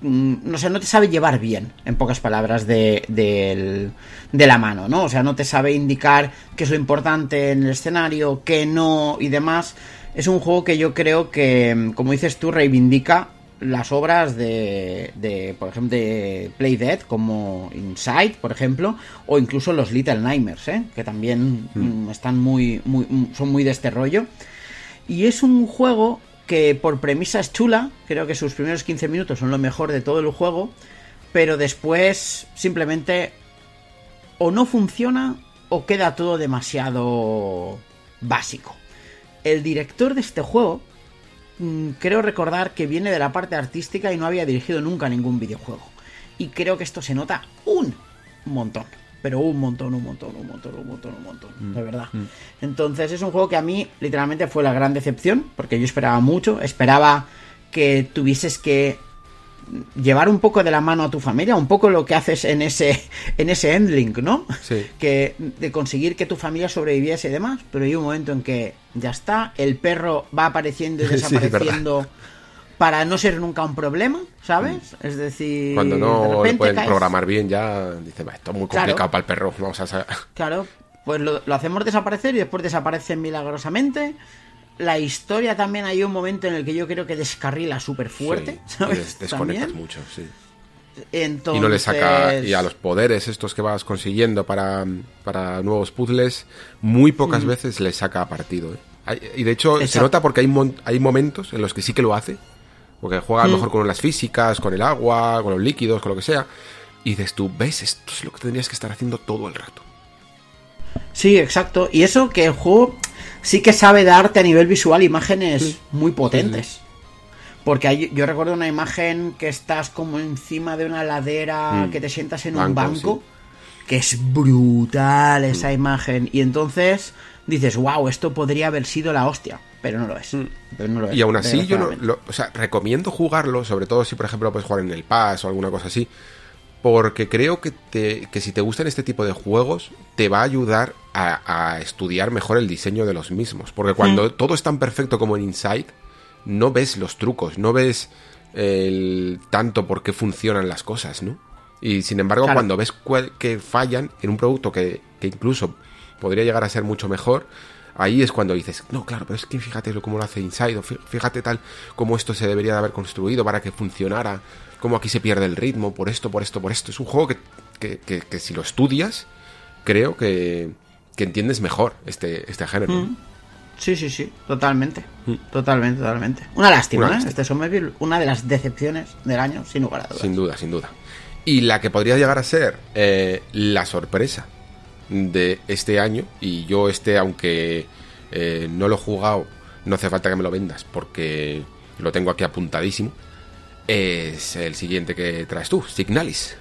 no sé, no te sabe llevar bien, en pocas palabras, de, de, la mano, ¿no? O sea, no te sabe indicar qué es lo importante en el escenario, qué no y demás. Es un juego que yo creo que, como dices tú, reivindica las obras de, de, por ejemplo, de Play Dead, como Inside, por ejemplo, o incluso los Little Nightmares, ¿eh? que también mm. Están muy, muy, son muy de este rollo. Y es un juego que por premisa es chula, creo que sus primeros 15 minutos son lo mejor de todo el juego, pero después simplemente o no funciona o queda todo demasiado básico. El director de este juego, Mm, creo recordar que viene de la parte artística y no había dirigido nunca ningún videojuego. Y creo que esto se nota un montón. Pero un montón, un montón, un montón, un montón, un montón. Mm, de verdad. Mm. Entonces es un juego que a mí literalmente fue la gran decepción. Porque yo esperaba mucho. Esperaba que tuvieses que llevar un poco de la mano a tu familia, un poco lo que haces en ese en ese endlink, ¿no? Sí. Que de conseguir que tu familia sobreviviese y demás, pero hay un momento en que ya está, el perro va apareciendo y desapareciendo para no ser nunca un problema, ¿sabes? Mm. Es decir, cuando no lo pueden programar bien ya dice, esto es muy complicado para el perro, vamos a Claro, pues lo, lo hacemos desaparecer y después desaparece milagrosamente la historia también hay un momento en el que yo creo que descarrila súper fuerte, ¿sabes? Desconectas mucho, sí. Y no le saca. Y a los poderes estos que vas consiguiendo para, para nuevos puzzles, muy pocas veces le saca partido. ¿eh? Y de hecho, se nota porque hay, hay momentos en los que sí que lo hace. Porque juega mejor con las físicas, con el agua, con los líquidos, con lo que sea. Y dices tú, ¿ves? Esto es lo que tendrías que estar haciendo todo el rato. Sí, exacto. Y eso que el juego sí que sabe darte a nivel visual imágenes muy potentes. Porque yo recuerdo una imagen que estás como encima de una ladera, mm. que te sientas en un banco, que es brutal esa mm. imagen. Y entonces dices, wow, esto podría haber sido la hostia. Pero no lo es. Mm. y aún así, yo no, o sea, recomiendo jugarlo, sobre todo si, por ejemplo, puedes jugar en el Pass o alguna cosa así porque creo que, te, que si te gustan este tipo de juegos, te va a ayudar a, estudiar mejor el diseño de los mismos. Porque cuando mm. todo es tan perfecto como en Inside, no ves los trucos, no ves el tanto por qué funcionan las cosas, ¿no? Y sin embargo, cuando ves que fallan en un producto que, que, incluso podría llegar a ser mucho mejor, ahí es cuando dices, no, claro, pero es que fíjate cómo lo hace Inside, o fíjate tal cómo esto se debería de haber construido para que funcionara cómo aquí se pierde el ritmo, por esto, por esto, por esto. Es un juego que, que, si lo estudias, creo que, entiendes mejor este, este género. Mm. Sí, sí, sí, totalmente. Mm. Totalmente, totalmente. Una lástima, ¿eh? Este Somerville, una de las decepciones del año, sin lugar a dudas. Sin duda, sin duda. Y la que podría llegar a ser eh, la sorpresa de este año, y yo este, aunque eh, no lo he jugado, no hace falta que me lo vendas, porque lo tengo aquí apuntadísimo es el siguiente que traes tú, Signalis.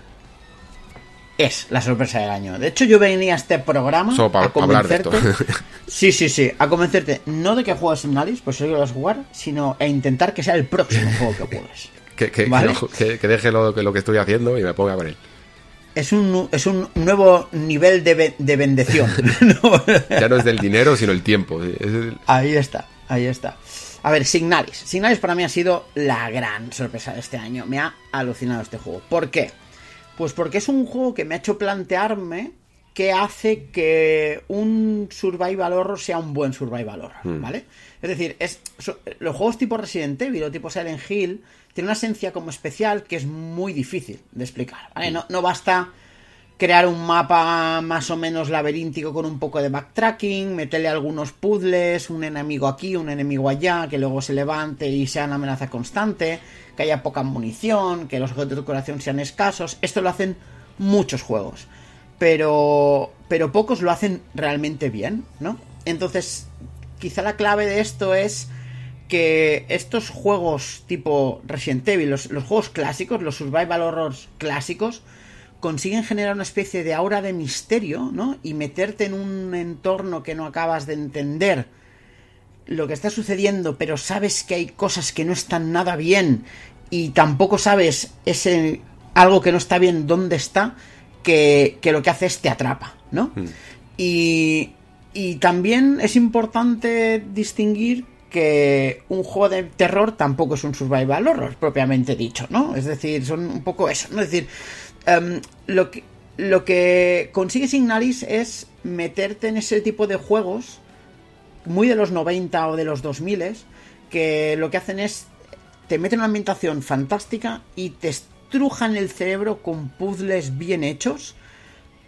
Es la sorpresa del año. De hecho, yo venía a este programa a convencerte. sí, sí, sí. A convencerte no de que juegues Signalis, pues eso que vas a jugar, sino a intentar que sea el próximo juego que juegues. que, que, deje lo, lo que estoy haciendo y me ponga con él. Es un, es un nuevo nivel de, de bendición. ya no es del dinero, sino el tiempo. Ahí está, ahí está. A ver, Signalis. Signalis para mí ha sido la gran sorpresa de este año. Me ha alucinado este juego. ¿Por qué? Pues porque es un juego que me ha hecho plantearme qué hace que un survival horror sea un buen survival horror, hmm. ¿vale? Es decir, es, los juegos tipo Resident Evil o tipo Silent Hill tienen una esencia como especial que es muy difícil de explicar, ¿vale? No, no basta crear un mapa más o menos laberíntico con un poco de backtracking, meterle algunos puzzles, un enemigo aquí, un enemigo allá, que luego se levante y sea una amenaza constante, que haya poca munición, que los objetos de decoración sean escasos. Esto lo hacen muchos juegos, pero pero pocos lo hacen realmente bien, ¿no? Entonces, quizá la clave de esto es que estos juegos tipo Resident Evil, los, los juegos clásicos, los survival horrors clásicos, consiguen generar una especie de aura de misterio, ¿no? Y meterte en un entorno que no acabas de entender lo que está sucediendo, pero sabes que hay cosas que no están nada bien y tampoco sabes ese algo que no está bien dónde está, que, lo que hace es te atrapa, ¿no? Hmm. Y, y también es importante distinguir que un juego de terror tampoco es un survival horror, propiamente dicho, ¿no? Es decir, son un poco eso, ¿no? Es decir, Em, lo, que, lo que consigue Signalis es meterte en ese tipo de juegos muy de los 90 o de los 2000 que lo que hacen es te meten una ambientación fantástica y te estrujan el cerebro con puzzles bien hechos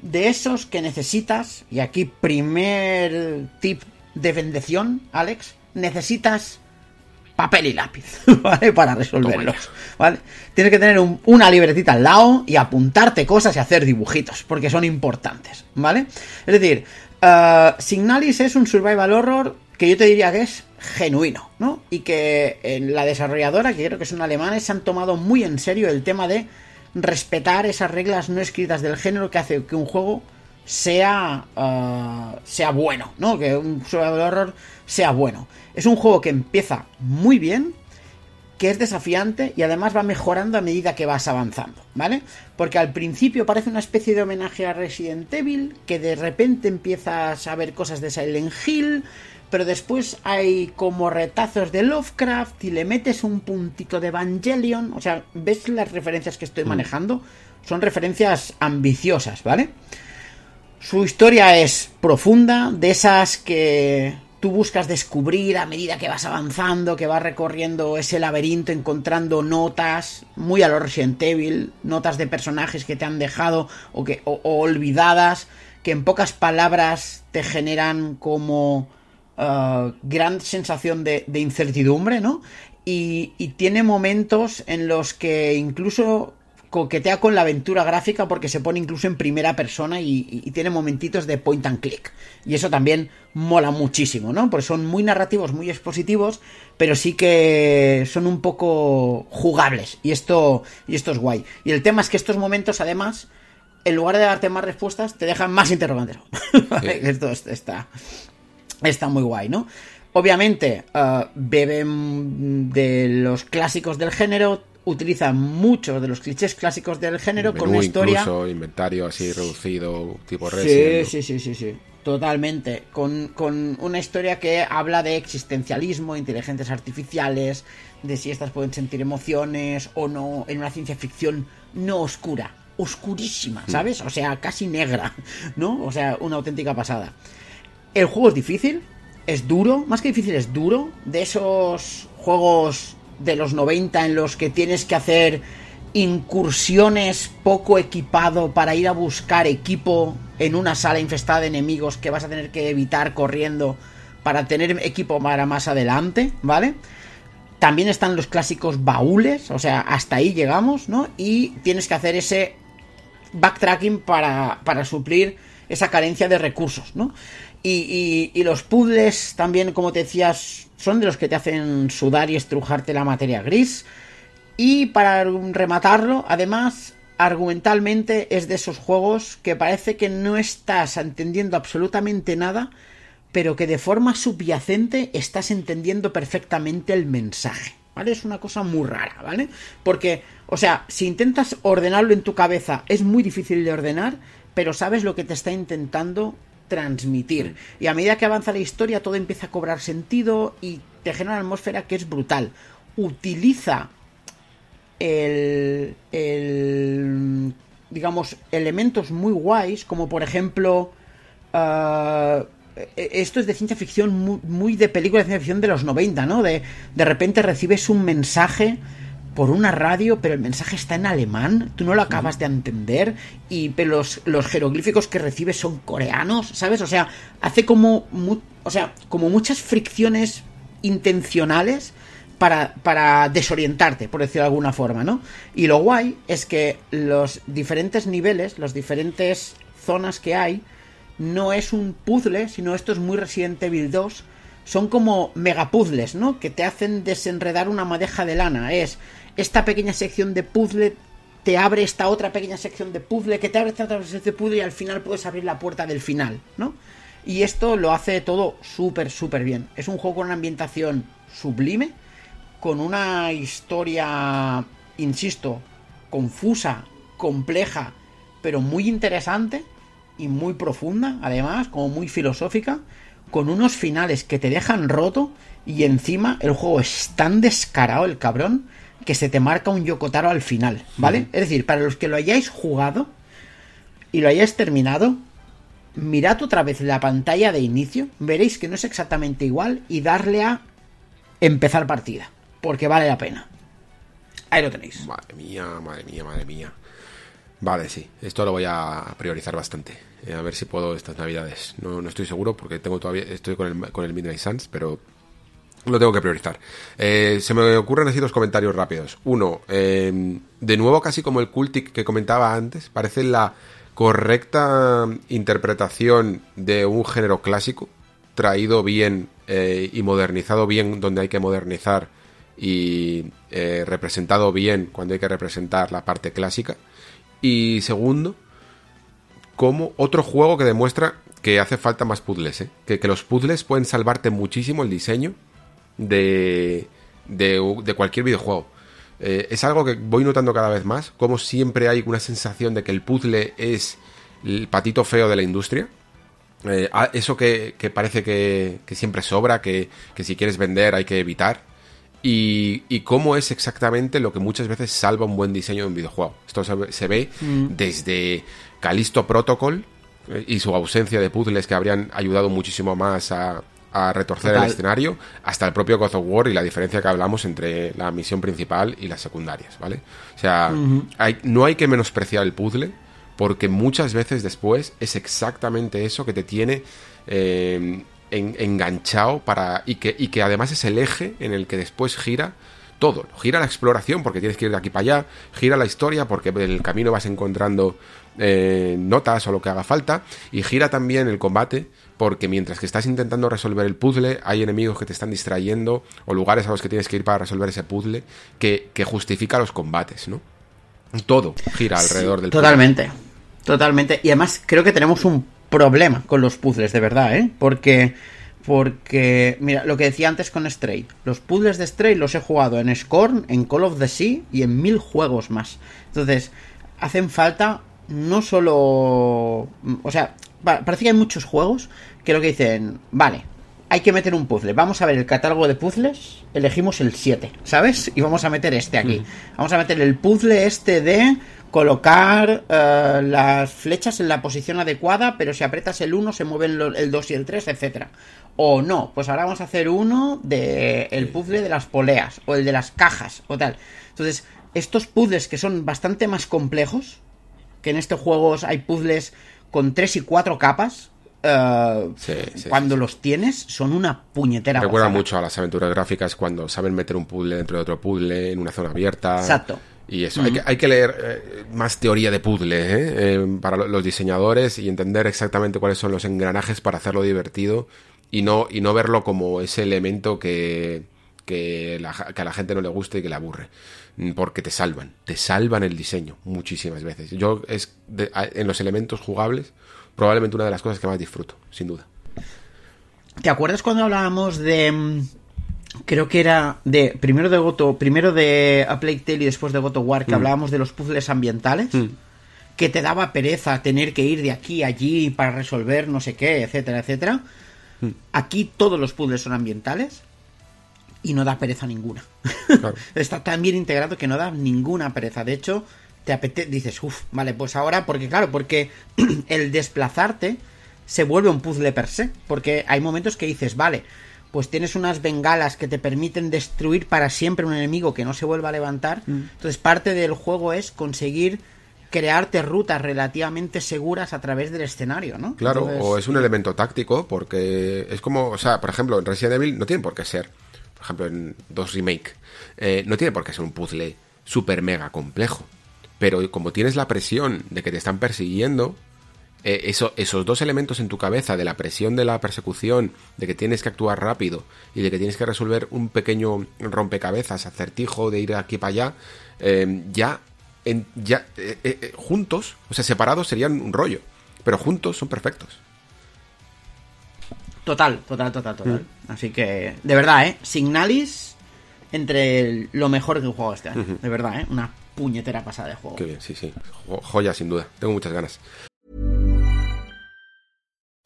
de esos que necesitas y aquí primer tip de bendición Alex necesitas papel y lápiz, ¿vale? Para resolverlos, ¿vale? Tienes que tener una libretita al lado y apuntarte cosas y hacer dibujitos, porque son importantes, ¿vale? Es decir, uh, Signalis es un survival horror que yo te diría que es genuino, ¿no? Y que en la desarrolladora, que creo que son alemanes, se han tomado muy en serio el tema de respetar esas reglas no escritas del género que hace que un juego sea, uh, sea bueno, ¿no? Que un survival horror sea bueno. Es un juego que empieza muy bien, que es desafiante y además va mejorando a medida que vas avanzando, ¿vale? Porque al principio parece una especie de homenaje a Resident Evil, que de repente empiezas a ver cosas de Silent Hill, pero después hay como retazos de Lovecraft y le metes un puntito de Evangelion, o sea, ¿ves las referencias que estoy mm. manejando? Son referencias ambiciosas, ¿vale? Su historia es profunda, de esas que tú buscas descubrir a medida que vas avanzando, que vas recorriendo ese laberinto, encontrando notas, muy a lo Resident Evil, notas de personajes que te han dejado o, que, olvidadas, que en pocas palabras te generan como uh, gran sensación de, incertidumbre, ¿no? Y, y tiene momentos en los que incluso coquetea con la aventura gráfica porque se pone incluso en primera persona y, tiene momentitos de point and click. Y eso también mola muchísimo, ¿no? Porque son muy narrativos, muy expositivos, pero sí que son un poco jugables. Y esto, y esto es guay. Y el tema es que estos momentos, además, en lugar de darte más respuestas, te dejan más interrogantes. esto está, está muy guay, ¿no? Obviamente, uh, beben de los clásicos del género, utiliza muchos de los clichés clásicos del género con una historia. Incluso inventario así reducido, tipo Resident. Sí, sí, sí, sí, sí. Totalmente. Con, una historia que habla de existencialismo, inteligencias artificiales, de si estas pueden sentir emociones o no, en una ciencia ficción no oscura, oscurísima, mm. ¿sabes? O sea, casi negra, ¿no? O sea, una auténtica pasada. El juego es difícil, es duro, más que difícil, es duro. De esos juegos de los 90 en los que tienes que hacer incursiones poco equipado para ir a buscar equipo en una sala infestada de enemigos que vas a tener que evitar corriendo para tener equipo para más adelante, ¿vale? También están los clásicos baúles, o sea, hasta ahí llegamos, ¿no? Y tienes que hacer ese backtracking para, para suplir esa carencia de recursos, ¿no? Y, y, los puzzles también, como te decías, son de los que te hacen sudar y estrujarte la materia gris. Y para rematarlo, además, argumentalmente es de esos juegos que parece que no estás entendiendo absolutamente nada, pero que de forma subyacente estás entendiendo perfectamente el mensaje. ¿vale? Es una cosa muy rara, ¿vale? Porque, o sea, si intentas ordenarlo en tu cabeza, es muy difícil de ordenar, pero sabes lo que te está intentando transmitir. Y a medida que avanza la historia, todo empieza a cobrar sentido y te genera una atmósfera que es brutal. Utiliza el, digamos, elementos muy guays, como por ejemplo... Uh, esto es de ciencia ficción muy, muy, de película de ciencia ficción de los 90, ¿no? De, de repente recibes un mensaje por una radio, pero el mensaje está en alemán, tú no lo acabas de entender, y los, los jeroglíficos que recibes son coreanos, ¿sabes? O sea, hace como, o sea, como muchas fricciones intencionales para, para desorientarte, por decirlo de alguna forma, ¿no? Y lo guay es que los diferentes niveles, las diferentes zonas que hay, no es un puzzle, sino esto es muy Resident Evil 2, son como megapuzzles, ¿no? Que te hacen desenredar una madeja de lana. Es esta pequeña sección de puzzle te abre esta otra pequeña sección de puzzle, que te abre esta otra sección de puzzle y al final puedes abrir la puerta del final, ¿no? Y esto lo hace todo súper, súper bien. Es un juego con una ambientación sublime, con una historia, insisto, confusa, compleja, pero muy interesante y muy profunda, además, como muy filosófica, con unos finales que te dejan roto y encima el juego es tan descarado, el cabrón, que se te marca un Yokotaro al final, ¿vale? Es decir, para los que lo hayáis jugado y lo hayáis terminado, mirad otra vez la pantalla de inicio, veréis que no es exactamente igual y darle a empezar partida, porque vale la pena. Ahí lo tenéis. Madre mía, madre mía, madre mía. Vale, sí, esto lo voy a priorizar bastante. Eh, a ver si puedo estas navidades. No, no estoy seguro porque tengo todavía estoy con el, con el Midnight Suns, pero lo tengo que priorizar. Eh, se me ocurren así dos comentarios rápidos. Uno, eh, de nuevo casi como el cultic que comentaba antes, parece la correcta interpretación de un género clásico, traído bien eh, y modernizado bien donde hay que modernizar y representado bien cuando hay que representar la parte clásica. Y segundo, como otro juego que demuestra que hace falta más puzzles, que, que los puzzles pueden salvarte muchísimo el diseño de, de, cualquier videojuego. Eh, es algo que voy notando cada vez más, como siempre hay una sensación de que el puzzle es el patito feo de la industria. Eh, eso que, parece que, siempre sobra, que, si quieres vender hay que evitar. Y, y, cómo es exactamente lo que muchas veces salva un buen diseño de un videojuego. Esto se, ve mm. desde Callisto Protocol eh, y su ausencia de puzzles que habrían ayudado muchísimo más a, a retorcer el escenario, hasta el propio God of War y la diferencia que hablamos entre la misión principal y las secundarias, ¿vale? O sea, no hay que menospreciar el puzzle, porque muchas veces después es exactamente eso que te tiene eh, enganchado para y que, y que además es el eje en el que después gira todo. Gira la exploración porque tienes que ir de aquí para allá, gira la historia porque en el camino vas encontrando eh, notas o lo que haga falta, y gira también el combate porque mientras que estás intentando resolver el puzzle, hay enemigos que te están distrayendo o lugares a los que tienes que ir para resolver ese puzzle que, justifica los combates, ¿no? Todo gira alrededor del Totalmente, totalmente. Y además creo que tenemos un problema con los puzzles, de verdad, ¿eh? Porque, porque, mira, lo que decía antes con Stray, los puzzles de Stray los he jugado en Scorn, en Call of the Sea y en mil juegos más. Entonces, hacen falta no solo... O sea, parece que hay muchos juegos que lo que dicen, vale, hay que meter un puzzle. Vamos a ver el catálogo de puzzles. Elegimos el 7, ¿sabes? Y vamos a meter este aquí. Vamos a meter el puzzle este de colocar eh, las flechas en la posición adecuada, pero si apretas el 1 se mueven el 2 y el 3, etcétera. O no, pues ahora vamos a hacer uno de el puzzle de las poleas o el de las cajas o tal. Entonces, estos puzzles que son bastante más complejos, que en este juego hay puzzles con 3 y 4 capas, Uh, cuando los tienes son una puñetera. Recuerda mucho a las aventuras gráficas cuando saben meter un puzzle dentro de otro puzzle en una zona abierta. Exacto. Y eso, hay, que, hay, que, leer eh, más teoría de puzzle ¿eh? eh, para los diseñadores y entender exactamente cuáles son los engranajes para hacerlo divertido y no, y no verlo como ese elemento que, que, a la gente no le gusta y que le aburre. Porque te salvan, te salvan el diseño muchísimas veces. Yo es en los elementos jugables probablemente una de las cosas que más disfruto, sin duda. ¿Te acuerdas cuando hablábamos de mm, creo que era de primero de Goto, primero de A Plague Tale y después de Goto War, que hablábamos de los puzzles ambientales, que te daba pereza tener que ir de aquí a allí para resolver no sé qué, etcétera, etcétera. Aquí todos los puzzles son ambientales y no da pereza ninguna. Está tan bien integrado que no da ninguna pereza. De hecho, te apetece, dices, uff, vale, pues ahora, porque claro, porque el desplazarte se vuelve un puzzle per se, porque hay momentos que dices, vale, pues tienes unas bengalas que te permiten destruir para siempre un enemigo que no se vuelva a levantar. Mm. Entonces parte del juego es conseguir crearte rutas relativamente seguras a través del escenario, ¿no? Claro, o es un elemento táctico, porque es como, o sea, por ejemplo, en Resident Evil no tiene por qué ser, por ejemplo, en 2 Remake, eh, no tiene por qué ser un puzzle super mega complejo. Pero como tienes la presión de que te están persiguiendo, eh, eso, esos dos elementos en tu cabeza, de la presión de la persecución, de que tienes que actuar rápido y de que tienes que resolver un pequeño rompecabezas, acertijo de ir aquí para allá, eh, ya, en, ya eh, juntos, o sea, separados serían un rollo, pero juntos son perfectos. Total, total, total, total. Mm. Así que, de verdad, ¿eh? Signalis entre lo mejor que he jugado este año. De verdad, ¿eh? Una puñetera pasada de juego. Qué bien, sí, sí. Joya, sin duda. Tengo muchas ganas.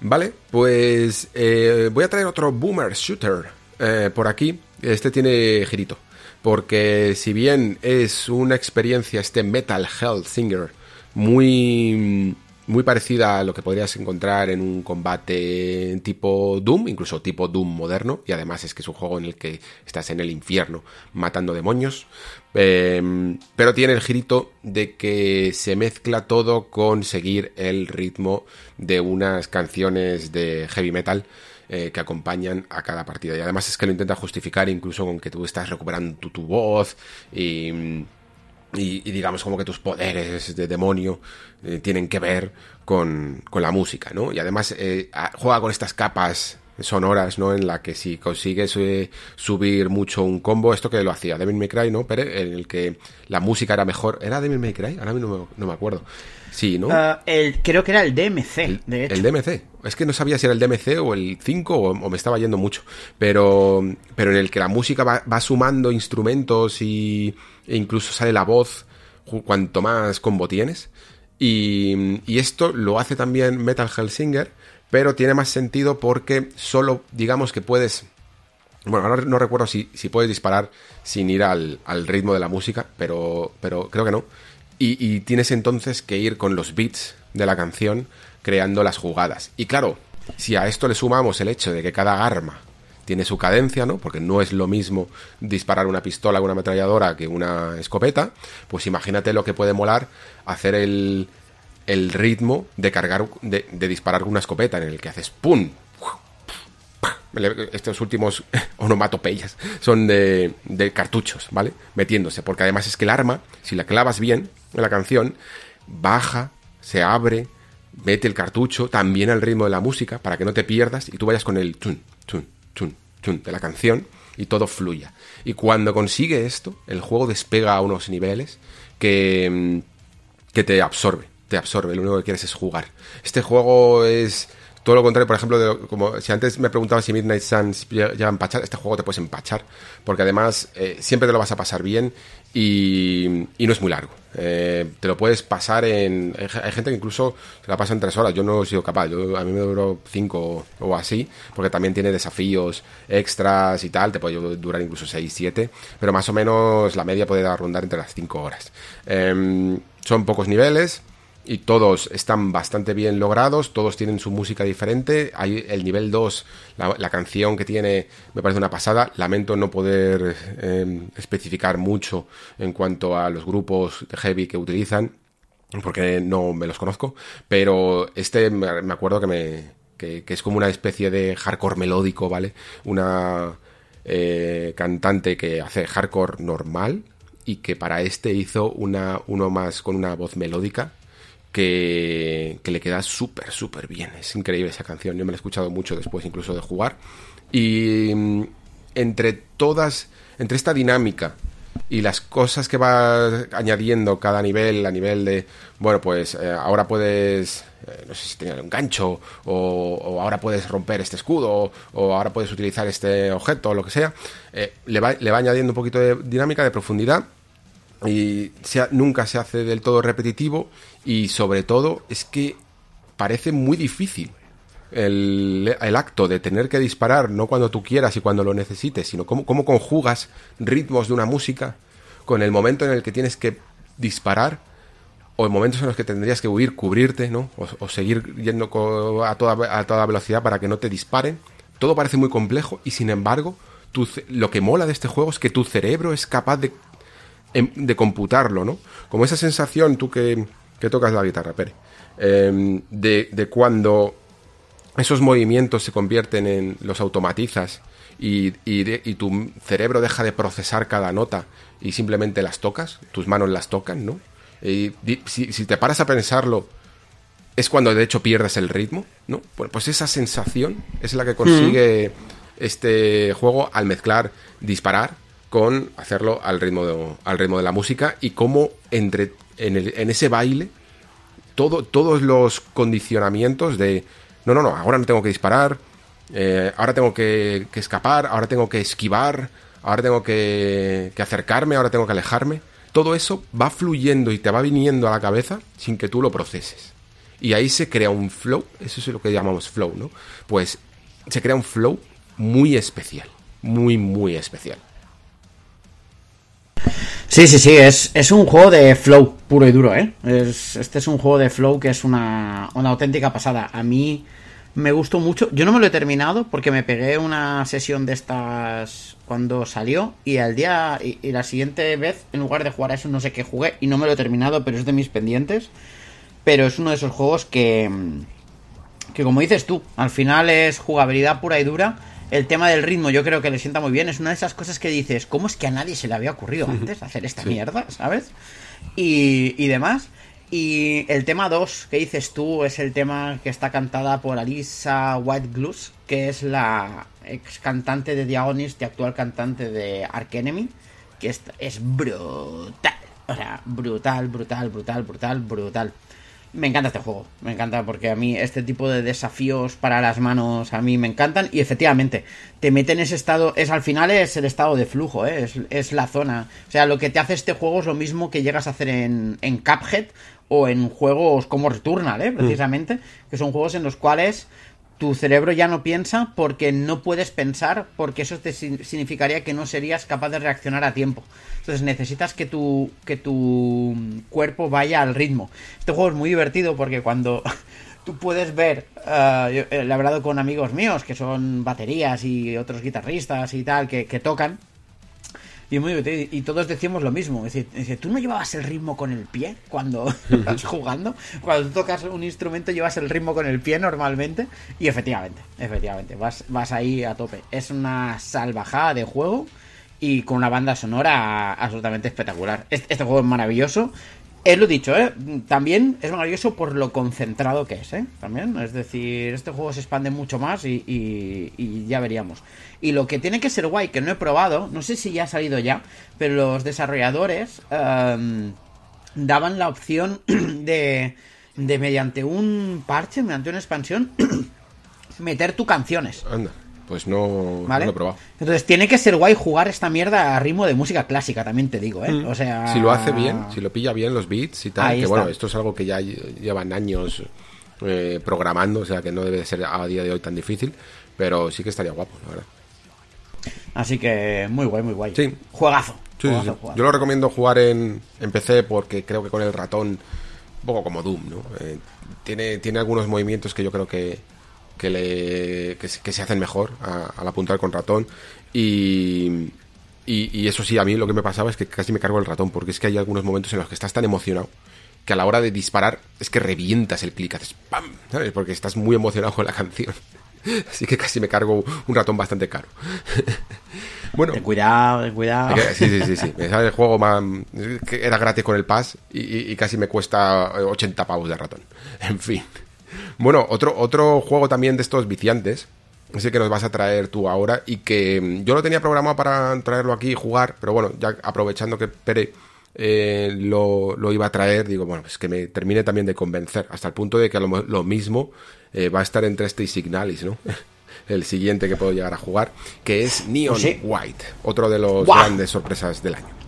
Vale, pues eh, voy a traer otro Boomer Shooter eh, por aquí. Este tiene girito. Porque si bien es una experiencia, este Metal Hell Singer muy, muy parecida a lo que podrías encontrar en un combate tipo Doom, incluso tipo Doom moderno, y además es que es un juego en el que estás en el infierno matando demonios, em, pero tiene el girito de que se mezcla todo con seguir el ritmo de unas canciones de heavy metal eh, que acompañan a cada partida. Y además es que lo intenta justificar incluso con que tú estás recuperando tu voz y y, digamos como que tus poderes de demonio eh, tienen que ver con, con, la música, ¿no? Y además eh, juega con estas capas sonoras, ¿no? En la que si consigues eh, subir mucho un combo, esto que lo hacía Devil May Cry, ¿no? Pero en el que la música era mejor. ¿Era Devil May Cry? Ahora no me, no me acuerdo. Sí, ¿no? Ah, el, creo que era el DMC, de hecho. El DMC. Es que no sabía si era el DMC o el 5 o, me estaba yendo mucho. Pero, pero en el que la música va, va sumando instrumentos y e incluso sale la voz cuanto más combo tienes. Y, y esto lo hace también Metal Hellsinger pero tiene más sentido porque solo digamos que puedes... Bueno, ahora no recuerdo si, si puedes disparar sin ir al, ritmo de la música, pero, pero creo que no. Y, tienes entonces que ir con los beats de la canción creando las jugadas. Y claro, si a esto le sumamos el hecho de que cada arma tiene su cadencia, ¿no? Porque no es lo mismo disparar una pistola o una ametralladora que una escopeta, pues imagínate lo que puede molar hacer el, el ritmo de cargar, de, disparar una escopeta, en el que haces ¡pum! Estos últimos onomatopeyas son de, de cartuchos, ¿vale? Metiéndose, porque además es que el arma, si la clavas bien en la canción, baja, se abre, mete el cartucho también al ritmo de la música para que no te pierdas y tú vayas con el chun, chun, chun, chun de la canción y todo fluya. Y cuando consigue esto, el juego despega a unos niveles que, que te absorbe te absorbe, lo único que quieres es jugar. Este juego es todo lo contrario, por ejemplo, como si antes me preguntaba si Midnight Suns llega a empachar, este juego te puedes empachar, porque además eh, siempre te lo vas a pasar bien y, no es muy largo. Eh, te lo puedes pasar en... Hay gente que incluso se la pasa en tres horas. Yo no he sido capaz. Yo, a mí me duró cinco o así, porque también tiene desafíos extras y tal. Te puede durar incluso seis, siete. Pero más o menos la media puede rondar entre las cinco horas. Em, son pocos niveles y todos están bastante bien logrados, todos tienen su música diferente. Hay el nivel 2, la, canción que tiene, me parece una pasada. Lamento no poder em, especificar mucho en cuanto a los grupos heavy que utilizan, porque no me los conozco. Pero este me acuerdo que me. Que, es como una especie de hardcore melódico, ¿vale? Una eh, cantante que hace hardcore normal y que para este hizo una, uno más con una voz melódica que, le queda súper, súper bien. Es increíble esa canción. Yo me la he escuchado mucho después incluso de jugar. Y mm, entre todas, entre esta dinámica y las cosas que va añadiendo cada nivel a nivel de, bueno, pues eh, ahora puedes, eh, no sé si tener un gancho, o, ahora puedes romper este escudo, o, ahora puedes utilizar este objeto, o lo que sea, eh, le, va, le va añadiendo un poquito de dinámica, de profundidad, y nunca se hace del todo repetitivo y sobre todo es que parece muy difícil el, acto de tener que disparar no cuando tú quieras y cuando lo necesites, sino cómo, cómo conjugas ritmos de una música con el momento en el que tienes que disparar o en momentos en los que tendrías que huir, cubrirte, ¿no? O, seguir yendo a toda, a toda velocidad para que no te disparen. Todo parece muy complejo y sin embargo, lo que mola de este juego es que tu cerebro es capaz de, em, de computarlo, ¿no? Como esa sensación, tú que, que tocas la guitarra, Pere, em, de, de, cuando esos movimientos se convierten en los automatizas y, y, tu cerebro deja de procesar cada nota y simplemente las tocas, tus manos las tocan, ¿no? Y si, si te paras a pensarlo, es cuando de hecho pierdes el ritmo, ¿no? Pues esa sensación es la que consigue mm. este juego al mezclar disparar con hacerlo al ritmo de, al ritmo de la música y cómo entre en, ese baile todo, todos los condicionamientos de, no, no, no, ahora no tengo que disparar, eh, ahora tengo que, escapar, ahora tengo que esquivar, ahora tengo que, que acercarme, ahora tengo que alejarme. Todo eso va fluyendo y te va viniendo a la cabeza sin que tú lo proceses. Y ahí se crea un flow, eso es lo que llamamos flow, ¿no? Pues se crea un flow muy especial, muy, muy especial. Sí, sí, sí, es, es un juego de flow puro y duro, ¿eh? Es, este es un juego de flow que es una, una auténtica pasada. A mí me gustó mucho. Yo no me lo he terminado porque me pegué una sesión de estas cuando salió y al día y, la siguiente vez en lugar de jugar a eso no sé qué jugué y no me lo he terminado, pero es de mis pendientes. Pero es uno de esos juegos que que como dices tú, al final es jugabilidad pura y dura el tema del ritmo yo creo que le sienta muy bien. Es una de esas cosas que dices, ¿cómo es que a nadie se le había ocurrido antes hacer esta mierda, ¿sabes? Y, y demás. Y el tema 2 que dices tú es el tema que está cantada por Alisa White Glues, que es la ex cantante de Diagonist y actual cantante de Ark Enemy, que es, es brutal. O sea, brutal, brutal, brutal, brutal, brutal. Me encanta este juego, me encanta porque a mí este tipo de desafíos para las manos a mí me encantan y efectivamente te mete en ese estado, es al final es el estado de flujo, ¿eh? es, la zona. O sea, lo que te hace este juego es lo mismo que llegas a hacer en, en Cuphead o en juegos como Returnal, ¿eh? precisamente, que son juegos en los cuales tu cerebro ya no piensa porque no puedes pensar, porque eso te significaría que no serías capaz de reaccionar a tiempo. Entonces necesitas que tu, que tu cuerpo vaya al ritmo. Este juego es muy divertido porque cuando tú puedes ver, uh, yo he hablado con amigos míos que son baterías y otros guitarristas y tal, que, que tocan, y, todos decíamos lo mismo. ¿tú no llevabas el ritmo con el pie cuando estás jugando? Cuando tú tocas un instrumento llevas el ritmo con el pie normalmente. Y efectivamente, efectivamente, vas, vas ahí a tope. Es una salvajada de juego y con una banda sonora absolutamente espectacular. Este, este juego es maravilloso. Es lo dicho, ¿eh? También es maravilloso por lo concentrado que es, ¿eh? También, es decir, este juego se expande mucho más y, y, ya veríamos. Y lo que tiene que ser guay, que no he probado, no sé si ya ha salido ya, pero los desarrolladores em, daban la opción de, de mediante un parche, mediante una expansión, meter tu canciones. Pues no, ¿Vale? no lo he probado. Entonces tiene que ser guay jugar esta mierda a ritmo de música clásica, también te digo, ¿eh? O sea... Mm. Si lo hace bien, si lo pilla bien los beats y tal, Ahí que está. bueno, esto es algo que ya lle- llevan años eh, programando, o sea que no debe de ser a día de hoy tan difícil, pero sí que estaría guapo, la verdad. Así que muy guay, muy guay. Sí. Juegazo. Sí, sí, juegazo, sí. juegazo. Yo lo recomiendo jugar en, en PC porque creo que con el ratón, un poco como Doom, ¿no? Eh, tiene, tiene algunos movimientos que yo creo que, que, le, que, se- que se hacen mejor a- al apuntar con ratón. Y, y, y eso sí, a mí lo que me pasaba es que casi me cargo el ratón porque es que hay algunos momentos en los que estás tan emocionado que a la hora de disparar es que revientas el clic, haces ¡pam! ¿sabes? Porque estás muy emocionado con la canción. Así que casi me cargo un ratón bastante caro. bueno, Ten cuidado, ten cuidado. Sí, sí, sí, sí. Me sale el juego más... que era gratis con el pass y, y- casi me cuesta eh, 80 pavos de ratón. En fin. Bueno, otro, otro juego también de estos viciantes, ese que nos vas a traer tú ahora y que mm, yo lo tenía programado para traerlo aquí y jugar, pero bueno, ya aprovechando que Pere eh, lo, lo iba a traer, digo, bueno, pues que me termine también de convencer, hasta el punto de que lo, lo mismo eh, va a estar entre este y Signalis, ¿no? El siguiente que puedo llegar a jugar, que es Neon Sí. White, otro de los grandes sorpresas del año.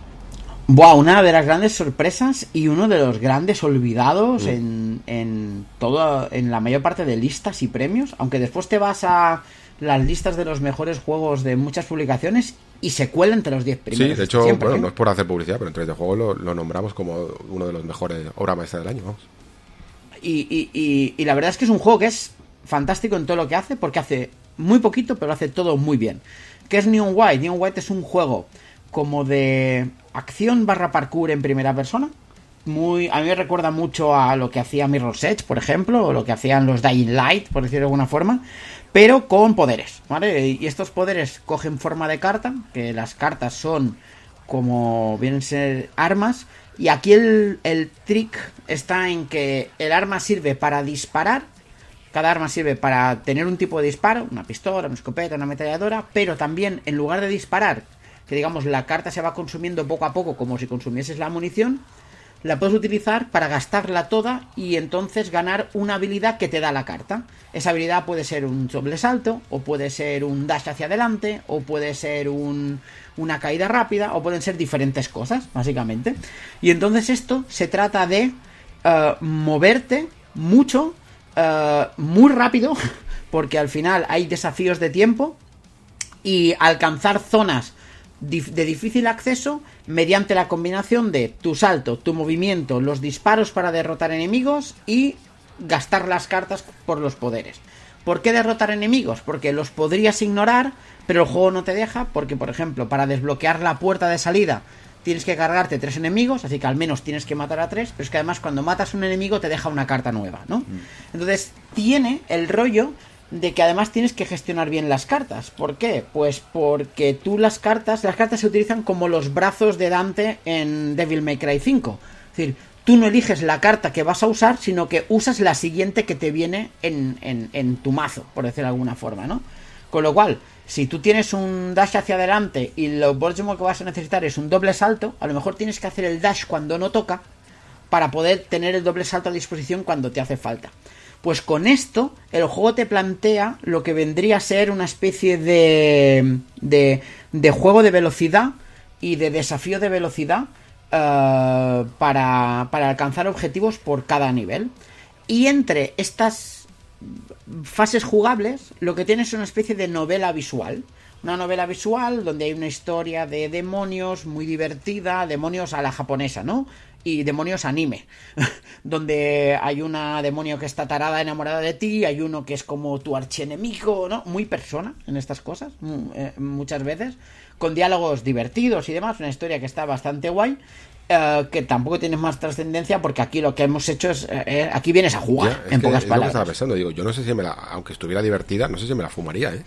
Buah, una de las grandes sorpresas y uno de los grandes Mm. olvidados en, en todo, en la mayor parte de listas y premios, aunque después te vas a las listas de los mejores juegos de muchas publicaciones y se cuela entre los 10 primeros. Sí, de hecho, siempre, bueno, ¿eh? no es por hacer publicidad, pero entre este juego lo, lo nombramos como uno de los mejores obra maestra del año, vamos. Y, y- y- y la verdad es que es un juego que es fantástico en todo lo que hace, porque hace muy poquito, pero hace todo muy bien. ¿Qué es Neon White? Neon White es un juego como de acción barra parkour en primera persona. Muy, a mí me recuerda mucho a lo que hacía Mirror's Edge, por ejemplo, o lo que hacían los Dying Light, por decirlo de alguna forma, pero con poderes, ¿vale? Y estos poderes cogen forma de carta, que las cartas son como vienen a ser armas. Y aquí el, el trick está en que el arma sirve para disparar. Cada arma sirve para tener un tipo de disparo, una pistola, una escopeta, una ametralladora, pero también en lugar de disparar, que digamos la carta se va consumiendo poco a poco como si consumieses la munición, la puedes utilizar para gastarla toda y entonces ganar una habilidad que te da la carta. Esa habilidad puede ser un doble salto, o puede ser un dash hacia adelante, o puede ser un- una caída rápida, o pueden ser diferentes cosas, básicamente. Y entonces esto se trata de eh, moverte mucho, eh, muy rápido, porque al final hay desafíos de tiempo y alcanzar zonas de difícil acceso mediante la combinación de tu salto, tu movimiento, los disparos para derrotar enemigos y gastar las cartas por los poderes. ¿Por qué derrotar enemigos? Porque los podrías ignorar, pero el juego no te deja, porque por ejemplo, para desbloquear la puerta de salida tienes que cargarte tres enemigos, así que al menos tienes que matar a tres, pero es que además cuando matas a un enemigo te deja una carta nueva, ¿no? Entonces tiene el rollo de que además tienes que gestionar bien las cartas. ¿Por qué? Pues porque tú las cartas, las cartas se utilizan como los brazos de Dante en Devil May Cry 5. Es decir, tú no eliges la carta que vas a usar, sino que usas la siguiente que te viene en, en- tu mazo, por decirlo de alguna forma, ¿no? Con lo cual, si tú tienes un dash hacia adelante y lo próximo que vas a necesitar es un doble salto, a lo mejor tienes que hacer el dash cuando no toca para poder tener el doble salto a disposición cuando te hace falta. Pues con esto, el juego te plantea lo que vendría a ser una especie de, de, de juego de velocidad y de desafío de velocidad eh, para, para alcanzar objetivos por cada nivel. Y entre estas fases jugables, lo que tienes es una especie de novela visual. Una novela visual donde hay una historia de demonios muy divertida, demonios a la japonesa, ¿no? Y demonios anime, donde hay una demonio que está tarada enamorada de ti, hay uno que es como tu archienemigo, ¿no? Muy persona en estas cosas, eh, muchas veces, con diálogos divertidos y demás, una historia que está bastante guay. eh, que tampoco tiene más trascendencia porque aquí lo que hemos hecho es eh, eh, aquí vienes a jugar Ya, en que pocas es lo que estaba palabras pensando, digo, yo no sé si me la, aunque estuviera divertida, no sé si me la fumaría, ¿eh?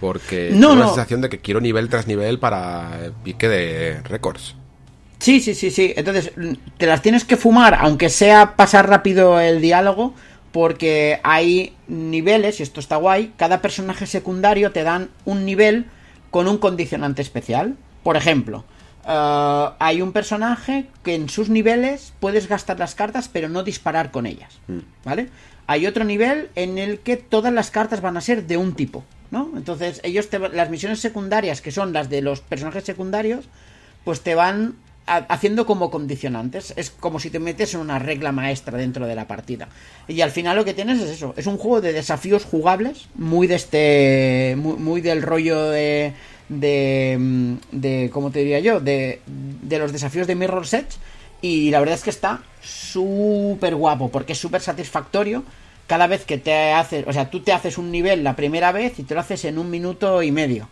Porque No, tengo la no. sensación de que quiero nivel tras nivel para pique de récords. Sí, sí, sí, sí. Entonces, mm, te las tienes que fumar, aunque sea pasar rápido el diálogo, porque hay niveles, y esto está guay, cada personaje secundario te dan un nivel con un condicionante especial. Por ejemplo, eh, hay un personaje que en sus niveles puedes gastar las cartas, pero no disparar con ellas. ¿Vale? Hay otro nivel en el que todas las cartas van a ser de un tipo. ¿no? Entonces, ellos te, las misiones secundarias, que son las de los personajes secundarios, pues te van haciendo como condicionantes. Es como si te metes en una regla maestra dentro de la partida. Y al final lo que tienes es eso. Es un juego de desafíos jugables. Muy de este. Muy, del rollo de. De. Mm, de ¿Cómo te diría yo? De, de los desafíos de Mirror's Edge. Y la verdad es que está súper guapo. Porque es súper satisfactorio. Cada vez que te haces. O sea, tú te haces un nivel la primera vez y te lo haces en un minuto y medio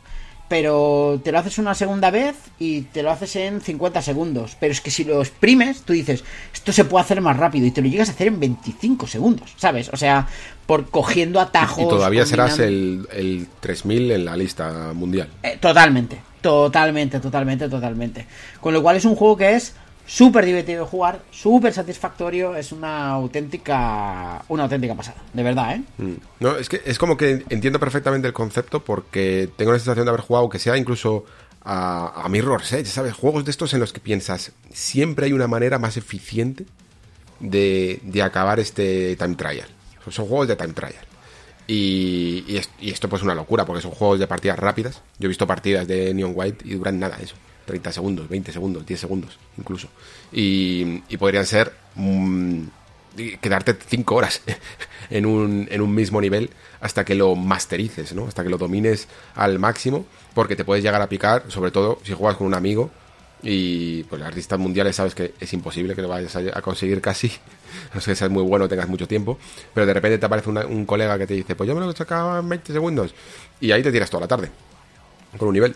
pero te lo haces una segunda vez y te lo haces en 50 segundos. Pero es que si lo exprimes, tú dices, esto se puede hacer más rápido y te lo llegas a hacer en 25 segundos, ¿sabes? O sea, por cogiendo atajos. Y todavía serás el, el 3000 en la lista mundial. Eh, totalmente, totalmente, totalmente, totalmente. Con lo cual es un juego que es súper divertido jugar, súper satisfactorio, es una auténtica una auténtica pasada, de verdad, ¿eh? Mm. No, es que es como que entiendo perfectamente el concepto porque tengo la sensación de haber jugado, que sea incluso a, a Mirror's ¿sabes? Juegos de estos en los que piensas, siempre hay una manera más eficiente de, de acabar este time trial. Son juegos de time trial. Y, y, y, esto pues es una locura, porque son juegos de partidas rápidas. Yo he visto partidas de Neon White y duran nada eso. 30 segundos, 20 segundos, 10 segundos incluso. Y, podrían ser mm, quedarte 5 horas en un, en un mismo nivel hasta que lo masterices, ¿no? Hasta que lo domines al máximo, porque te puedes llegar a picar, sobre todo si juegas con un amigo. Y pues artistas mundiales sabes que es imposible que lo vayas a, conseguir casi. No sé que seas muy bueno, tengas mucho tiempo. Pero de repente te aparece un colega que te dice, pues yo me lo he sacado en 20 segundos. Y ahí te tiras toda la tarde. Con un nivel.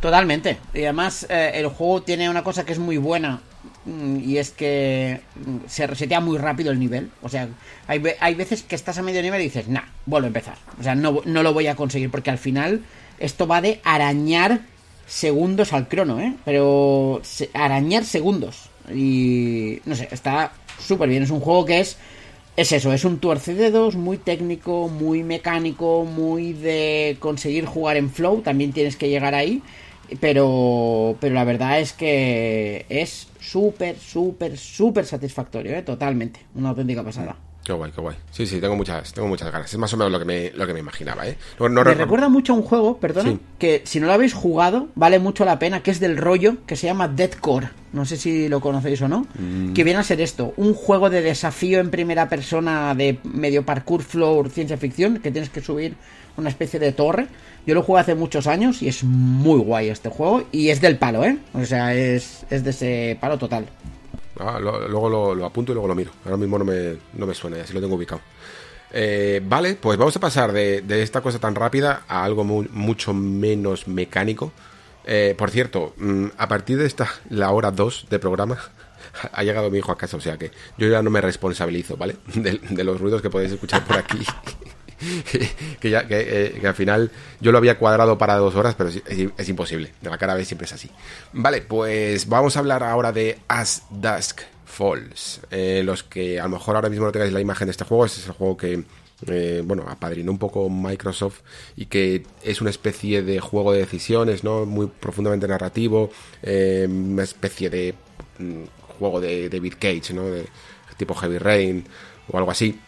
Totalmente. Y además eh, el juego tiene una cosa que es muy buena mm, y es que mm, se resetea muy rápido el nivel. O sea, hay, hay veces que estás a medio nivel y dices, nah, vuelvo a empezar. O sea, no, no lo voy a conseguir porque al final esto va de arañar segundos al crono, ¿eh? Pero arañar segundos. Y no sé, está súper bien. Es un juego que es es eso, es un tuerce dedos muy técnico, muy mecánico, muy de conseguir jugar en flow, también tienes que llegar ahí. Pero, pero la verdad es que es súper, súper, súper satisfactorio, ¿eh? totalmente. Una auténtica pasada. Qué guay, qué guay. Sí, sí, tengo muchas, tengo muchas ganas. Es más o menos lo que me, lo que me imaginaba, ¿eh? me recuerda mucho a un juego, perdona, que si no lo habéis jugado, vale mucho la pena, que es del rollo, que se llama Dead Core. No sé si lo conocéis o no. Mm. Que viene a ser esto, un juego de desafío en primera persona de medio parkour floor ciencia ficción, que tienes que subir una especie de torre. Yo lo jugué hace muchos años y es muy guay este juego. Y es del palo, ¿eh? O sea, es, es de ese palo total. Ah, luego lo, apunto y luego lo miro. Ahora mismo no me, no me suena, así lo tengo ubicado. Eh, vale, pues vamos a pasar de, esta cosa tan rápida a algo mucho menos mecánico. Eh, por cierto, mm, a partir de esta, la hora 2 de programa, ha llegado mi hijo a casa, o sea que yo ya no me responsabilizo, ¿vale? de los ruidos que podéis escuchar por aquí. eh, que, al final yo lo había cuadrado para dos horas, pero es, imposible. De la cara B siempre es así. Vale, pues vamos a hablar ahora de As Dusk Falls. Eh, los que a lo mejor ahora mismo no tengáis la imagen de este juego, es el juego que eh, bueno, apadrinó un poco Microsoft y que es una especie de juego de decisiones, ¿no? Muy profundamente narrativo, una especie de mm, juego de David Cage, ¿no? De tipo Heavy Rain o algo así.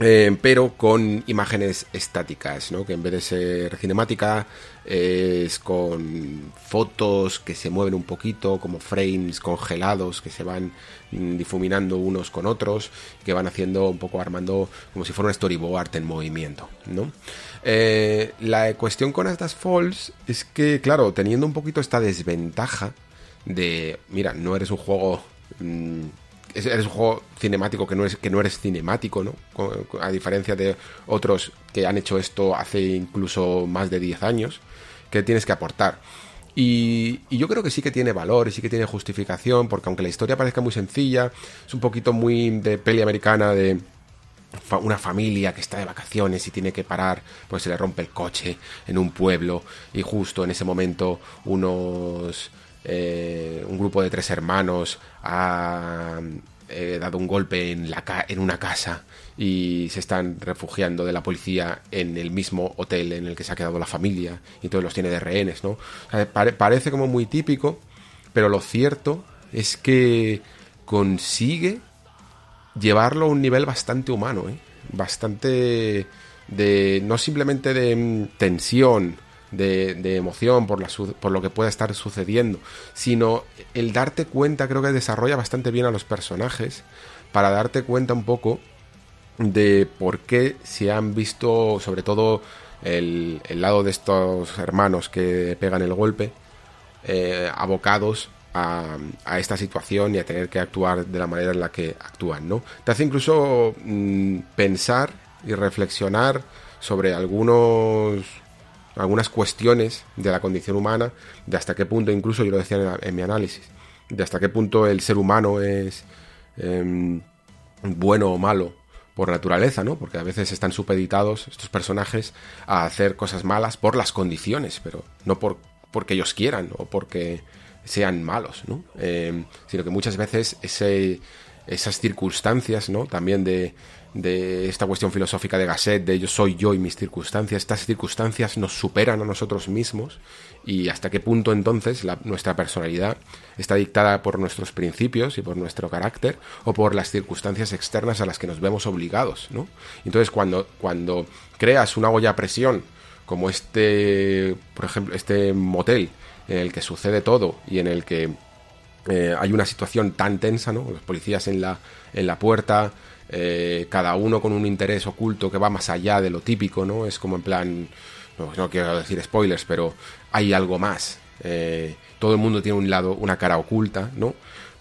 Eh, pero con imágenes estáticas, ¿no? que en vez de ser cinemática es con fotos que se mueven un poquito, como frames congelados que se van mm, difuminando unos con otros, que van haciendo un poco armando como si fuera un storyboard en movimiento. Eh, la cuestión con estas Falls es que, claro, teniendo un poquito esta desventaja de, mira, no eres un juego... Mm, eres un juego cinemático que no, es, que no eres cinemático, ¿no? A diferencia de otros que han hecho esto hace incluso más de 10 años, que tienes que aportar. Y, yo creo que sí que tiene valor y sí que tiene justificación, porque aunque la historia parezca muy sencilla, es un poquito muy de peli americana de una familia que está de vacaciones y tiene que parar, pues se le rompe el coche en un pueblo y justo en ese momento unos eh, un grupo de tres hermanos ha eh, dado un golpe en, la en una casa y se están refugiando de la policía en el mismo hotel en el que se ha quedado la familia y todos los tiene de rehenes, ¿no? parece como muy típico, pero lo cierto es que consigue llevarlo a un nivel bastante humano, ¿eh? bastante de no simplemente de mm, tensión, de, emoción por, lo que pueda estar sucediendo, sino el darte cuenta creo que desarrolla bastante bien a los personajes para darte cuenta un poco de por qué se han visto, sobre todo el, lado de estos hermanos que pegan el golpe, eh, abocados a, esta situación y a tener que actuar de la manera en la que actúan, ¿no? Te hace incluso mmm, pensar y reflexionar sobre algunos algunas cuestiones de la condición humana, de hasta qué punto, incluso yo lo decía en, mi análisis, de hasta qué punto el ser humano es eh, bueno o malo por naturaleza, ¿no? Porque a veces están supeditados estos personajes a hacer cosas malas por las condiciones, pero no por porque ellos quieran o porque sean malos, ¿no? Eh, sino que muchas veces ese, esas circunstancias, ¿no? También de, de esta cuestión filosófica de Gasset, de yo soy yo y mis circunstancias, estas circunstancias nos superan a nosotros mismos y hasta qué punto entonces la, nuestra personalidad está dictada por nuestros principios y por nuestro carácter o por las circunstancias externas a las que nos vemos obligados, ¿no? Entonces cuando, cuando creas una olla a presión como este, por ejemplo, este motel en el que sucede todo y en el que eh, hay una situación tan tensa, ¿no? Los policías en la, en la puerta, eh, cada uno con un interés oculto que va más allá de lo típico, ¿no? Es como en plan, no, quiero decir spoilers, pero hay algo más. Eh, todo el mundo tiene un lado, una cara oculta, ¿no?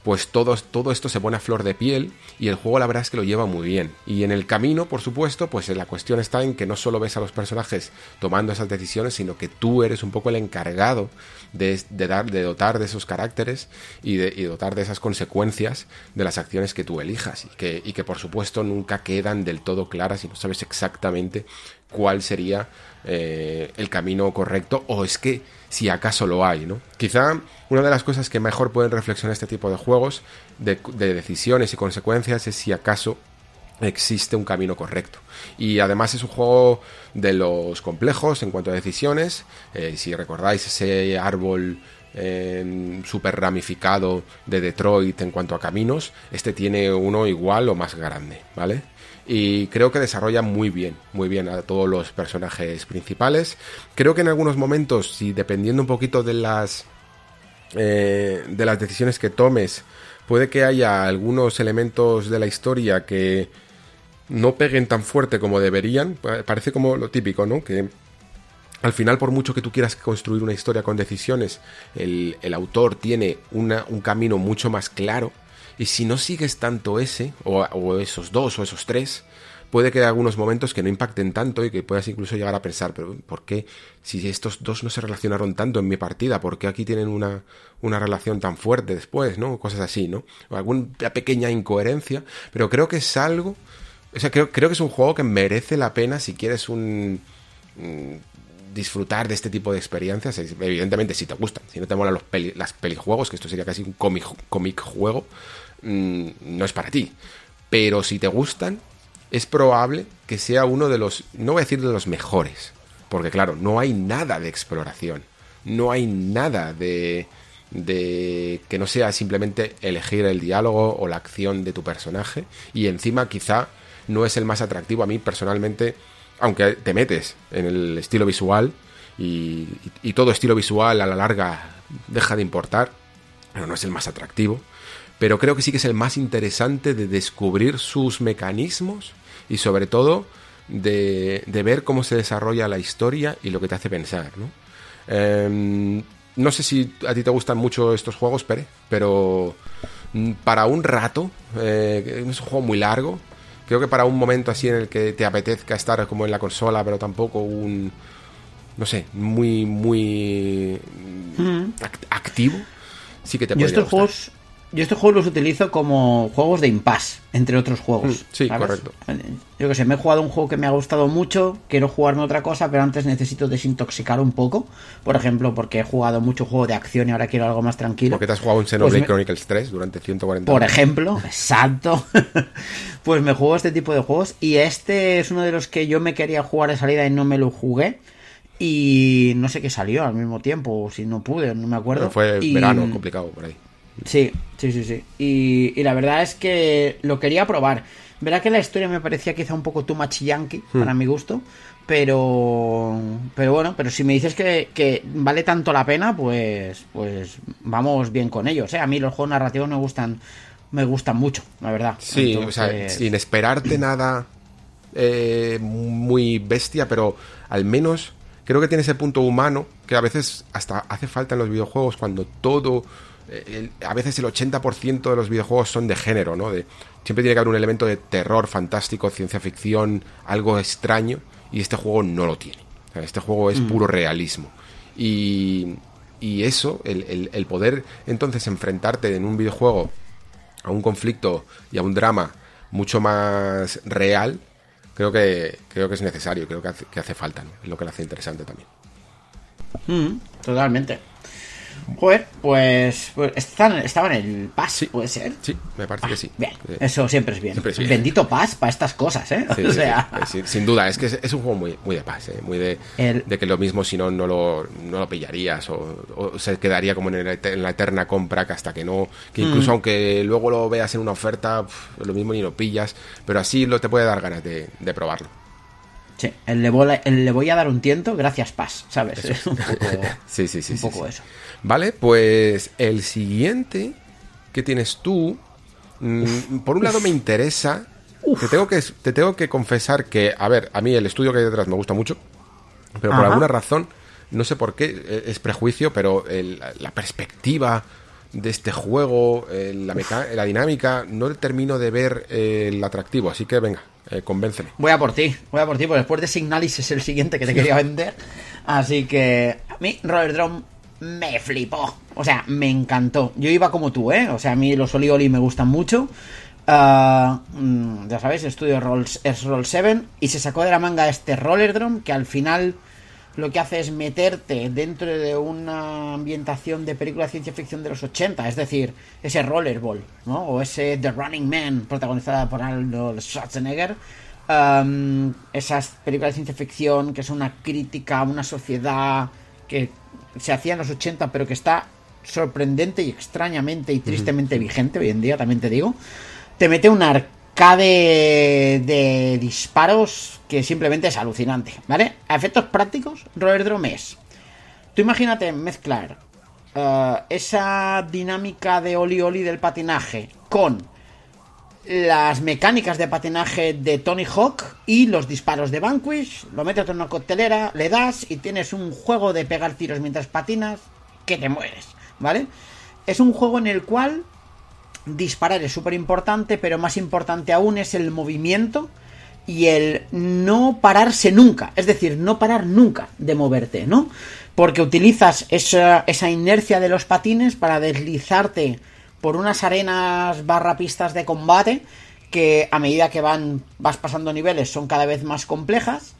Pues todo, todo esto se pone a flor de piel y el juego la verdad es que lo lleva muy bien. Y en el camino, por supuesto, pues la cuestión está en que no solo ves a los personajes tomando esas decisiones, sino que tú eres un poco el encargado de, de dar, de dotar de esos caracteres y de y dotar de esas consecuencias de las acciones que tú elijas. Y que, y que por supuesto nunca quedan del todo claras y no sabes exactamente cuál sería eh, el camino correcto o es que si acaso lo hay, ¿no? Quizá una de las cosas que mejor pueden reflexionar este tipo de juegos de, de decisiones y consecuencias es si acaso existe un camino correcto. Y además es un juego de los complejos en cuanto a decisiones. Eh, si recordáis ese árbol eh, super ramificado de Detroit en cuanto a caminos, este tiene uno igual o más grande, ¿vale? Y creo que desarrolla muy bien, muy bien a todos los personajes principales. Creo que en algunos momentos, si dependiendo un poquito de las eh, de las decisiones que tomes, puede que haya algunos elementos de la historia que no peguen tan fuerte como deberían. Parece como lo típico, ¿no? Que al final, por mucho que tú quieras construir una historia con decisiones, el, el autor tiene una, un camino mucho más claro y si no sigues tanto ese, o, esos dos, o esos tres, puede que haya algunos momentos que no impacten tanto y que puedas incluso llegar a pensar, pero ¿por qué? Si estos dos no se relacionaron tanto en mi partida, ¿por qué aquí tienen una, una relación tan fuerte después, ¿no? Cosas así, ¿no? Alguna pequeña incoherencia, pero creo que es algo... O sea, creo, creo que es un juego que merece la pena si quieres un disfrutar de este tipo de experiencias, evidentemente si te gustan, si no te molan los peli, las pelijuegos, que esto sería casi un cómic juego, mmm, no es para ti. Pero si te gustan, es probable que sea uno de los, no voy a decir de los mejores, porque claro, no hay nada de exploración, no hay nada de, de que no sea simplemente elegir el diálogo o la acción de tu personaje, y encima quizá no es el más atractivo a mí personalmente aunque te metes en el estilo visual y, y, todo estilo visual a la larga deja de importar, pero no es el más atractivo, pero creo que sí que es el más interesante de descubrir sus mecanismos y sobre todo de, de ver cómo se desarrolla la historia y lo que te hace pensar, ¿no? Eh, no sé si a ti te gustan mucho estos juegos, Pere, pero para un rato, eh, es un juego muy largo, creo que para un momento así en el que te apetezca estar como en la consola, pero tampoco un, no sé, muy, muy mm. activo, sí que te Yo estos gustar. juegos, yo estos juegos los utilizo como juegos de impasse, entre otros juegos. Mm, sí, ¿sabes? correcto. Yo que sé, me he jugado un juego que me ha gustado mucho, quiero jugarme otra cosa, pero antes necesito desintoxicar un poco. Por ejemplo, porque he jugado mucho juego de acción y ahora quiero algo más tranquilo. Porque te has jugado un Xenoblade pues me... Chronicles 3 durante 140 Por ejemplo, exacto. pues me juego este tipo de juegos y este es uno de los que yo me quería jugar de salida y no me lo jugué. Y no sé qué salió al mismo tiempo, o si no pude, no me acuerdo. Pero fue y... verano complicado por ahí. Sí, sí, sí, sí. Y, y la verdad es que lo quería probar. Verá que la historia me parecía quizá un poco too much yankee, para mi gusto. Pero, pero bueno, pero si me dices que, que, vale tanto la pena, pues, pues vamos bien con ellos. ¿eh? A mí los juegos narrativos me gustan, me gustan mucho, la verdad. Sí, o sea, sin esperarte nada eh, muy bestia, pero al menos creo que tiene ese punto humano que a veces hasta hace falta en los videojuegos cuando todo eh, a veces el 80% de los videojuegos son de género, ¿no? De, siempre tiene que haber un elemento de terror fantástico, ciencia ficción, algo extraño, y este juego no lo tiene. este juego es mm. puro realismo. Y, y eso, el, el, poder entonces enfrentarte en un videojuego a un conflicto y a un drama mucho más real, creo que, creo que es necesario, creo que hace, que hace falta, es lo que lo hace interesante también. Mm, totalmente. Joder, pues, pues están, estaba en el PAS, ¿puede ser? Sí, me parece que sí. Bien, eso siempre es bien. Bendito PAS para estas cosas, ¿eh? o sea... sin duda, es que es, un juego muy, muy de PAS, ¿eh? muy de, de que lo mismo si no, no lo, no lo pillarías o, se quedaría como en, la eterna compra que hasta que no, que incluso mm. aunque luego lo veas en una oferta, lo mismo ni lo pillas, pero así lo te puede dar ganas de, de probarlo. Sí, el le, voy, le, voy, a dar un tiento, gracias Paz, ¿sabes? Es un poco, sí, sí, sí, un poco eso. Vale, pues el siguiente que tienes tú, mm, por un lado me interesa, te tengo, que, te tengo que confesar que, a ver, a mí el estudio que hay detrás me gusta mucho, pero por alguna razón, no sé por qué, e, es prejuicio, pero la perspectiva de este juego, la, la dinámica, no termino de ver el atractivo, así que venga, eh, convénceme. Voy a por ti, voy a por ti, porque después de Signalis es el siguiente que te quería vender. Así que a mí Roller Drum me flipó. O sea, me encantó. Yo iba como tú, ¿eh? O sea, a mí los Oli Oli me gustan mucho. Ah, mm, ya sabéis, estudio Rolls, es Roll 7 y se sacó de la manga este Roller Drum que al final lo que hace es meterte dentro de una ambientación de película de ciencia ficción de los 80, es decir, ese Rollerball, ¿no? O ese The Running Man, protagonizada por Arnold Schwarzenegger. esas películas de ciencia ficción que son una crítica a una sociedad que se hacía en los 80, pero que está sorprendente y extrañamente y tristemente vigente hoy en día, también te digo. Te mete un arcade de disparos que simplemente es alucinante, ¿vale? A efectos prácticos, Roller Drome es. Tú imagínate mezclar eh, esa dinámica de oli oli del patinaje con las mecánicas de patinaje de Tony Hawk y los disparos de Vanquish. Lo metes en una coctelera, le das y tienes un juego de pegar tiros mientras patinas que te mueres, ¿vale? Es un juego en el cual disparar es súper importante, pero más importante aún es el movimiento y el no pararse nunca, es decir, no parar nunca de moverte, ¿no? Porque utilizas esa, inercia de los patines para deslizarte por unas arenas barra pistas de combate que a medida que van vas pasando niveles son cada vez más complejas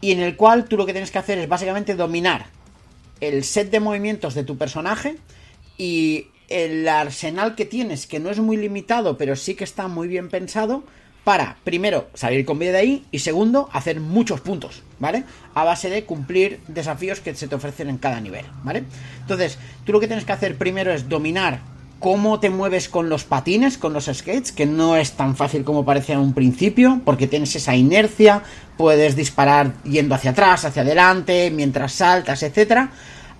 y en el cual tú lo que tienes que hacer es básicamente dominar el set de movimientos de tu personaje y el arsenal que tienes, que no es muy limitado, pero sí que está muy bien pensado, para, primero, salir con vida de ahí y segundo, hacer muchos puntos, ¿vale? A base de cumplir desafíos que se te ofrecen en cada nivel, ¿vale? Entonces, tú lo que tienes que hacer primero es dominar cómo te mueves con los patines, con los skates, que no es tan fácil como parece en un principio, porque tienes esa inercia, puedes disparar yendo hacia atrás, hacia adelante, mientras saltas, etcétera.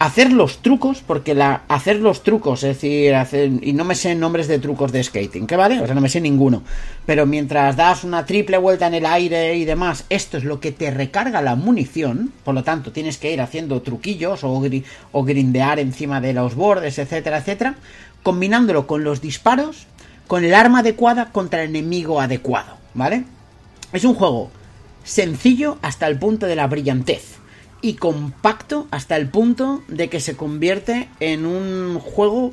Hacer los trucos, porque la, hacer los trucos, es decir, hacer, y no me sé nombres de trucos de skating, ¿qué vale? O sea, no me sé ninguno. Pero mientras das una triple vuelta en el aire y demás, esto es lo que te recarga la munición, por lo tanto tienes que ir haciendo truquillos o, o grindear encima de los bordes, etcétera, etcétera combinándolo con los disparos, con el arma adecuada contra el enemigo adecuado, ¿vale? Es un juego sencillo hasta el punto de la brillantez y compacto hasta el punto de que se convierte en un juego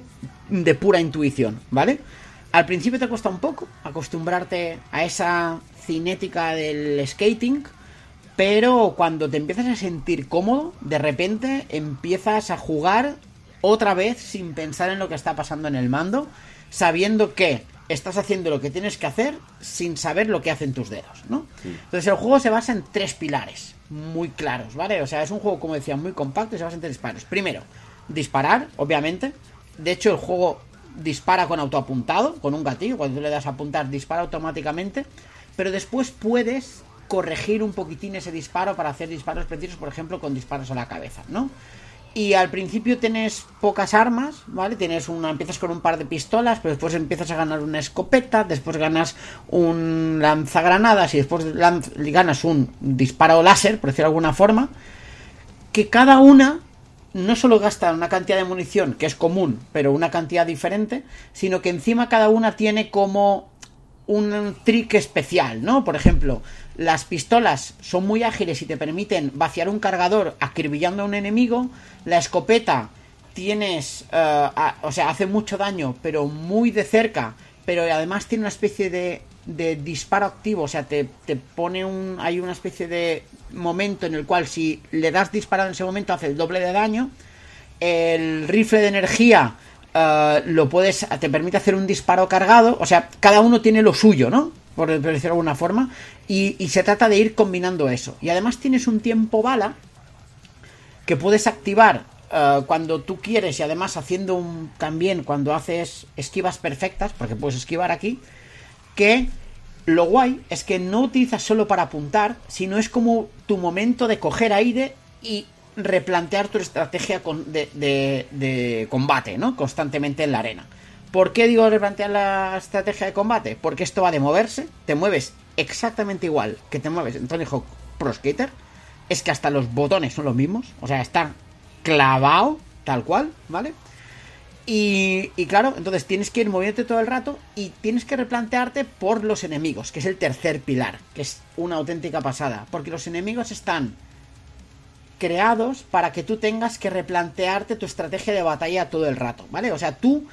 de pura intuición, ¿vale? Al principio te cuesta un poco acostumbrarte a esa cinética del skating, pero cuando te empiezas a sentir cómodo, de repente empiezas a jugar otra vez sin pensar en lo que está pasando en el mando, sabiendo que estás haciendo lo que tienes que hacer sin saber lo que hacen tus dedos, ¿no? Entonces el juego se basa en tres pilares muy claros, ¿vale? O sea, es un juego, como decía, muy compacto y se basa en pilares. Primero, disparar, obviamente. De hecho, el juego dispara con autoapuntado, con un gatillo, cuando tú le das a apuntar dispara automáticamente, pero después puedes corregir un poquitín ese disparo para hacer disparos precisos, por ejemplo, con disparos a la cabeza, ¿no? Y al principio tienes pocas armas, ¿vale? Tienes una, empiezas con un par de pistolas, pero después empiezas a ganar una escopeta, después ganas un lanzagranadas y después ganas un disparo láser, por decirlo de alguna forma, que cada una no solo gasta una cantidad de munición que es común, pero una cantidad diferente, sino que encima cada una tiene como un trick especial, ¿no? Por ejemplo, las pistolas son muy ágiles y te permiten vaciar un cargador acribillando a un enemigo. La escopeta tienes, eh, o sea, hace mucho daño, pero muy de cerca. Pero además tiene una especie de, de disparo activo, o sea, te, te, pone un, hay una especie de momento en el cual si le das disparado en ese momento hace el doble de daño. El rifle de energía uh, lo puedes, te permite hacer un disparo cargado, o sea, cada uno tiene lo suyo, ¿no? por decirlo de alguna forma, y, se trata de ir combinando eso. Y además tienes un tiempo bala que puedes activar uh, cuando tú quieres y además haciendo un también cuando haces esquivas perfectas, porque puedes esquivar aquí, que lo guay es que no utilizas solo para apuntar, sino es como tu momento de coger aire y replantear tu estrategia de, de combate, ¿no? Constantemente en la arena. ¿Por qué digo replantear la estrategia de combate? Porque esto va de moverse, te mueves exactamente igual que te mueves en Tony Hawk Pro Skater. Es que hasta los botones son los mismos, o sea, está clavado tal cual, ¿vale? Y, y, claro, entonces tienes que ir moviéndote todo el rato y tienes que replantearte por los enemigos, que es el tercer pilar, que es una auténtica pasada, porque los enemigos están creados para que tú tengas que replantearte tu estrategia de batalla todo el rato, ¿vale? O sea, tú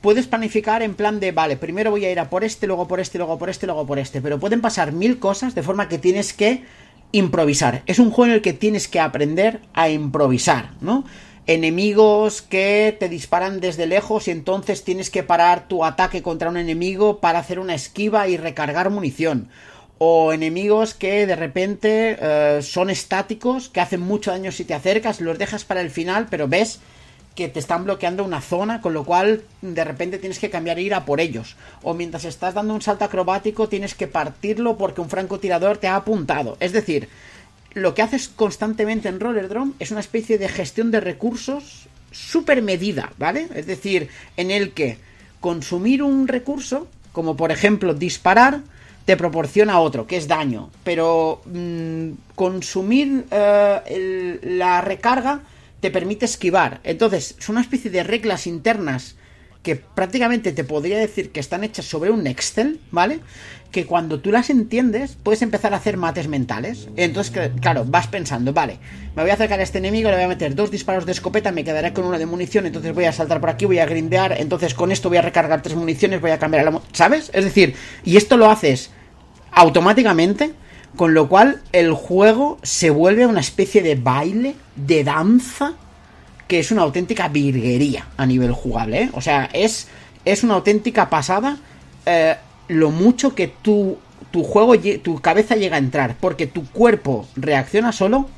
puedes planificar en plan de, vale, primero voy a ir a por este, luego por este, luego por este, luego por este, pero pueden pasar mil cosas de forma que tienes que improvisar. Es un juego en el que tienes que aprender a improvisar, ¿no? Enemigos que te disparan desde lejos y entonces tienes que parar tu ataque contra un enemigo para hacer una esquiva y recargar munición. O enemigos que de repente eh, son estáticos, que hacen mucho daño si te acercas, los dejas para el final, pero ves que te están bloqueando una zona, con lo cual de repente tienes que cambiar e ir a por ellos. O mientras estás dando un salto acrobático tienes que partirlo porque un francotirador te ha apuntado. Es decir, lo que haces constantemente en Roller Drone es una especie de gestión de recursos súper medida, ¿vale? Es decir, en el que consumir un recurso, como por ejemplo disparar, te proporciona otro, que es daño. Pero mm, consumir eh, la recarga te permite esquivar. Entonces, son una especie de reglas internas que prácticamente te podría decir que están hechas sobre un Excel, ¿vale? Que cuando tú las entiendes, puedes empezar a hacer mates mentales. Entonces, claro, vas pensando, vale, me voy a acercar a este enemigo, le voy a meter dos disparos de escopeta, me quedaré con una de munición, entonces voy a saltar por aquí, voy a grindear, entonces con esto voy a recargar tres municiones, voy a cambiar la... ¿Sabes? Es decir, y esto lo haces automáticamente con lo cual el juego se vuelve una especie de baile, de danza, que es una auténtica virguería a nivel jugable. ¿eh? O sea, es, es una auténtica pasada eh, lo mucho que tu, tu juego, tu cabeza llega a entrar. Porque tu cuerpo reacciona solo,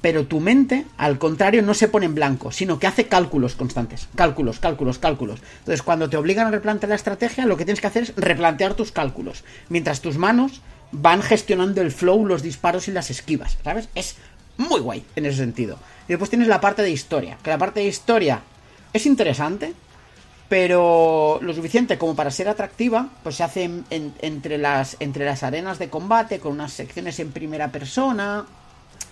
pero tu mente, al contrario, no se pone en blanco, sino que hace cálculos constantes. Cálculos, cálculos, cálculos. Entonces, cuando te obligan a replantear la estrategia, lo que tienes que hacer es replantear tus cálculos. Mientras tus manos van gestionando el flow, los disparos y las esquivas, ¿sabes? Es muy guay en ese sentido. Y después tienes la parte de historia, que la parte de historia es interesante, pero lo suficiente como para ser atractiva, pues se hace entre, las, entre las arenas de combate, con unas secciones en primera persona,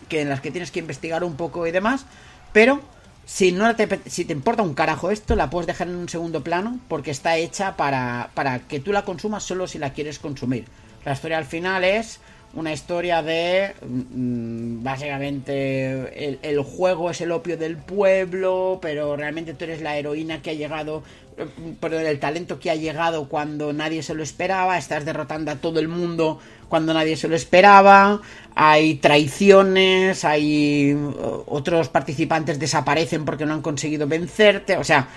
que en las que tienes que investigar un poco y demás, pero si no te, si te importa un carajo esto, la puedes dejar en un segundo plano, porque está hecha para, para que tú la consumas solo si la quieres consumir. La historia al final es una historia de mm, básicamente el, juego es el opio del pueblo, pero realmente tú eres la heroína que ha llegado, mm, perdón, el talento que ha llegado cuando nadie se lo esperaba, estás derrotando a todo el mundo cuando nadie se lo esperaba, hay traiciones, hay uh, otros participantes desaparecen porque no han conseguido vencerte, o sea,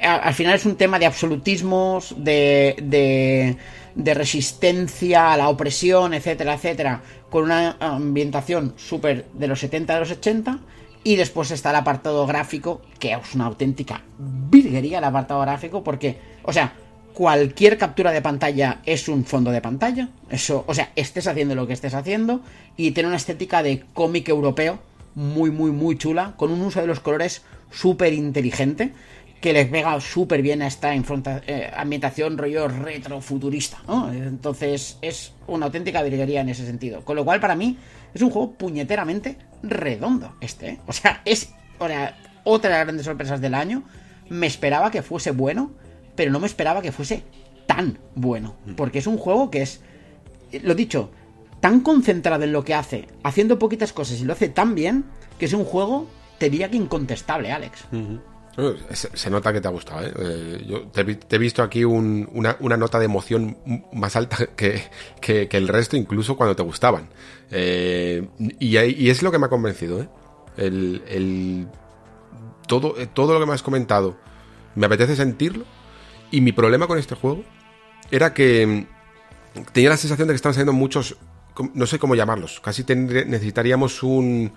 al final es un tema de absolutismos, de, de de resistencia a la opresión, etcétera, etcétera, con una ambientación súper de los 70 a los 80 Y después está el apartado gráfico, que es una auténtica virguería el apartado gráfico, porque, o sea, cualquier captura de pantalla es un fondo de pantalla. Eso, o sea, estés haciendo lo que estés haciendo. Y tiene una estética de cómic europeo muy, muy, muy chula, con un uso de los colores súper inteligente, que les pega súper bien a esta eh, ambientación rollo retrofuturista, ¿no? Entonces es una auténtica virguería en ese sentido. Con lo cual, para mí, es un juego puñeteramente redondo este, ¿eh? O sea, es otra de las grandes sorpresas del año. Me esperaba que fuese bueno, pero no me esperaba que fuese tan bueno. Porque es un juego que es, lo dicho, tan concentrado en lo que hace, haciendo poquitas cosas y lo hace tan bien, que es un juego, te diría que incontestable, Alex. Se, nota que te ha gustado, ¿eh? eh yo te, he visto aquí una, nota de emoción más alta que, el resto, incluso cuando te gustaban. Eh, y, es lo que me ha convencido, ¿eh? El, todo, lo que me has comentado me apetece sentirlo. Y mi problema con este juego era que tenía la sensación de que estaban saliendo muchos, no sé cómo llamarlos, casi necesitaríamos un,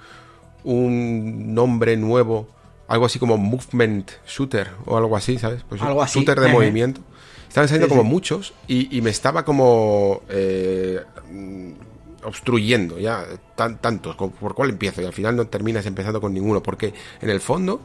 un nombre nuevo algo así como movement shooter o algo así, ¿sabes? Pues algo así. Shooter de movimiento. Estaban saliendo como muchos y, me estaba como eh, obstruyendo ya tan, tantos. ¿Por cuál empiezo? Y al final no terminas empezando con ninguno porque en el fondo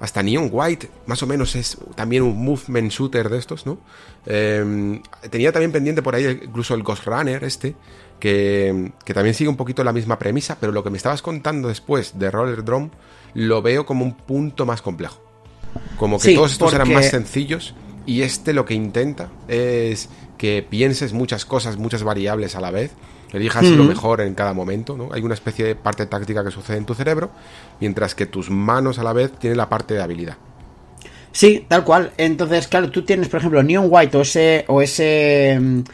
hasta Neon White más o menos es también un movement shooter de estos, ¿no? Em, tenía también pendiente por ahí incluso el Ghost Runner este, que, que, también sigue un poquito la misma premisa, pero lo que me estabas contando después de Roller Drum lo veo como un punto más complejo. Como que todos estos eran más sencillos y este lo que intenta es que pienses muchas cosas, muchas variables a la vez, elijas lo mejor en cada momento, ¿no? Hay una especie de parte táctica que sucede en tu cerebro, mientras que tus manos a la vez tienen la parte de habilidad. Sí, tal cual. Entonces, claro, tú tienes, por ejemplo, Neon White o ese, o ese um,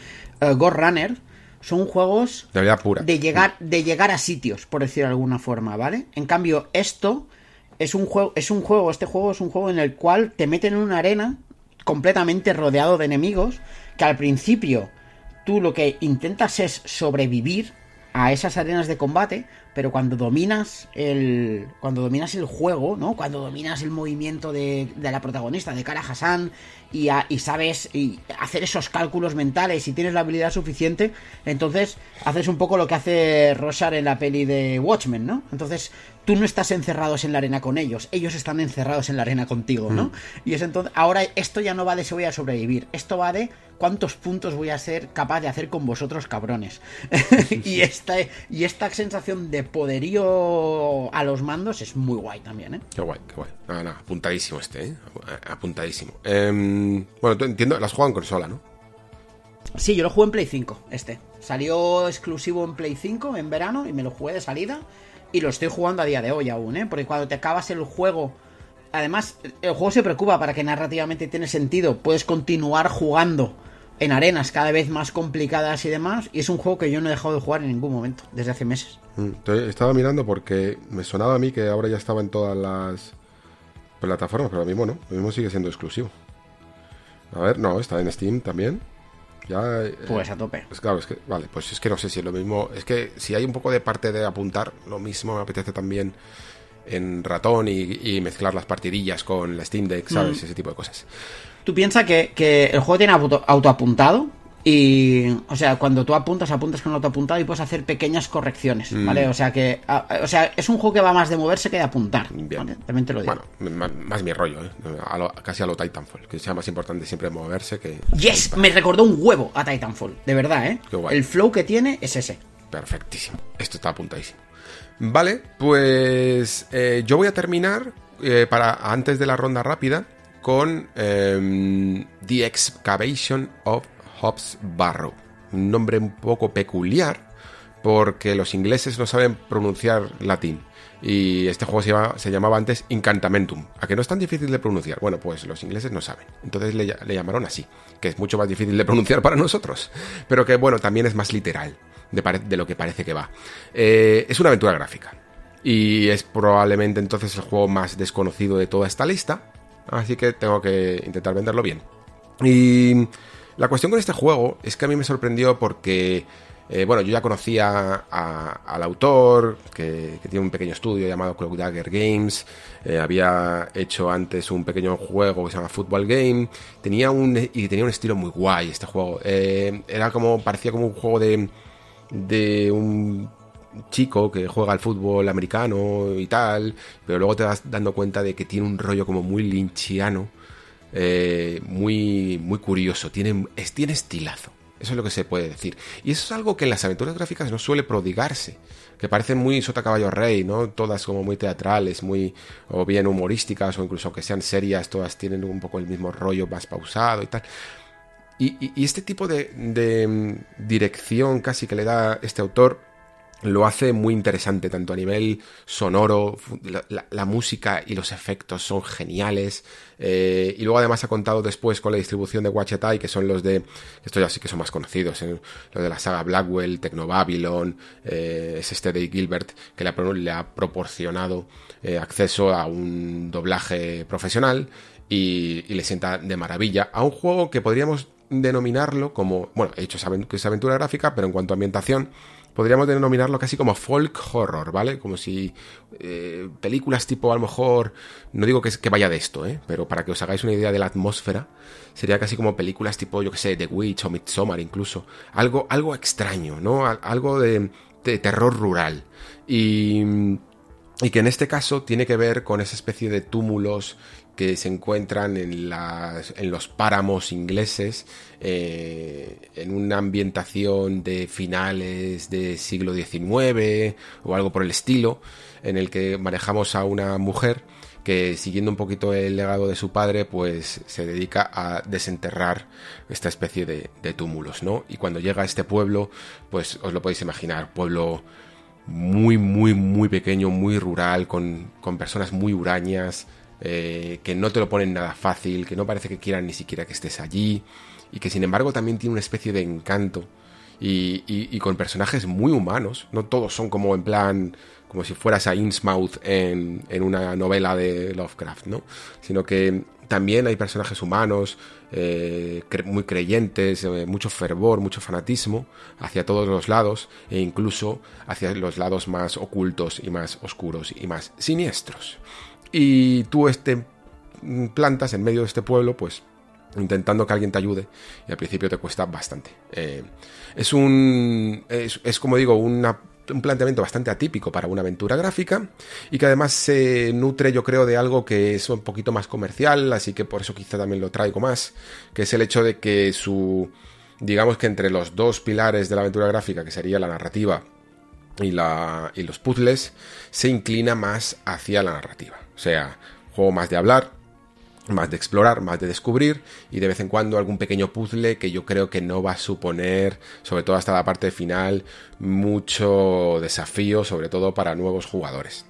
uh, Runner, son juegos de, pura. de llegar de llegar a sitios, por decir de alguna forma, ¿vale? En cambio, esto es un juego, es un juego, este juego es un juego en el cual te meten en una arena completamente rodeado de enemigos que al principio tú lo que intentas es sobrevivir a esas arenas de combate, pero cuando dominas el cuando dominas el juego, ¿no? Cuando dominas el movimiento de, de la protagonista, de Kara Hassan, y, y, sabes y hacer esos cálculos mentales y tienes la habilidad suficiente, entonces haces un poco lo que hace Rosar en la peli de Watchmen, ¿no? Entonces tú no estás encerrados en la arena con ellos, ellos están encerrados en la arena contigo, ¿no? Mm. Y es entonces, ahora esto ya no va de si voy a sobrevivir, esto va de cuántos puntos voy a ser capaz de hacer con vosotros, cabrones. y, esta, y esta sensación de poderío a los mandos es muy guay también, ¿eh? Qué guay, qué guay. Nada, apuntadísimo este, ¿eh? Apuntadísimo. Bueno, tú entiendo, las juegas en consola, ¿no? Sí, yo lo jugué en Play 5, este. Salió exclusivo en Play 5 en verano y me lo jugué de salida. Y lo estoy jugando a día de hoy aún, ¿eh? Porque cuando te acabas el juego... Además, el juego se preocupa para que narrativamente tiene sentido. Puedes continuar jugando en arenas cada vez más complicadas y demás. Y es un juego que yo no he dejado de jugar en ningún momento, desde hace meses. Mm, estaba mirando porque me sonaba a mí que ahora ya estaba en todas las plataformas, pero lo mismo no. Lo mismo sigue siendo exclusivo. A ver, no, está en Steam también. Ya, eh, pues a tope. Pues claro, es que, vale, pues es que no sé si es lo mismo. Es que si hay un poco de parte de apuntar, lo mismo me apetece también en ratón y, mezclar las partidillas con la Steam Deck, ¿sabes? Mm. Ese tipo de cosas. Tú piensas que, que el juego tiene auto, autoapuntado y, o sea, cuando tú apuntas, apuntas con el apuntado y puedes hacer pequeñas correcciones, mm. ¿vale? O sea, que, o sea, es un juego que va más de moverse que de apuntar. Bien. También te lo digo. Bueno, más, mi rollo, ¿eh? casi a lo Titanfall, que sea más importante siempre moverse que. ¡Yes! Me recordó un huevo a Titanfall, de verdad, ¿eh? Qué guay. El flow que tiene es ese. Perfectísimo. Esto está apuntadísimo. Vale, pues eh, yo voy a terminar eh, para antes de la ronda rápida con em, The Excavation of Hobbs Barrow. Un nombre un poco peculiar porque los ingleses no saben pronunciar latín. Y este juego se, llamaba antes Incantamentum. ¿A que no es tan difícil de pronunciar? Bueno, pues los ingleses no saben. Entonces le, llamaron así, que es mucho más difícil de pronunciar para nosotros. Pero que bueno, también es más literal de, lo que parece que va. Eh, es una aventura gráfica. Y es probablemente entonces el juego más desconocido de toda esta lista. Así que tengo que intentar venderlo bien. Y la cuestión con este juego es que a mí me sorprendió porque Eh, bueno, yo ya conocía al autor, que, tiene un pequeño estudio llamado Clock Dagger Games. Eh, había hecho antes un pequeño juego que se llama Football Game. Tenía un, y tenía un estilo muy guay este juego. Eh, era como, parecía como un juego de, de un chico que juega al fútbol americano y tal, pero luego te vas dando cuenta de que tiene un rollo como muy linchiano, muy, muy curioso, tiene, tiene estilazo. Eso es lo que se puede decir. Y eso es algo que en las aventuras gráficas no suele prodigarse. Que parecen muy sota caballo rey, ¿no? Todas como muy teatrales, muy o bien humorísticas o incluso que sean serias, todas tienen un poco el mismo rollo más pausado y tal. Y, este tipo de, de mm, dirección casi que le da este autor lo hace muy interesante, tanto a nivel sonoro, la, música y los efectos son geniales. Eh, y luego además ha contado después con la distribución de Watch que son los de, estos ya sí que son más conocidos, ¿eh? los de la saga Blackwell, Technobabylon, eh, es este de Gilbert, que le ha, proporcionado eh, acceso a un doblaje profesional y, le sienta de maravilla a un juego que podríamos denominarlo como, bueno, he hecho esa aventura gráfica, pero en cuanto a ambientación, podríamos denominarlo casi como folk horror, ¿vale? Como si eh, películas tipo, a lo mejor, no digo que, vaya de esto, ¿eh? Pero para que os hagáis una idea de la atmósfera, sería casi como películas tipo, yo que sé, The Witch o Midsommar incluso. Algo, algo extraño, ¿no? Algo de, de terror rural. Y y que en este caso tiene que ver con esa especie de túmulos que se encuentran en, las, en los páramos ingleses, eh, en una ambientación de finales del siglo XIX o algo por el estilo, en el que manejamos a una mujer que siguiendo un poquito el legado de su padre, pues se dedica a desenterrar esta especie de, de túmulos, ¿no? Y cuando llega a este pueblo, pues os lo podéis imaginar, pueblo muy, muy, muy pequeño, muy rural, con, con personas muy hurañas, eh, que no te lo ponen nada fácil, que no parece que quieran ni siquiera que estés allí, y que sin embargo también tiene una especie de encanto, y, con personajes muy humanos, no todos son como en plan, como si fueras a Innsmouth en, una novela de Lovecraft, ¿no? Sino que también hay personajes humanos, eh, muy creyentes, eh, mucho fervor, mucho fanatismo hacia todos los lados e incluso hacia los lados más ocultos y más oscuros y más siniestros y tú este, mm, plantas en medio de este pueblo, pues intentando que alguien te ayude y al principio te cuesta bastante. Eh, es un... Es, como digo, un planteamiento bastante atípico para una aventura gráfica y que además se nutre yo creo de algo que es un poquito más comercial, así que por eso quizá también lo traigo más, que es el hecho de que su... digamos que entre los dos pilares de la aventura gráfica, que sería la narrativa y, la, y los puzzles, se inclina más hacia la narrativa. O sea, juego más de hablar, más de explorar, más de descubrir y de vez en cuando algún pequeño puzzle que yo creo que no va a suponer, sobre todo hasta la parte final, mucho desafío, sobre todo para nuevos jugadores.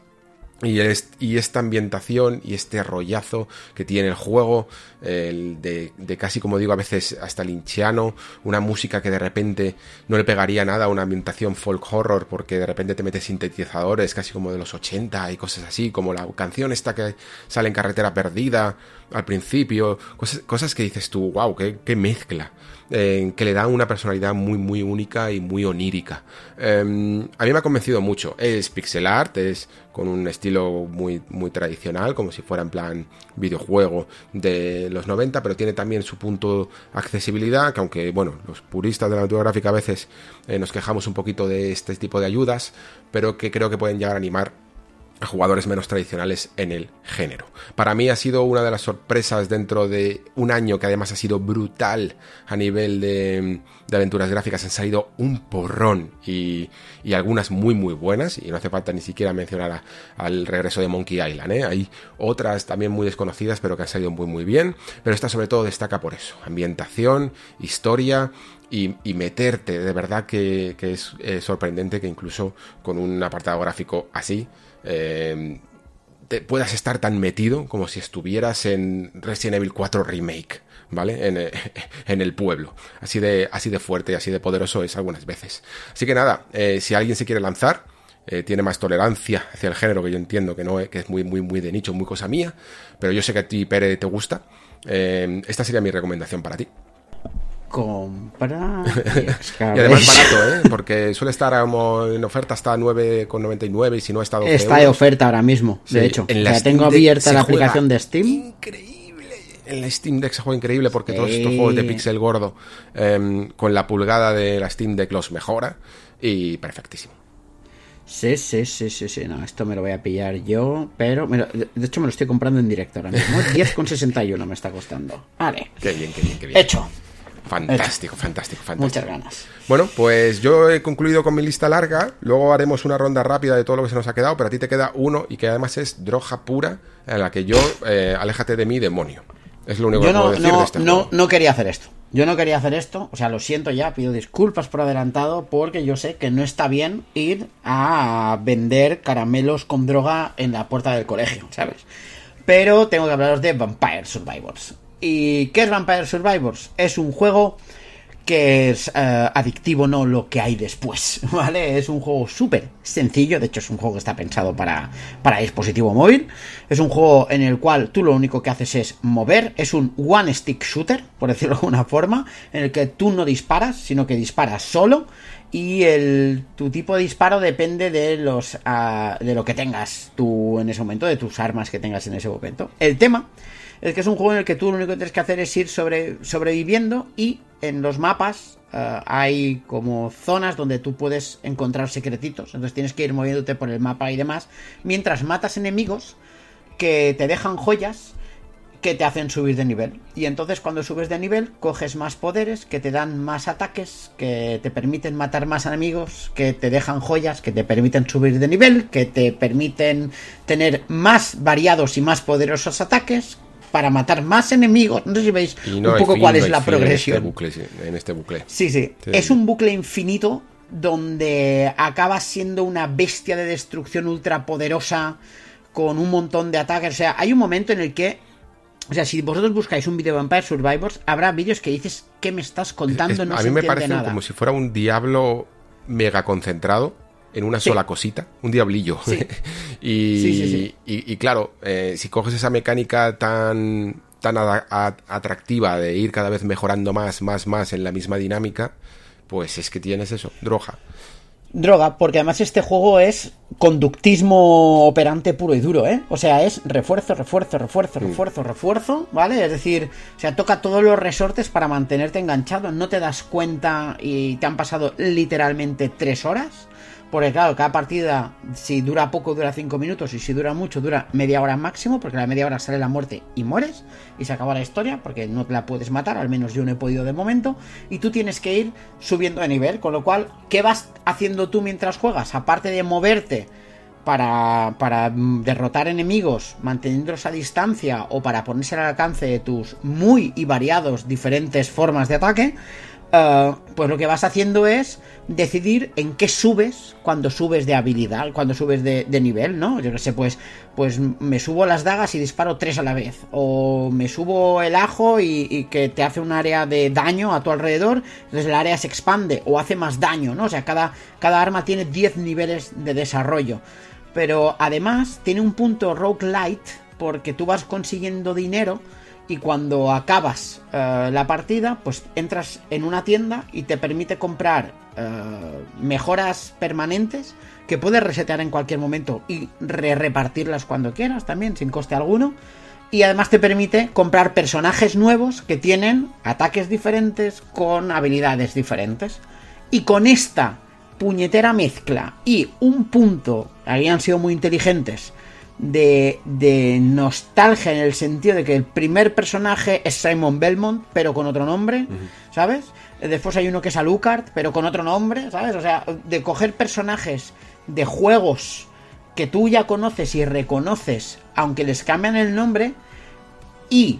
Y, y, esta ambientación y este rollazo que tiene el juego, el de, casi como digo a veces hasta linchiano, una música que de repente no le pegaría nada a una ambientación folk horror porque de repente te metes sintetizadores casi como de los 80 y cosas así, como la canción esta que sale en carretera perdida al principio, cosas, que dices tú, wow, qué, mezcla, eh, que le da una personalidad muy, muy única y muy onírica. Em, a mí me ha convencido mucho, es pixel art, es con un estilo muy, muy tradicional, como si fuera en plan videojuego de los 90, pero tiene también su punto accesibilidad, que aunque, bueno, los puristas de la gráfica a veces eh, nos quejamos un poquito de este tipo de ayudas, pero que creo que pueden llegar a animar jugadores menos tradicionales en el género. Para mí ha sido una de las sorpresas dentro de un año que además ha sido brutal a nivel de, aventuras gráficas. Han salido un porrón y, algunas muy muy buenas y no hace falta ni siquiera mencionar al regreso de Monkey Island. ¿eh? Hay otras también muy desconocidas pero que han salido muy muy bien. Pero esta sobre todo destaca por eso. Ambientación, historia y, meterte. De verdad que, es eh, sorprendente que incluso con un apartado gráfico así eh, te puedas estar tan metido como si estuvieras en Resident Evil 4 Remake, ¿vale? En, eh, en, el pueblo. Así de, así de fuerte y así de poderoso es algunas veces. Así que nada, eh, si alguien se quiere lanzar, tiene más tolerancia hacia el género, que yo entiendo que no que es muy, muy, muy de nicho, muy cosa mía, pero yo sé que a ti, Pere, te gusta. esta sería mi recomendación para ti. Compra. y además barato, ¿eh? Porque suele estar en oferta hasta 9,99 y si no está 12 Está de oferta ahora mismo, de hecho. En la tengo abierta la aplicación de Steam. Increíble. En la Steam Deck se juega increíble porque todos estos juegos de pixel gordo em, con la pulgada de la Steam Deck los mejora y perfectísimo. Sí, sí, sí, sí, sí. No, esto me lo voy a pillar yo, pero de hecho me lo estoy comprando en directo ahora mismo. 10,61 me está costando. Vale. Qué bien, qué bien, qué bien. Hecho. Fantástico, fantástico, fantástico. Muchas ganas. Bueno, pues yo he concluido con mi lista larga. Luego haremos una ronda rápida de todo lo que se nos ha quedado, pero a ti te queda uno y que además es droga pura, en la que yo, eh, aléjate de mí, demonio. Es lo único que no, puedo decir no, de este no, no quería hacer esto. Yo no quería hacer esto, o sea, lo siento ya, pido disculpas por adelantado, porque yo sé que no está bien ir a vender caramelos con droga en la puerta del colegio, ¿sabes? Pero tengo que hablaros de Vampire Survivors. ¿Y qué es Vampire Survivors? Es un juego que es eh, adictivo, no lo que hay después, ¿vale? Es un juego súper sencillo, de hecho es un juego que está pensado para, para dispositivo móvil, es un juego en el cual tú lo único que haces es mover, es un one stick shooter, por decirlo de alguna forma, en el que tú no disparas, sino que disparas solo y el, tu tipo de disparo depende de los ah, de lo que tengas tú en ese momento, de tus armas que tengas en ese momento. El tema es que es un juego en el que tú lo único que tienes que hacer es ir sobre, sobreviviendo y en los mapas eh, hay como zonas donde tú puedes encontrar secretitos. Entonces tienes que ir moviéndote por el mapa y demás. Mientras matas enemigos que te dejan joyas que te hacen subir de nivel. Y entonces cuando subes de nivel coges más poderes que te dan más ataques, que te permiten matar más enemigos, que te dejan joyas, que te permiten subir de nivel, que te permiten tener más variados y más poderosos ataques, para matar más enemigos. No sé si veis un poco cuál es la progresión. En este bucle, sí, en este bucle. Sí, sí, Es un bucle infinito donde acabas siendo una bestia de destrucción ultra poderosa con un montón de ataques. O sea, hay un momento en el que o sea, si vosotros buscáis un video de Vampire Survivors, habrá vídeos que dices, ¿qué me estás contando? no a mí me parece como si fuera un diablo mega concentrado en una sola cosita, un diablillo. y, y, claro, eh, si coges esa mecánica tan, tan atractiva de ir cada vez mejorando más, más, más en la misma dinámica, pues es que tienes eso, droga. Droga, porque además este juego es conductismo operante puro y duro, ¿eh? O sea, es refuerzo, refuerzo, refuerzo, refuerzo, refuerzo, ¿vale? Es decir, o sea, toca todos los resortes para mantenerte enganchado, no te das cuenta y te han pasado literalmente tres horas. Porque claro, cada partida, si dura poco, dura 5 minutos, y si dura mucho, dura media hora máximo, porque a la media hora sale la muerte y mueres, y se acaba la historia, porque no te la puedes matar, al menos yo no he podido de momento, y tú tienes que ir subiendo de nivel, con lo cual, ¿qué vas haciendo tú mientras juegas? Aparte de moverte para, para derrotar enemigos, manteniéndolos a distancia, o para ponerse al alcance de tus muy y variados diferentes formas de ataque, eh, pues lo que vas haciendo es decidir en qué subes cuando subes de habilidad, cuando subes de, nivel, ¿no? Yo no sé, pues, pues me subo las dagas y disparo tres a la vez. O me subo el ajo y, que te hace un área de daño a tu alrededor, entonces el área se expande o hace más daño, ¿no? O sea, cada, cada arma tiene 10 niveles de desarrollo. Pero además tiene un punto roguelite porque tú vas consiguiendo dinero y cuando acabas eh, la partida, pues entras en una tienda y te permite comprar eh, mejoras permanentes que puedes resetear en cualquier momento y re repartirlas cuando quieras también, sin coste alguno. Y además te permite comprar personajes nuevos que tienen ataques diferentes con habilidades diferentes. Y con esta puñetera mezcla y un punto, habían sido muy inteligentes, de, nostalgia en el sentido de que el primer personaje es Simon Belmont, pero con otro nombre, ¿sabes? Después hay uno que es Alucard, pero con otro nombre, ¿sabes? O sea, de coger personajes de juegos que tú ya conoces y reconoces, aunque les cambian el nombre, y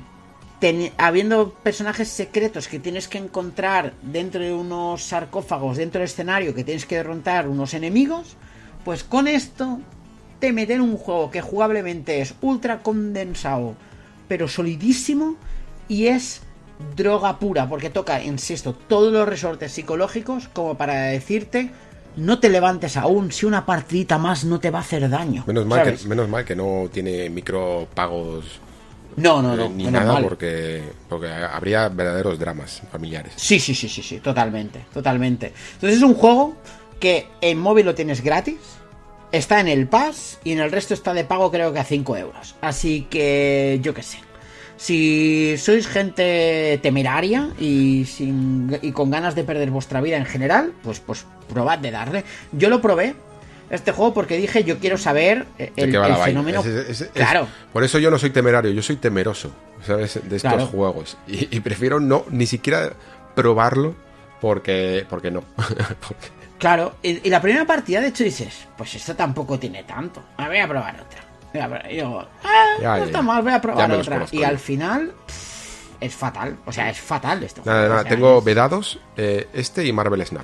habiendo personajes secretos que tienes que encontrar dentro de unos sarcófagos, dentro del escenario, que tienes que derrotar unos enemigos, pues con esto te meten un juego que jugablemente es ultra condensado, pero solidísimo, y es droga pura, porque toca, insisto, todos los resortes psicológicos como para decirte no te levantes aún, si una partidita más no te va a hacer daño. Menos mal, que, menos mal que no tiene micropagos No, no, no. Eh, ni nada mal. porque, porque habría verdaderos dramas familiares. Sí, sí, sí, sí, sí, totalmente, totalmente. Entonces es un juego que en móvil lo tienes gratis, está en el Pass y en el resto está de pago creo que a 5 euros. Así que yo qué sé. Si sois gente temeraria y, sin, y con ganas de perder vuestra vida en general, pues, pues probad de darle. Yo lo probé, este juego, porque dije yo quiero saber eh, ¿De el, fenómeno... Es- es- es- claro. por eso yo no soy temerario, yo soy temeroso, ¿sabes? De estos Claro. juegos. Y, y prefiero no, ni siquiera probarlo porque, porque no. Porque- Claro, y, y la primera partida, de hecho, dices, pues esto tampoco tiene tanto. Ah, voy a probar otra. Voy a probar- y digo, ah, Ya, no está ya. mal, voy a probar me otra. conozco Y al final, pff, es fatal. O sea, es fatal esto. Nada, nada, O sea, tengo es- vedados eh, este y Marvel Snap.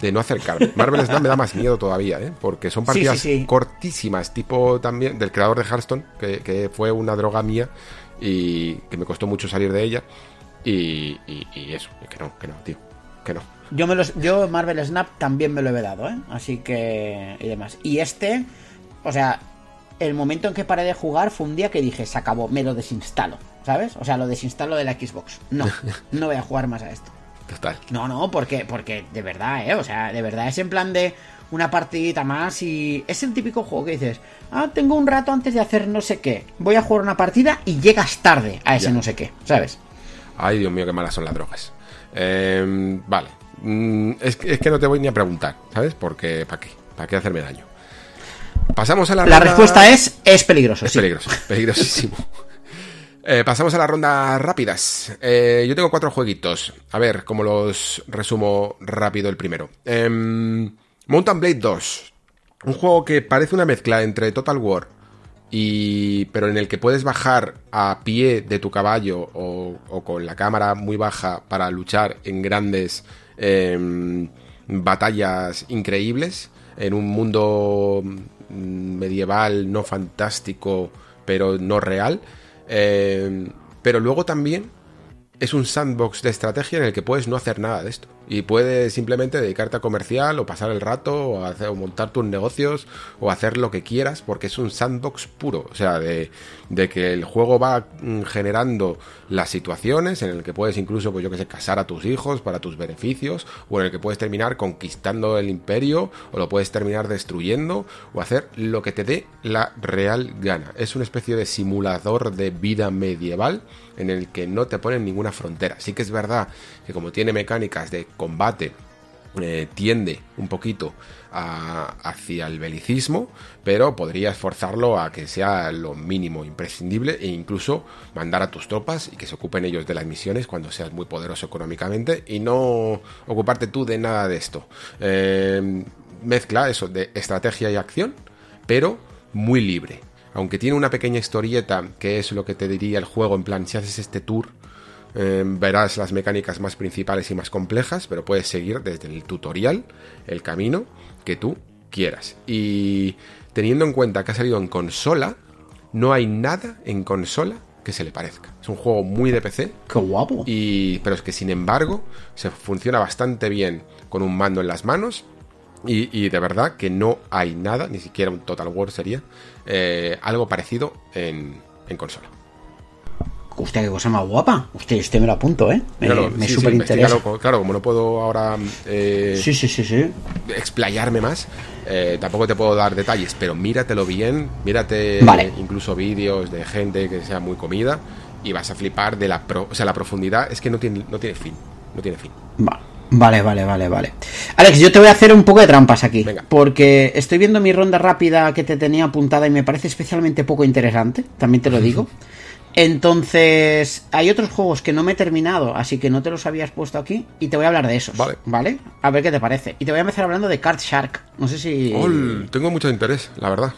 De no acercarme. Marvel Snap me da más miedo todavía, ¿eh? Porque son partidas sí, sí. cortísimas, tipo también del creador de Hearthstone, que, que fue una droga mía y que me costó mucho salir de ella. Y, y- y eso, que no, que no, tío, que no. Yo, me los, yo Marvel Snap también me lo he vedado, ¿eh? Así que... Y demás. Y este, o sea, el momento en que paré de jugar fue un día que dije, se acabó, me lo desinstalo, ¿sabes? O sea, lo desinstalo de la Xbox. No, no voy a jugar más a esto. Total. No, no, porque, porque de verdad, ¿eh? O sea, de verdad es en plan de una partidita más y es el típico juego que dices, ah, tengo un rato antes de hacer no sé qué, voy a jugar una partida y llegas tarde a ese Ya. no sé qué, ¿sabes? Ay, Dios mío, qué malas son las drogas. Eh, vale. Mm, es, que- es que no te voy ni a preguntar, ¿sabes? Porque, ¿para qué? ¿Para qué hacerme daño? Pasamos a la La ronda- respuesta es, es peligroso, Es sí. peligroso, peligrosísimo. Eh, pasamos a las rondas rápidas. Eh, yo tengo cuatro jueguitos. A ver cómo los resumo rápido el primero. Em, Mountain Blade 2. Un juego que parece una mezcla entre Total War y. pero en el que puedes bajar a pie de tu caballo o, o con la cámara muy baja para luchar en grandes em, batallas increíbles. En un mundo mm, medieval, no fantástico, pero no real. Eh, pero luego también es un sandbox de estrategia en el que puedes no hacer nada de esto. Y puedes simplemente dedicarte a comercial o pasar el rato o, hacer, o montar tus negocios o hacer lo que quieras porque es un sandbox puro. O sea, de, que el juego va mm, generando las situaciones en el que puedes incluso, pues yo que sé, casar a tus hijos para tus beneficios o en el que puedes terminar conquistando el imperio o lo puedes terminar destruyendo o hacer lo que te dé la real gana. Es una especie de simulador de vida medieval en el que no te ponen ninguna frontera. Sí que es verdad que como tiene mecánicas de combate, eh, tiende un poquito hacia el belicismo, pero podrías forzarlo a que sea lo mínimo imprescindible e incluso mandar a tus tropas y que se ocupen ellos de las misiones cuando seas muy poderoso económicamente y no ocuparte tú de nada de esto. Eh, mezcla eso de estrategia y acción, pero muy libre. Aunque tiene una pequeña historieta, que es lo que te diría el juego, en plan, si haces este tour, eh, verás las mecánicas más principales y más complejas, pero puedes seguir desde el tutorial el camino que tú quieras. Y teniendo en cuenta que ha salido en consola, no hay nada en consola que se le parezca. Es un juego muy de PC, Qué guapo. y, pero es que sin embargo se funciona bastante bien con un mando en las manos. Y, y de verdad que no hay nada, ni siquiera un Total War sería, eh, algo parecido en, en consola. Hostia, qué cosa más guapa. Hostia, este me lo apunto, ¿eh? Me, Míralo, me sí, sí, súper interesa. Claro, como no puedo ahora eh, Sí, sí, sí, sí. explayarme más, eh, tampoco te puedo dar detalles, pero míratelo bien, mírate Vale. incluso vídeos de gente que sea muy comida y vas a flipar de la pro, o sea, la profundidad es que no tiene, no tiene fin, no tiene fin. Va- Vale, vale, vale, vale. Alex, yo te voy a hacer un poco de trampas aquí. Venga. Porque estoy viendo mi ronda rápida que te tenía apuntada y me parece especialmente poco interesante. También te lo digo. Entonces, hay otros juegos que no me he terminado, así que no te los habías puesto aquí. Y te voy a hablar de esos. Vale. ¿Vale? A ver qué te parece. Y te voy a empezar hablando de Card Shark. No sé si. Ol, tengo mucho interés, la verdad.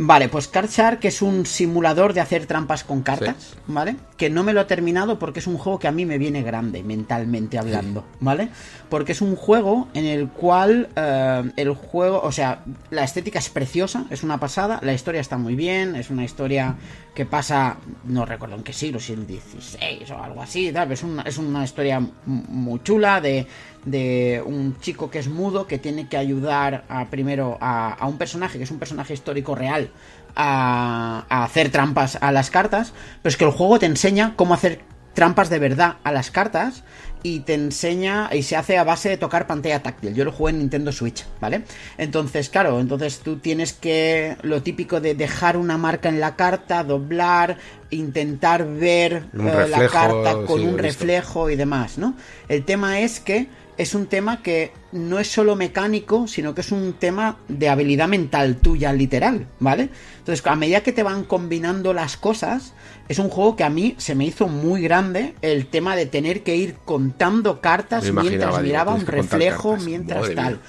Vale, pues Card Shark es un simulador de hacer trampas con cartas, ¿vale? Que no me lo he terminado porque es un juego que a mí me viene grande, mentalmente hablando, ¿vale? Porque es un juego en el cual eh, el juego, o sea, la estética es preciosa, es una pasada, la historia está muy bien, es una historia que pasa, no recuerdo en qué siglo, si el 16 o algo así, tal, es una, es una historia muy chula de, de un chico que es mudo que tiene que ayudar a, primero a, a un personaje que es un personaje histórico real a, a hacer trampas a las cartas, pero es que el juego te enseña cómo hacer trampas de verdad a las cartas y te enseña y se hace a base de tocar pantalla táctil. Yo lo jugué en Nintendo Switch, ¿vale? Entonces, claro, entonces tú tienes que lo típico de dejar una marca en la carta, doblar, intentar ver eh, la carta con sí, un reflejo y demás, ¿no? El tema es que es un tema que no es solo mecánico, sino que es un tema de habilidad mental tuya, literal, ¿vale? Entonces, a medida que te van combinando las cosas, es un juego que a mí se me hizo muy grande el tema de tener que ir contando cartas mientras miraba un reflejo, mientras Madre tal. mía.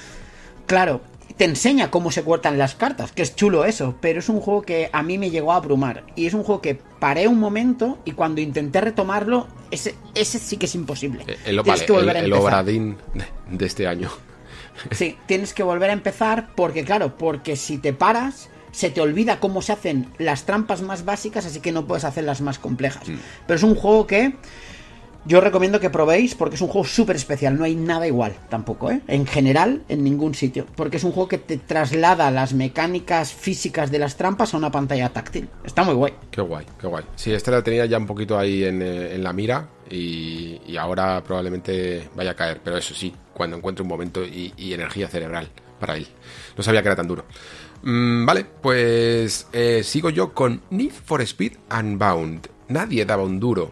Claro, te enseña cómo se cortan las cartas, que es chulo eso, pero es un juego que a mí me llegó a abrumar. Y es un juego que paré un momento y cuando intenté retomarlo, ese, ese sí que es imposible. Eh, El, vale, que volver el, el. Obradín de- de este año. Sí, tienes que volver a empezar porque, claro, porque si te paras, se te olvida cómo se hacen las trampas más básicas, así que no puedes hacer las más complejas. Pero es un juego que yo recomiendo que probéis porque es un juego súper especial, no hay nada igual tampoco, ¿eh? En general, en ningún sitio, porque es un juego que te traslada las mecánicas físicas de las trampas a una pantalla táctil. Está muy guay. Qué guay, qué guay. Sí, este la tenía ya un poquito ahí en, eh, la mira y, ahora probablemente vaya a caer, pero eso sí, cuando encuentre un momento y, y energía cerebral para él. No sabía que era tan duro. Mm, vale, pues eh, sigo yo con Need for Speed Unbound. Nadie daba un duro.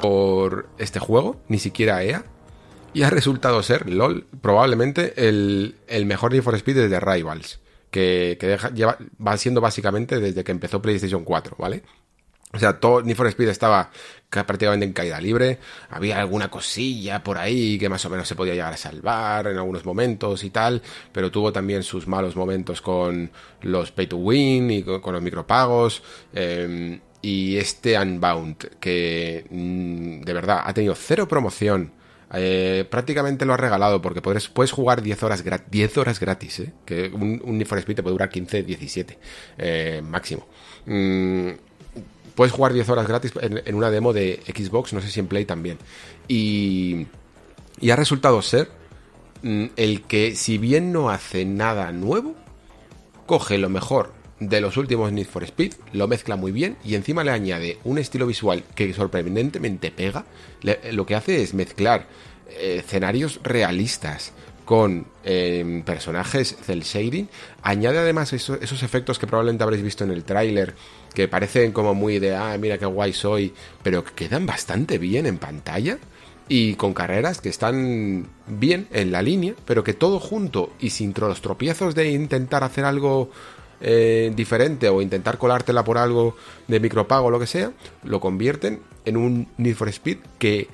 Por este juego, ni siquiera EA, y ha resultado ser, LOL, probablemente el, el mejor Need for Speed desde Rivals, que, que va siendo básicamente desde que empezó PlayStation 4, ¿vale? O sea, todo Need for Speed estaba ca- prácticamente en caída libre, había alguna cosilla por ahí que más o menos se podía llegar a salvar en algunos momentos y tal, pero tuvo también sus malos momentos con los pay to win y con, con los micropagos. eh, y este Unbound, que mm, de verdad ha tenido cero promoción, eh, prácticamente lo ha regalado porque puedes, puedes jugar 10 horas, gra- 10 horas gratis, ¿eh? que un, un Need Speed puede durar 15, 17 eh, máximo. Mm, puedes jugar 10 horas gratis en, en una demo de Xbox, no sé si en Play también. Y, y ha resultado ser mm, el que, si bien no hace nada nuevo, coge lo mejor de los últimos Need for Speed, lo mezcla muy bien y encima le añade un estilo visual que sorprendentemente pega. Lo que hace es mezclar eh, escenarios realistas con eh, personajes cel shading. Añade además eso- esos efectos que probablemente habréis visto en el tráiler, que parecen como muy de, ah, mira qué guay soy, pero que quedan bastante bien en pantalla y con carreras que están bien en la línea, pero que todo junto y sin los tropiezos de intentar hacer algo eh, diferente o intentar colártela por algo de micropago o lo que sea, lo convierten en un Need for Speed que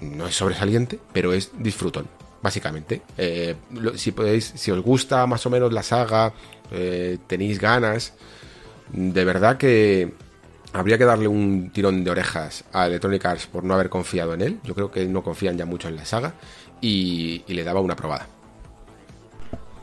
no es sobresaliente, pero es disfrutón, básicamente. Eh, si podéis, si os gusta más o menos la saga, eh, tenéis ganas, de verdad que habría que darle un tirón de orejas a Electronic Arts por no haber confiado en él. Yo creo que no confían ya mucho en la saga y le daba una probada.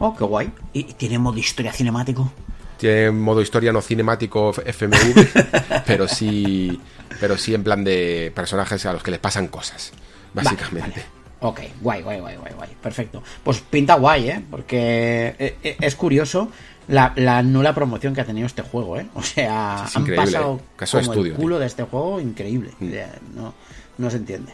Oh, qué guay. ¿Y tiene modo historia cinemático? Tiene modo historia no cinemático FMV, pero sí, pero sí en plan de personajes a los que les pasan cosas, básicamente. Vale, vale. Ok, guay, guay, guay, guay, guay. Perfecto. Pues pinta guay, ¿eh? Porque eh, eh, es curioso la, la nula promoción que ha tenido este juego, ¿eh? O sea, es han pasado ¿eh? Caso como estudio, el culo de este juego, increíble. Mm. No se entiende.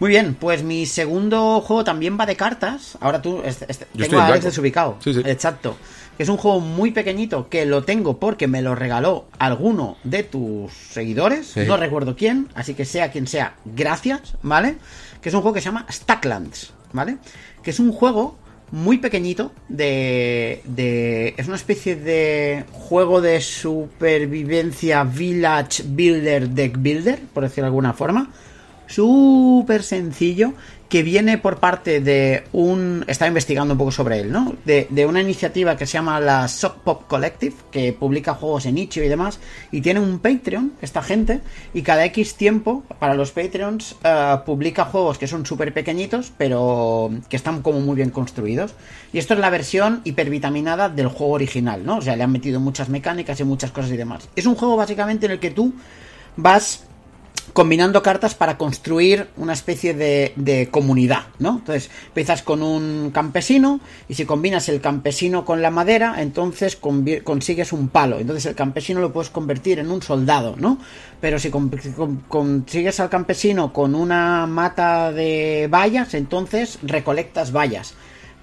Muy bien, pues mi segundo juego también va de cartas. Ahora tú, este- este- tengo en a Alex desubicado. Sí, sí. Exacto. Que es un juego muy pequeñito que lo tengo porque me lo regaló alguno de tus seguidores. Sí. No recuerdo quién, así que sea quien sea, gracias, ¿vale? Que es un juego que se llama Stacklands, ¿vale? Que es un juego muy pequeñito de, de... Es una especie de juego de supervivencia Village Builder Deck Builder, por decirlo de alguna forma. Súper sencillo que viene por parte de un... Estaba investigando un poco sobre él, ¿no? De, de, una iniciativa que se llama la Sock Pop Collective, que publica juegos en nicho y demás, y tiene un Patreon, esta gente, y cada X tiempo, para los Patreons, uh, publica juegos que son súper pequeñitos, pero que están como muy bien construidos. Y esto es la versión hipervitaminada del juego original, ¿no? O sea, le han metido muchas mecánicas y muchas cosas y demás. Es un juego básicamente en el que tú vas combinando cartas para construir una especie de, de, comunidad, ¿no? Entonces empiezas con un campesino y si combinas el campesino con la madera, entonces consigues un palo. Entonces el campesino lo puedes convertir en un soldado, ¿no? Pero si con consigues al campesino con una mata de vallas, entonces recolectas vallas.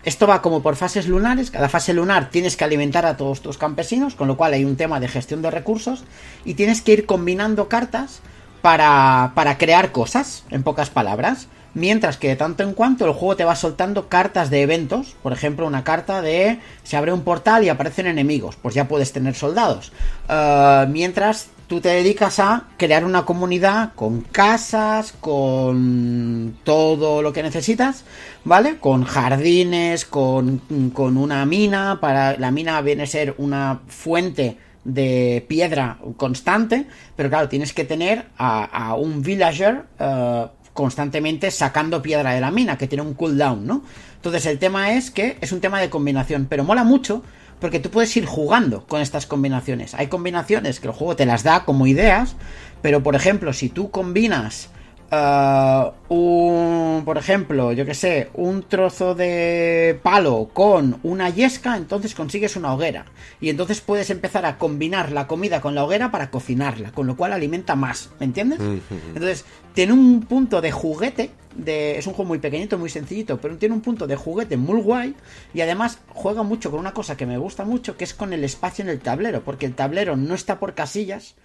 Esto va como por fases lunares, cada fase lunar tienes que alimentar a todos tus campesinos, con lo cual hay un tema de gestión de recursos y tienes que ir combinando cartas para, para crear cosas, en pocas palabras. Mientras que de tanto en cuanto el juego te va soltando cartas de eventos. Por ejemplo, una carta de se abre un portal y aparecen enemigos. Pues ya puedes tener soldados. Uh, mientras tú te dedicas a crear una comunidad con casas, con todo lo que necesitas, ¿vale? Con jardines, con, con una mina. Para la mina viene a ser una fuente de piedra constante, pero claro, tienes que tener a, un villager uh, constantemente sacando piedra de la mina, que tiene un cooldown, ¿no? Entonces el tema es que es un tema de combinación, pero mola mucho porque tú puedes ir jugando con estas combinaciones. Hay combinaciones que el juego te las da como ideas, pero por ejemplo, si tú combinas Uh, un, por ejemplo, yo que sé, un trozo de palo con una yesca, entonces consigues una hoguera. Y entonces puedes empezar a combinar la comida con la hoguera para cocinarla, con lo cual alimenta más, ¿me entiendes? Entonces, tiene un punto de juguete, de, es un juego muy pequeñito, muy sencillito, pero tiene un punto de juguete muy guay y además juega mucho con una cosa que me gusta mucho, que es con el espacio en el tablero, porque el tablero no está por casillas,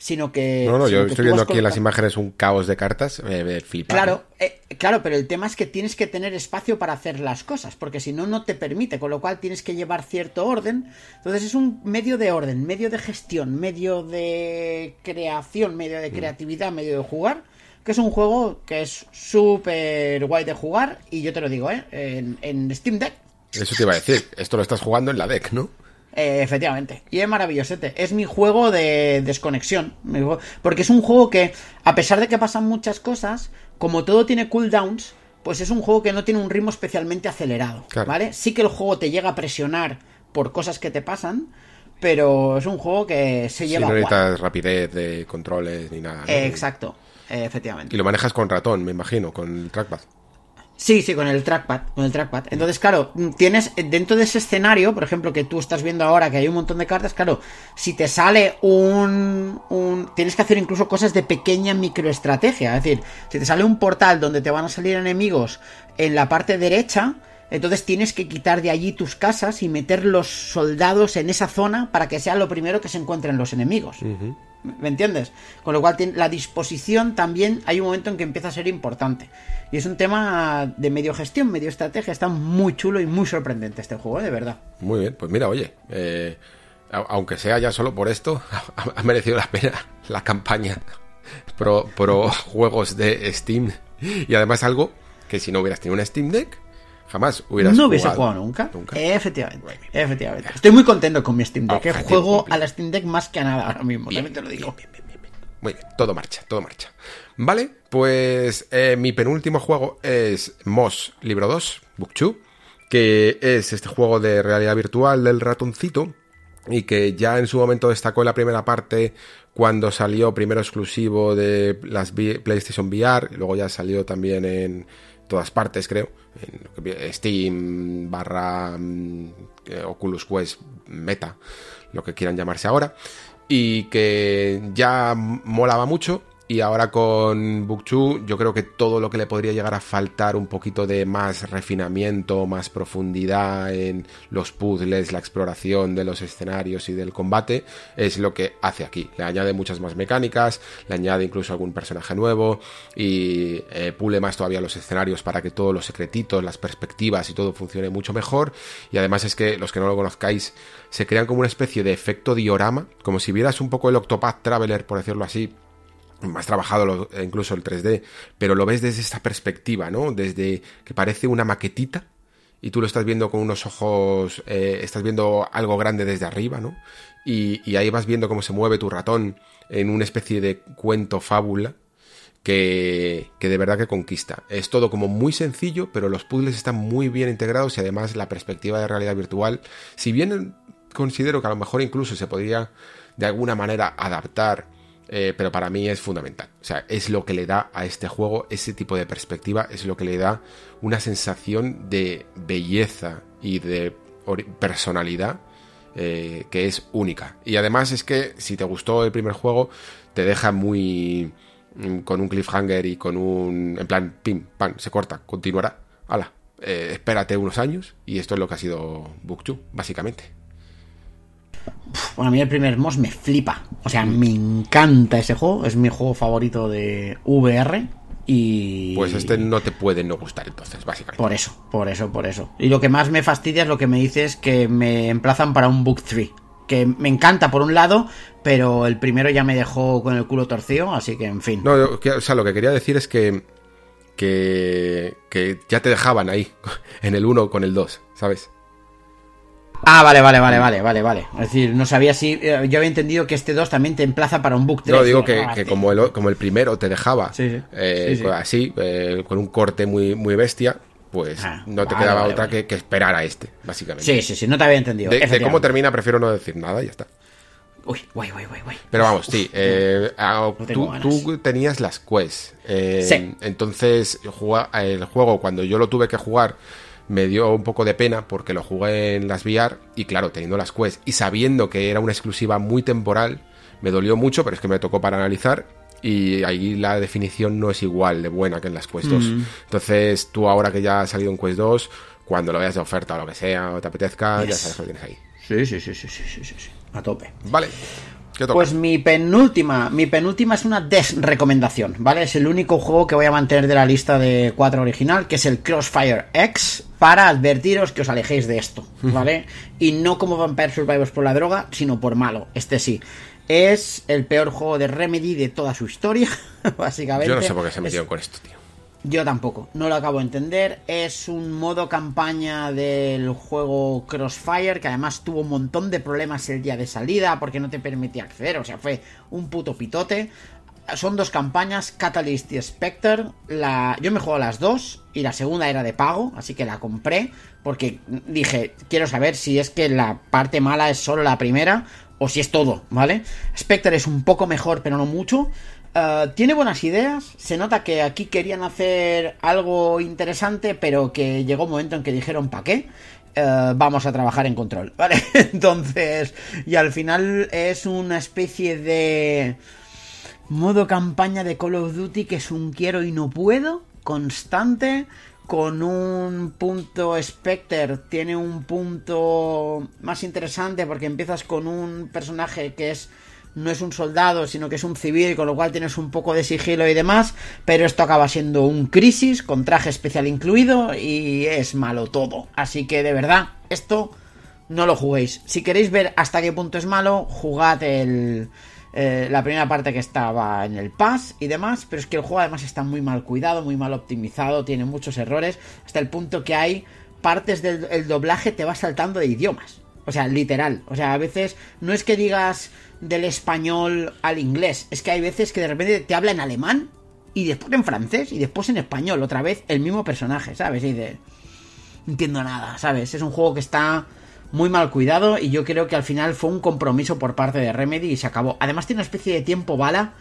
sino que... No, no, yo estoy viendo aquí en las imágenes un caos de cartas, eh, eh, flipar. Claro, eh, claro, pero el tema es que tienes que tener espacio para hacer las cosas, porque si no, no te permite, con lo cual tienes que llevar cierto orden. Entonces es un medio de orden, medio de gestión, medio de creación, medio de creatividad, medio de jugar, que es un juego que es súper guay de jugar, y yo te lo digo, ¿eh? En, en Steam Deck, Eso te iba a decir, esto lo estás jugando en la deck, ¿no? Eh, efectivamente. Y es maravillosete. Es mi juego de desconexión. Porque es un juego que, a pesar de que pasan muchas cosas, como todo tiene cooldowns, pues es un juego que no tiene un ritmo especialmente acelerado. Claro. ¿Vale? Sí que el juego te llega a presionar por cosas que te pasan, pero es un juego que se lleva no guay. necesitas rapidez de controles ni nada. ¿no? Eh, exacto. Eh, efectivamente. Y lo manejas con ratón, me imagino, con el trackpad. Sí, sí, con el trackpad, con el trackpad. Entonces, claro, tienes dentro de ese escenario, por ejemplo, que tú estás viendo ahora que hay un montón de cartas, claro, si te sale un, un tienes que hacer incluso cosas de pequeña microestrategia, es decir, si te sale un portal donde te van a salir enemigos en la parte derecha, entonces tienes que quitar de allí tus casas y meter los soldados en esa zona para que sea lo primero que se encuentren los enemigos. ¿Me entiendes? Con lo cual la disposición también hay un momento en que empieza a ser importante. Y es un tema de medio gestión, medio estrategia. Está muy chulo y muy sorprendente este juego, ¿eh? de verdad. Muy bien, pues mira, oye, eh, aunque sea ya solo por esto, ha, ha merecido la pena la campaña pro, pro juegos de Steam. Y además algo que si no hubieras tenido una Steam Deck, jamás hubieras no hubiese jugado. jugado nunca. Nunca. Efectivamente, efectivamente. Estoy muy contento con mi Steam Deck. que Objetivo juego cumplido. a la Steam Deck más que a nada ahora mismo. también te lo digo. Muy bien, todo marcha, todo marcha. Vale, pues eh, mi penúltimo juego es Moss Libro 2, Book 2, que es este juego de realidad virtual del ratoncito y que ya en su momento destacó en la primera parte cuando salió primero exclusivo de las PlayStation VR, luego ya salió también en todas partes, creo, en Steam barra mm, Oculus Quest Meta, lo que quieran llamarse ahora, y que ya molaba mucho Y ahora con Book yo creo que todo lo que le podría llegar a faltar un poquito de más refinamiento, más profundidad en los puzzles, la exploración de los escenarios y del combate, es lo que hace aquí. Le añade muchas más mecánicas, le añade incluso algún personaje nuevo y eh, pule más todavía los escenarios para que todos los secretitos, las perspectivas y todo funcione mucho mejor. Y además es que los que no lo conozcáis, se crean como una especie de efecto diorama, como si vieras un poco el Octopath Traveler, por decirlo así, más trabajado incluso el 3D, pero lo ves desde esta perspectiva, ¿no? Desde que parece una maquetita y tú lo estás viendo con unos ojos, eh, estás viendo algo grande desde arriba, ¿no? Y, y, ahí vas viendo cómo se mueve tu ratón en una especie de cuento fábula que, que de verdad que conquista. Es todo como muy sencillo, pero los puzzles están muy bien integrados y además la perspectiva de realidad virtual, si bien considero que a lo mejor incluso se podría de alguna manera adaptar eh, pero para mí es fundamental. O sea, es lo que le da a este juego ese tipo de perspectiva, es lo que le da una sensación de belleza y de personalidad eh, que es única. Y además es que si te gustó el primer juego, te deja muy mm, con un cliffhanger y con un en plan pim pam se corta continuará hala eh, espérate unos años y esto es lo que ha sido Book básicamente bueno, a mí el primer Moss me flipa. O sea, me encanta ese juego. Es mi juego favorito de VR. Y... Pues este no te puede no gustar entonces, básicamente. Por eso, por eso, por eso. Y lo que más me fastidia es lo que me dices que me emplazan para un Book 3. Que me encanta por un lado, pero el primero ya me dejó con el culo torcido, así que en fin. No, o sea, lo que quería decir es que, que, que ya te dejaban ahí, en el 1 con el 2, ¿sabes? Ah, vale, vale, vale, vale, vale, vale. Es decir, no sabía si. Eh, yo había entendido que este 2 también te emplaza para un book 3. No, digo que, que como, el, como el primero te dejaba eh, así, eh, con un corte muy, muy bestia, pues ah, no te quedaba otra Que, esperar a este, básicamente. Sí, sí, sí, no te había entendido. De, cómo termina, prefiero no decir nada y ya está. Uy, guay, guay, guay, guay. Pero vamos, sí. Ah, tú, tú, tenías las quests. sí. Entonces, el juego, cuando yo lo tuve que jugar me dio un poco de pena porque lo jugué en las VR y claro, teniendo las quests y sabiendo que era una exclusiva muy temporal, me dolió mucho, pero es que me tocó para analizar y ahí la definición no es igual de buena que en las Quest 2. Mm. Entonces, tú ahora que ya has salido en Quest 2, cuando lo veas de oferta o lo que sea, o te apetezca, ya sabes lo que tienes ahí. Sí, sí, sí, sí, sí, sí, sí, a tope. Vale. Pues mi penúltima, mi penúltima es una desrecomendación, ¿vale? Es el único juego que voy a mantener de la lista de cuatro original, que es el Crossfire X, para advertiros que os alejéis de esto, ¿vale? y no como Vampire Survivors por la droga, sino por malo, este sí. Es el peor juego de Remedy de toda su historia, básicamente. Yo no sé por qué se metieron con esto, tío. Yo tampoco, no lo acabo de entender. Es un modo campaña del juego Crossfire que además tuvo un montón de problemas el día de salida porque no te permitía acceder, o sea, fue un puto pitote. Son dos campañas, Catalyst y Spectre. La... Yo me juego las dos y la segunda era de pago, así que la compré porque dije, quiero saber si es que la parte mala es solo la primera o si es todo, ¿vale? Spectre es un poco mejor, pero no mucho. Eh, tiene buenas ideas, se nota que aquí querían hacer algo interesante, pero que llegó un momento en que dijeron, ¿para qué? Eh, vamos a trabajar en control, ¿vale? Entonces, y al final es una especie de modo campaña de Call of Duty que es un quiero y no puedo, constante, con un punto Spectre, tiene un punto más interesante porque empiezas con un personaje que es no es un soldado, sino que es un civil, con lo cual tienes un poco de sigilo y demás, pero esto acaba siendo un crisis con traje especial incluido y es malo todo. Así que de verdad, esto no lo juguéis. Si queréis ver hasta qué punto es malo, jugad el, eh, la primera parte que estaba en el pass y demás, pero es que el juego además está muy mal cuidado, muy mal optimizado, tiene muchos errores, hasta el punto que hay partes del doblaje te va saltando de idiomas. O sea, literal. O sea, a veces no es que digas del español al inglés. Es que hay veces que de repente te habla en alemán y después en francés y después en español. Otra vez el mismo personaje, ¿sabes? Y de... No entiendo nada, ¿sabes? Es un juego que está muy mal cuidado y yo creo que al final fue un compromiso por parte de Remedy y se acabó. Además tiene una especie de tiempo bala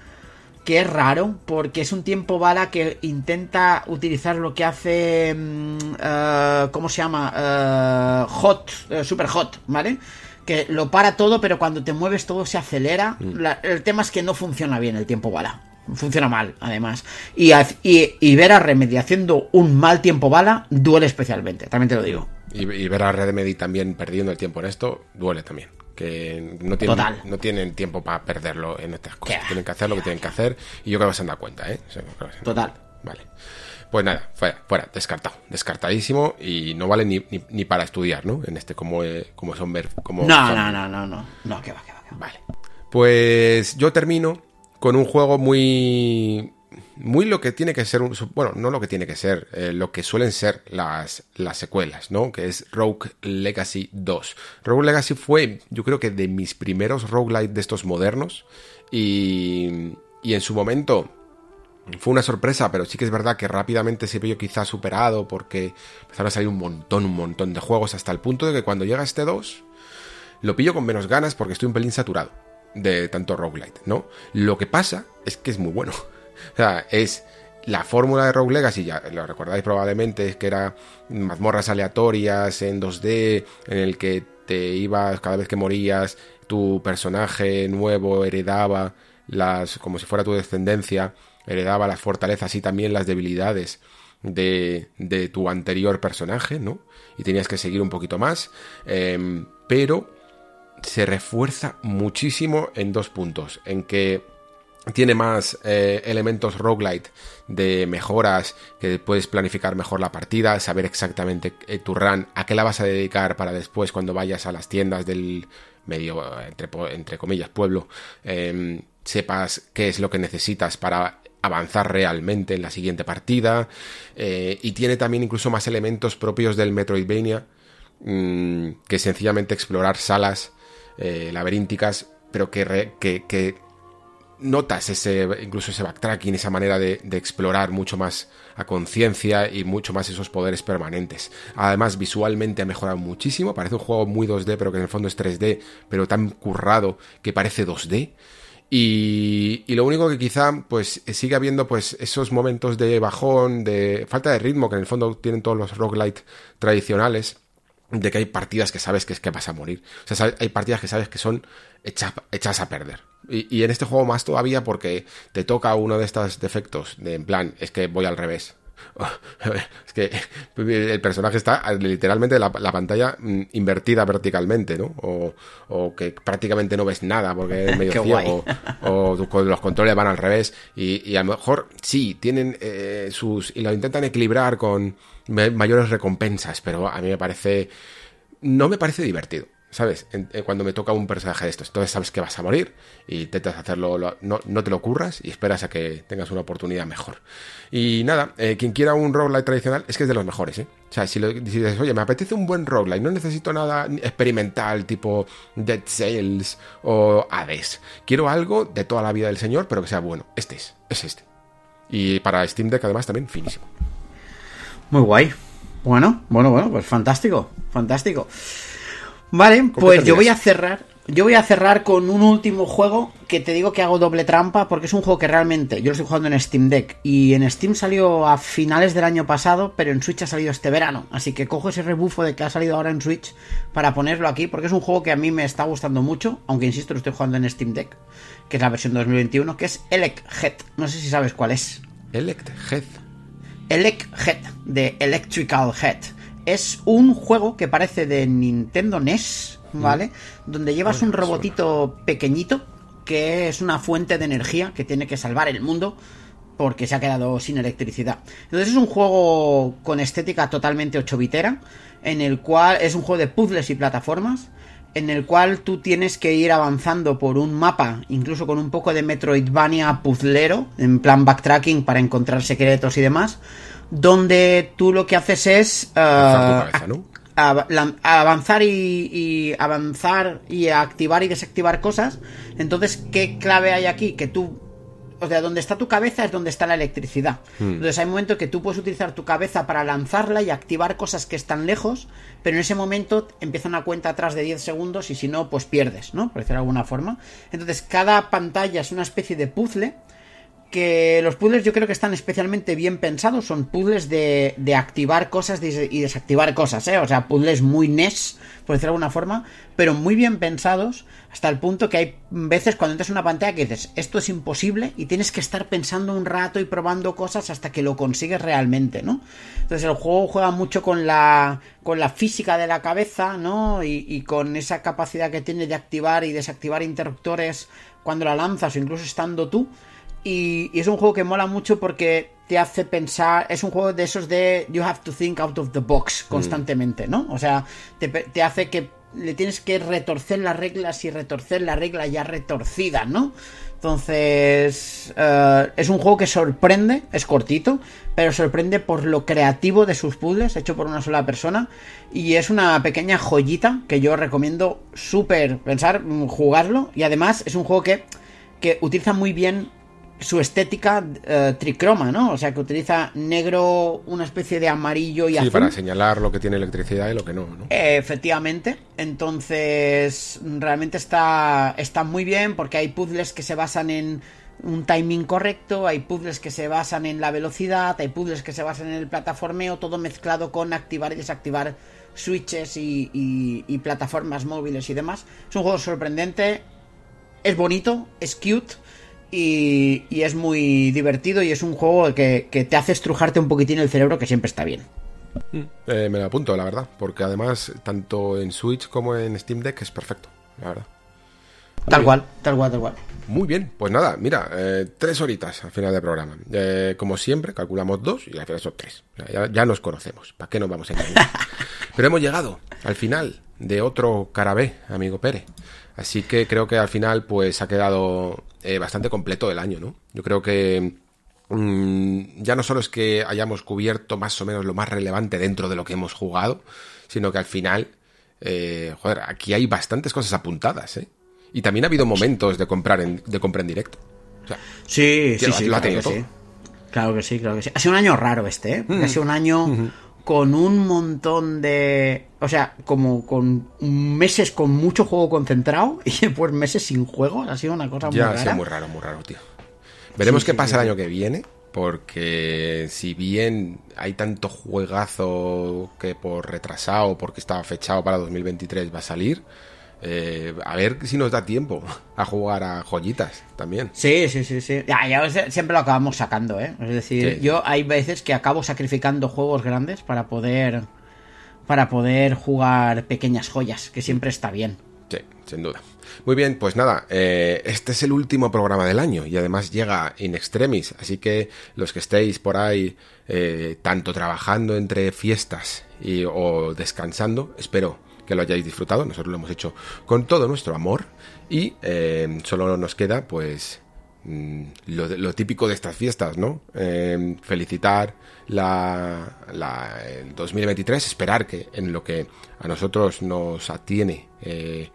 que es raro porque es un tiempo bala que intenta utilizar lo que hace... Mm, eh, ¿Cómo se llama? Eh, hot, eh, super hot, ¿vale? que lo para todo, pero cuando te mueves todo se acelera. Mm. el tema es que no funciona bien el tiempo bala. Funciona mal, además. Y, y, ver a Remedy haciendo un mal tiempo bala duele especialmente, también te lo digo. Y, ver a Remedy también perdiendo el tiempo en esto duele también. Que no tienen, no tienen tiempo para perderlo en estas cosas. Tienen que hacer lo que tienen que hacer y yo creo que se han dado cuenta, ¿eh? Total. Vale. Pues nada, fuera, fuera, descartado, descartadísimo y no vale ni, ni, para estudiar, ¿no? En este como, eh, como son ver. Como no, no, no, no, no, no, que va, que va, que va. Vale. Pues yo termino con un juego muy muy lo que tiene que ser, bueno, no lo que tiene que ser, eh, lo que suelen ser las, las secuelas, ¿no? Que es Rogue Legacy 2. Rogue Legacy fue, yo creo que de mis primeros roguelite de estos modernos y, y en su momento fue una sorpresa, pero sí que es verdad que rápidamente se vio quizá superado porque empezaron a salir un montón, un montón de juegos hasta el punto de que cuando llega este 2 lo pillo con menos ganas porque estoy un pelín saturado de tanto roguelite, ¿no? Lo que pasa es que es muy bueno. O sea, es la fórmula de Rogue Legacy, ya lo recordáis probablemente, es que era mazmorras aleatorias en 2D, en el que te ibas cada vez que morías, tu personaje nuevo heredaba las, como si fuera tu descendencia, heredaba las fortalezas y también las debilidades de, de tu anterior personaje, ¿no? Y tenías que seguir un poquito más, em, pero se refuerza muchísimo en dos puntos. En que tiene más eh, elementos roguelite de mejoras, que puedes planificar mejor la partida, saber exactamente eh, tu run, a qué la vas a dedicar para después cuando vayas a las tiendas del medio, entre, entre comillas, pueblo, em, sepas qué es lo que necesitas para avanzar realmente en la siguiente partida. Eh, y tiene también incluso más elementos propios del Metroidvania, mm, que sencillamente explorar salas eh, laberínticas, pero que, que, notas ese, incluso ese backtracking, esa manera de, explorar mucho más a conciencia y mucho más esos poderes permanentes. Además, visualmente ha mejorado muchísimo, parece un juego muy 2D, pero que en el fondo es 3D, pero tan currado que parece 2D. Y, lo único que quizá pues sigue habiendo pues esos momentos de bajón, de falta de ritmo que en el fondo tienen todos los roguelite tradicionales de que hay partidas que sabes que es que vas a morir. O sea, hay partidas que sabes que son hechas, a perder. Y, en este juego más todavía porque te toca uno de estos defectos, de en plan, es que voy al revés. es que el personaje está literalmente la, la pantalla mm, invertida verticalmente, ¿no? O, que prácticamente no ves nada porque es medio ciego, o, los controles van al revés. Y, a lo mejor sí, tienen eh, sus. y lo intentan equilibrar con mayores recompensas, pero a mí me parece. no me parece divertido. ¿Sabes? Eh, cuando me toca un personaje de estos. Entonces sabes que vas a morir y intentas hacerlo, no, no, te lo curras y esperas a que tengas una oportunidad mejor. Y nada, eh, quien quiera un roguelite tradicional es que es de los mejores, ¿eh? O sea, si, dices, oye, me apetece un buen roguelite, no necesito nada experimental tipo Dead Sales o Hades. Quiero algo de toda la vida del señor, pero que sea bueno. Este es, es este. Y para Steam Deck además también finísimo. Muy guay. Bueno, bueno, bueno, pues fantástico, fantástico. Vale, pues yo voy a cerrar. Yo voy a cerrar con un último juego que te digo que hago doble trampa porque es un juego que realmente yo lo estoy jugando en Steam Deck y en Steam salió a finales del año pasado, pero en Switch ha salido este verano. Así que cojo ese rebufo de que ha salido ahora en Switch para ponerlo aquí porque es un juego que a mí me está gustando mucho, aunque insisto lo estoy jugando en Steam Deck, que es la versión 2021, que es Elect Head. No sé si sabes cuál es. Elect Head. Elect Head, de Electrical Head es un juego que parece de Nintendo NES, ¿vale? Donde llevas un robotito pequeñito que es una fuente de energía que tiene que salvar el mundo porque se ha quedado sin electricidad. Entonces es un juego con estética totalmente 8 bitera, en el cual es un juego de puzzles y plataformas, en el cual tú tienes que ir avanzando por un mapa, incluso con un poco de Metroidvania puzzlero, en plan backtracking para encontrar secretos y demás, donde tú lo que haces es eh, avanzar y, avanzar y activar y desactivar cosas. Entonces, ¿qué clave hay aquí? Que tú o sea, donde está tu cabeza es donde está la electricidad. Hmm. Entonces hay momentos que tú puedes utilizar tu cabeza para lanzarla y activar cosas que están lejos, pero en ese momento empieza una cuenta atrás de 10 segundos y si no, pues pierdes, ¿no? Por decirlo de alguna forma. Entonces cada pantalla es una especie de puzzle que los puzzles yo creo que están especialmente bien pensados. Son puzzles de, de activar cosas y desactivar cosas, ¿eh? O sea, puzzles muy NES, por decirlo de alguna forma, pero muy bien pensados, hasta el punto que hay veces cuando entras en una pantalla que dices, esto es imposible, y tienes que estar pensando un rato y probando cosas hasta que lo consigues realmente, ¿no? Entonces el juego juega mucho con la, con la física de la cabeza, ¿no? Y, y con esa capacidad que tiene de activar y desactivar interruptores cuando la lanzas o incluso estando tú. Y, es un juego que mola mucho porque te hace pensar. Es un juego de esos de you have to think out of the box mm. constantemente, ¿no? O sea, te, hace que le tienes que retorcer las reglas y retorcer la regla ya retorcida, ¿no? Entonces, eh, es un juego que sorprende, es cortito, pero sorprende por lo creativo de sus puzzles, hecho por una sola persona. Y es una pequeña joyita que yo recomiendo súper pensar, mm, jugarlo. Y además es un juego que, que utiliza muy bien su estética eh, tricroma, ¿no? O sea, que utiliza negro, una especie de amarillo y sí, para señalar lo que tiene electricidad y lo que no, ¿no? efectivamente. Entonces, realmente está, está muy bien porque hay puzzles que se basan en un timing correcto, hay puzzles que se basan en la velocidad, hay puzzles que se basan en el plataformeo, todo mezclado con activar y desactivar switches y, y plataformas móviles y demás. Es un juego sorprendente, es bonito, es cute y, es muy divertido y es un juego que, te hace estrujarte un poquitín el cerebro que siempre está bien. Mm, eh, me lo apunto, la verdad, porque además tanto en Switch como en Steam Deck es perfecto, la verdad. Tal cual, tal cual, tal cual. Muy bien, pues nada, mira, eh, tres horitas al final del programa. Eh, como siempre, calculamos dos y al final son tres. Ya, nos conocemos, ¿para qué nos vamos a engañar? Pero hemos llegado al final de otro carabé, amigo Pérez. Así que creo que al final pues ha quedado eh, bastante completo el año, ¿no? Yo creo que mm, ya no solo es que hayamos cubierto más o menos lo más relevante dentro de lo que hemos jugado, sino que al final, eh, joder, aquí hay bastantes cosas apuntadas, ¿eh? Y también ha habido momentos de comprar en, de compra en directo. sí, sí, sí, claro que sí. Claro que sí, claro que sí. Ha sido un año raro este, ¿eh? Ha sido un año con un montón de... O sea, como con meses con mucho juego concentrado y después meses sin juego. Ha sido una cosa muy rara. Ya, ha sido muy raro, muy raro, tío. Veremos qué pasa el año que viene, porque si bien hay tanto juegazo que por retrasado, porque estaba fechado para 2023 va a salir, eh, a ver si nos da tiempo a jugar a joyitas también. Sí, sí, sí, sí. Ya, siempre lo acabamos sacando, ¿eh? Es decir, yo hay veces que acabo sacrificando juegos grandes para poder para poder jugar pequeñas joyas, que siempre está bien. Sí, sin duda. Muy bien, pues nada, eh, este es el último programa del año y además llega in extremis, así que los que estéis por ahí eh, tanto trabajando entre fiestas y, o descansando, espero que lo hayáis disfrutado. Nosotros lo hemos hecho con todo nuestro amor y eh, solo nos queda pues mm, lo, típico de estas fiestas, ¿no? Eh, felicitar la, la, el 2023, esperar que en lo que a nosotros nos atiene eh,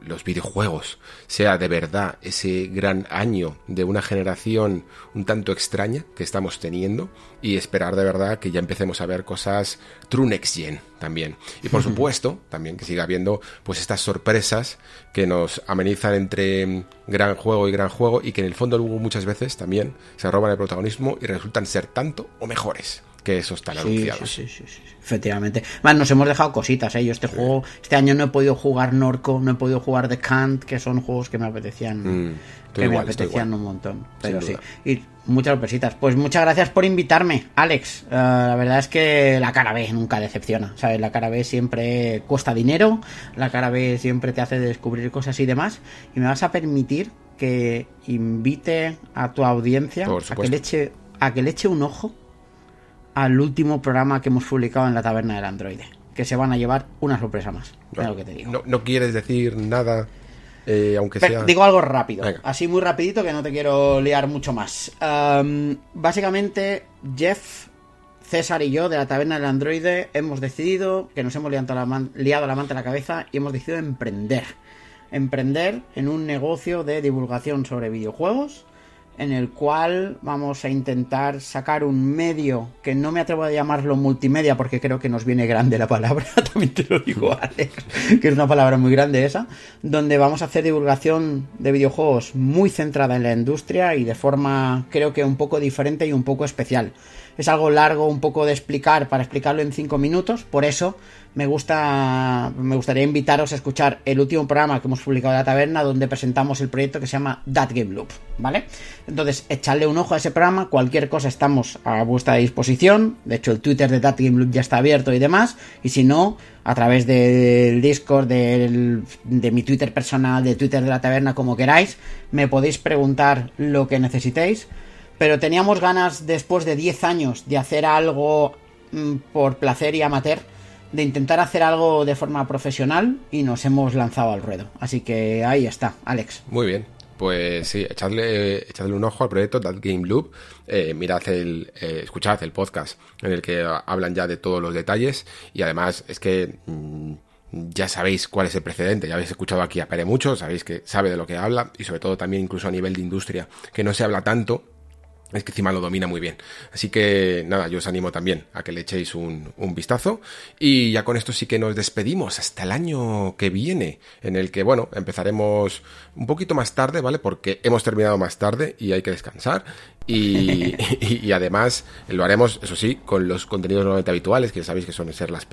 los videojuegos sea de verdad ese gran año de una generación un tanto extraña que estamos teniendo y esperar de verdad que ya empecemos a ver cosas true next gen también. Y por supuesto, también que siga habiendo pues estas sorpresas que nos amenizan entre gran juego y gran juego y que en el fondo luego muchas veces también se roban el protagonismo y resultan ser tanto o mejores que esos están anunciados. Sí, sí, sí, efectivamente. Más nos hemos dejado cositas, ¿eh? Yo este juego, este año no he podido jugar Norco, no he podido jugar The Kant, que son juegos que me apetecían, mm, que me apetecían un montón. Pero sí. Y muchas sorpresitas. Pues muchas gracias por invitarme, Alex. Eh, la verdad es que la cara B nunca decepciona, ¿sabes? La cara B siempre cuesta dinero, la cara B siempre te hace descubrir cosas y demás. Y me vas a permitir que invite a tu audiencia a que le eche a que le eche un ojo al último programa que hemos publicado en la taberna del androide. Que se van a llevar una sorpresa más. No, que te digo. No, quieres decir nada, eh, aunque sea. Digo algo rápido, así muy rapidito que no te quiero liar mucho más. básicamente, Jeff, César y yo de la taberna del androide hemos decidido que nos hemos liado la, liado la manta a la cabeza y hemos decidido emprender. Emprender en un negocio de divulgación sobre videojuegos en el cual vamos a intentar sacar un medio que no me atrevo a llamarlo multimedia porque creo que nos viene grande la palabra, también te lo digo Alex, que es una palabra muy grande esa, donde vamos a hacer divulgación de videojuegos muy centrada en la industria y de forma creo que un poco diferente y un poco especial. Es algo largo un poco de explicar para explicarlo en 5 minutos, por eso me gusta me gustaría invitaros a escuchar el último programa que hemos publicado de la taberna donde presentamos el proyecto que se llama That Game Loop, ¿vale? Entonces, echadle un ojo a ese programa, cualquier cosa estamos a vuestra disposición, de hecho el Twitter de That Game Loop ya está abierto y demás, y si no, a través del Discord, del, de mi Twitter personal, de Twitter de la taberna, como queráis, me podéis preguntar lo que necesitéis, pero teníamos ganas después de 10 años de hacer algo mm, por placer y amateur, de intentar hacer algo de forma profesional y nos hemos lanzado al ruedo. Así que ahí está, Alex. Muy bien. Pues sí, echadle, echadle un ojo al proyecto That Game Loop, eh, mirad el, eh, escuchad el podcast en el que hablan ya de todos los detalles y además es que mm, ya sabéis cuál es el precedente, ya habéis escuchado aquí a Pere mucho, sabéis que sabe de lo que habla y sobre todo también incluso a nivel de industria que no se habla tanto es que encima lo domina muy bien. Así que nada, yo os animo también a que le echéis un, un, vistazo. Y ya con esto sí que nos despedimos hasta el año que viene, en el que, bueno, empezaremos un poquito más tarde, ¿vale? Porque hemos terminado más tarde y hay que descansar. Y, y, y además lo haremos, eso sí, con los contenidos normalmente habituales, que ya sabéis que suelen ser las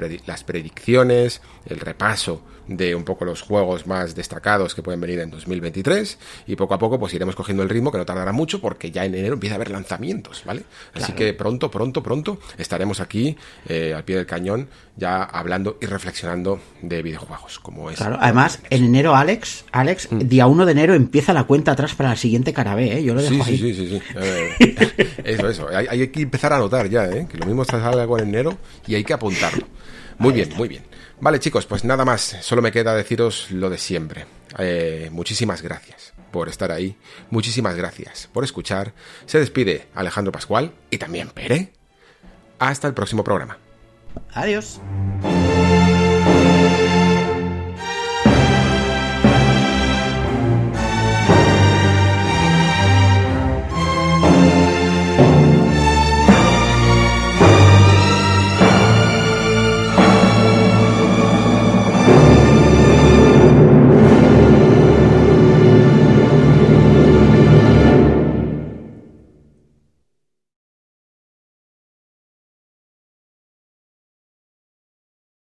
predicciones, el repaso de un poco los juegos más destacados que pueden venir en 2023. Y poco a poco, pues iremos cogiendo el ritmo, que no tardará mucho, porque ya en enero empieza a haber lanzamientos, ¿vale? Así que pronto, pronto, pronto estaremos aquí eh, al pie del cañón ya hablando y reflexionando de videojuegos, como es. Claro, además, en enero, Alex, Alex, mm. día 1 de enero empieza la cuenta atrás para el siguiente carabé, ¿eh? Yo lo dejo sí, ahí. Sí, sí, sí, sí. eso, eso. Hay, hay, que empezar a anotar ya, ¿eh? Que lo mismo sale algo en enero y hay que apuntarlo. Muy ahí bien, está. muy bien. Vale, chicos, pues nada más. Solo me queda deciros lo de siempre. Eh, muchísimas gracias por estar ahí. Muchísimas gracias por escuchar. Se despide Alejandro Pascual y también Pere. Hasta el próximo programa. Adiós.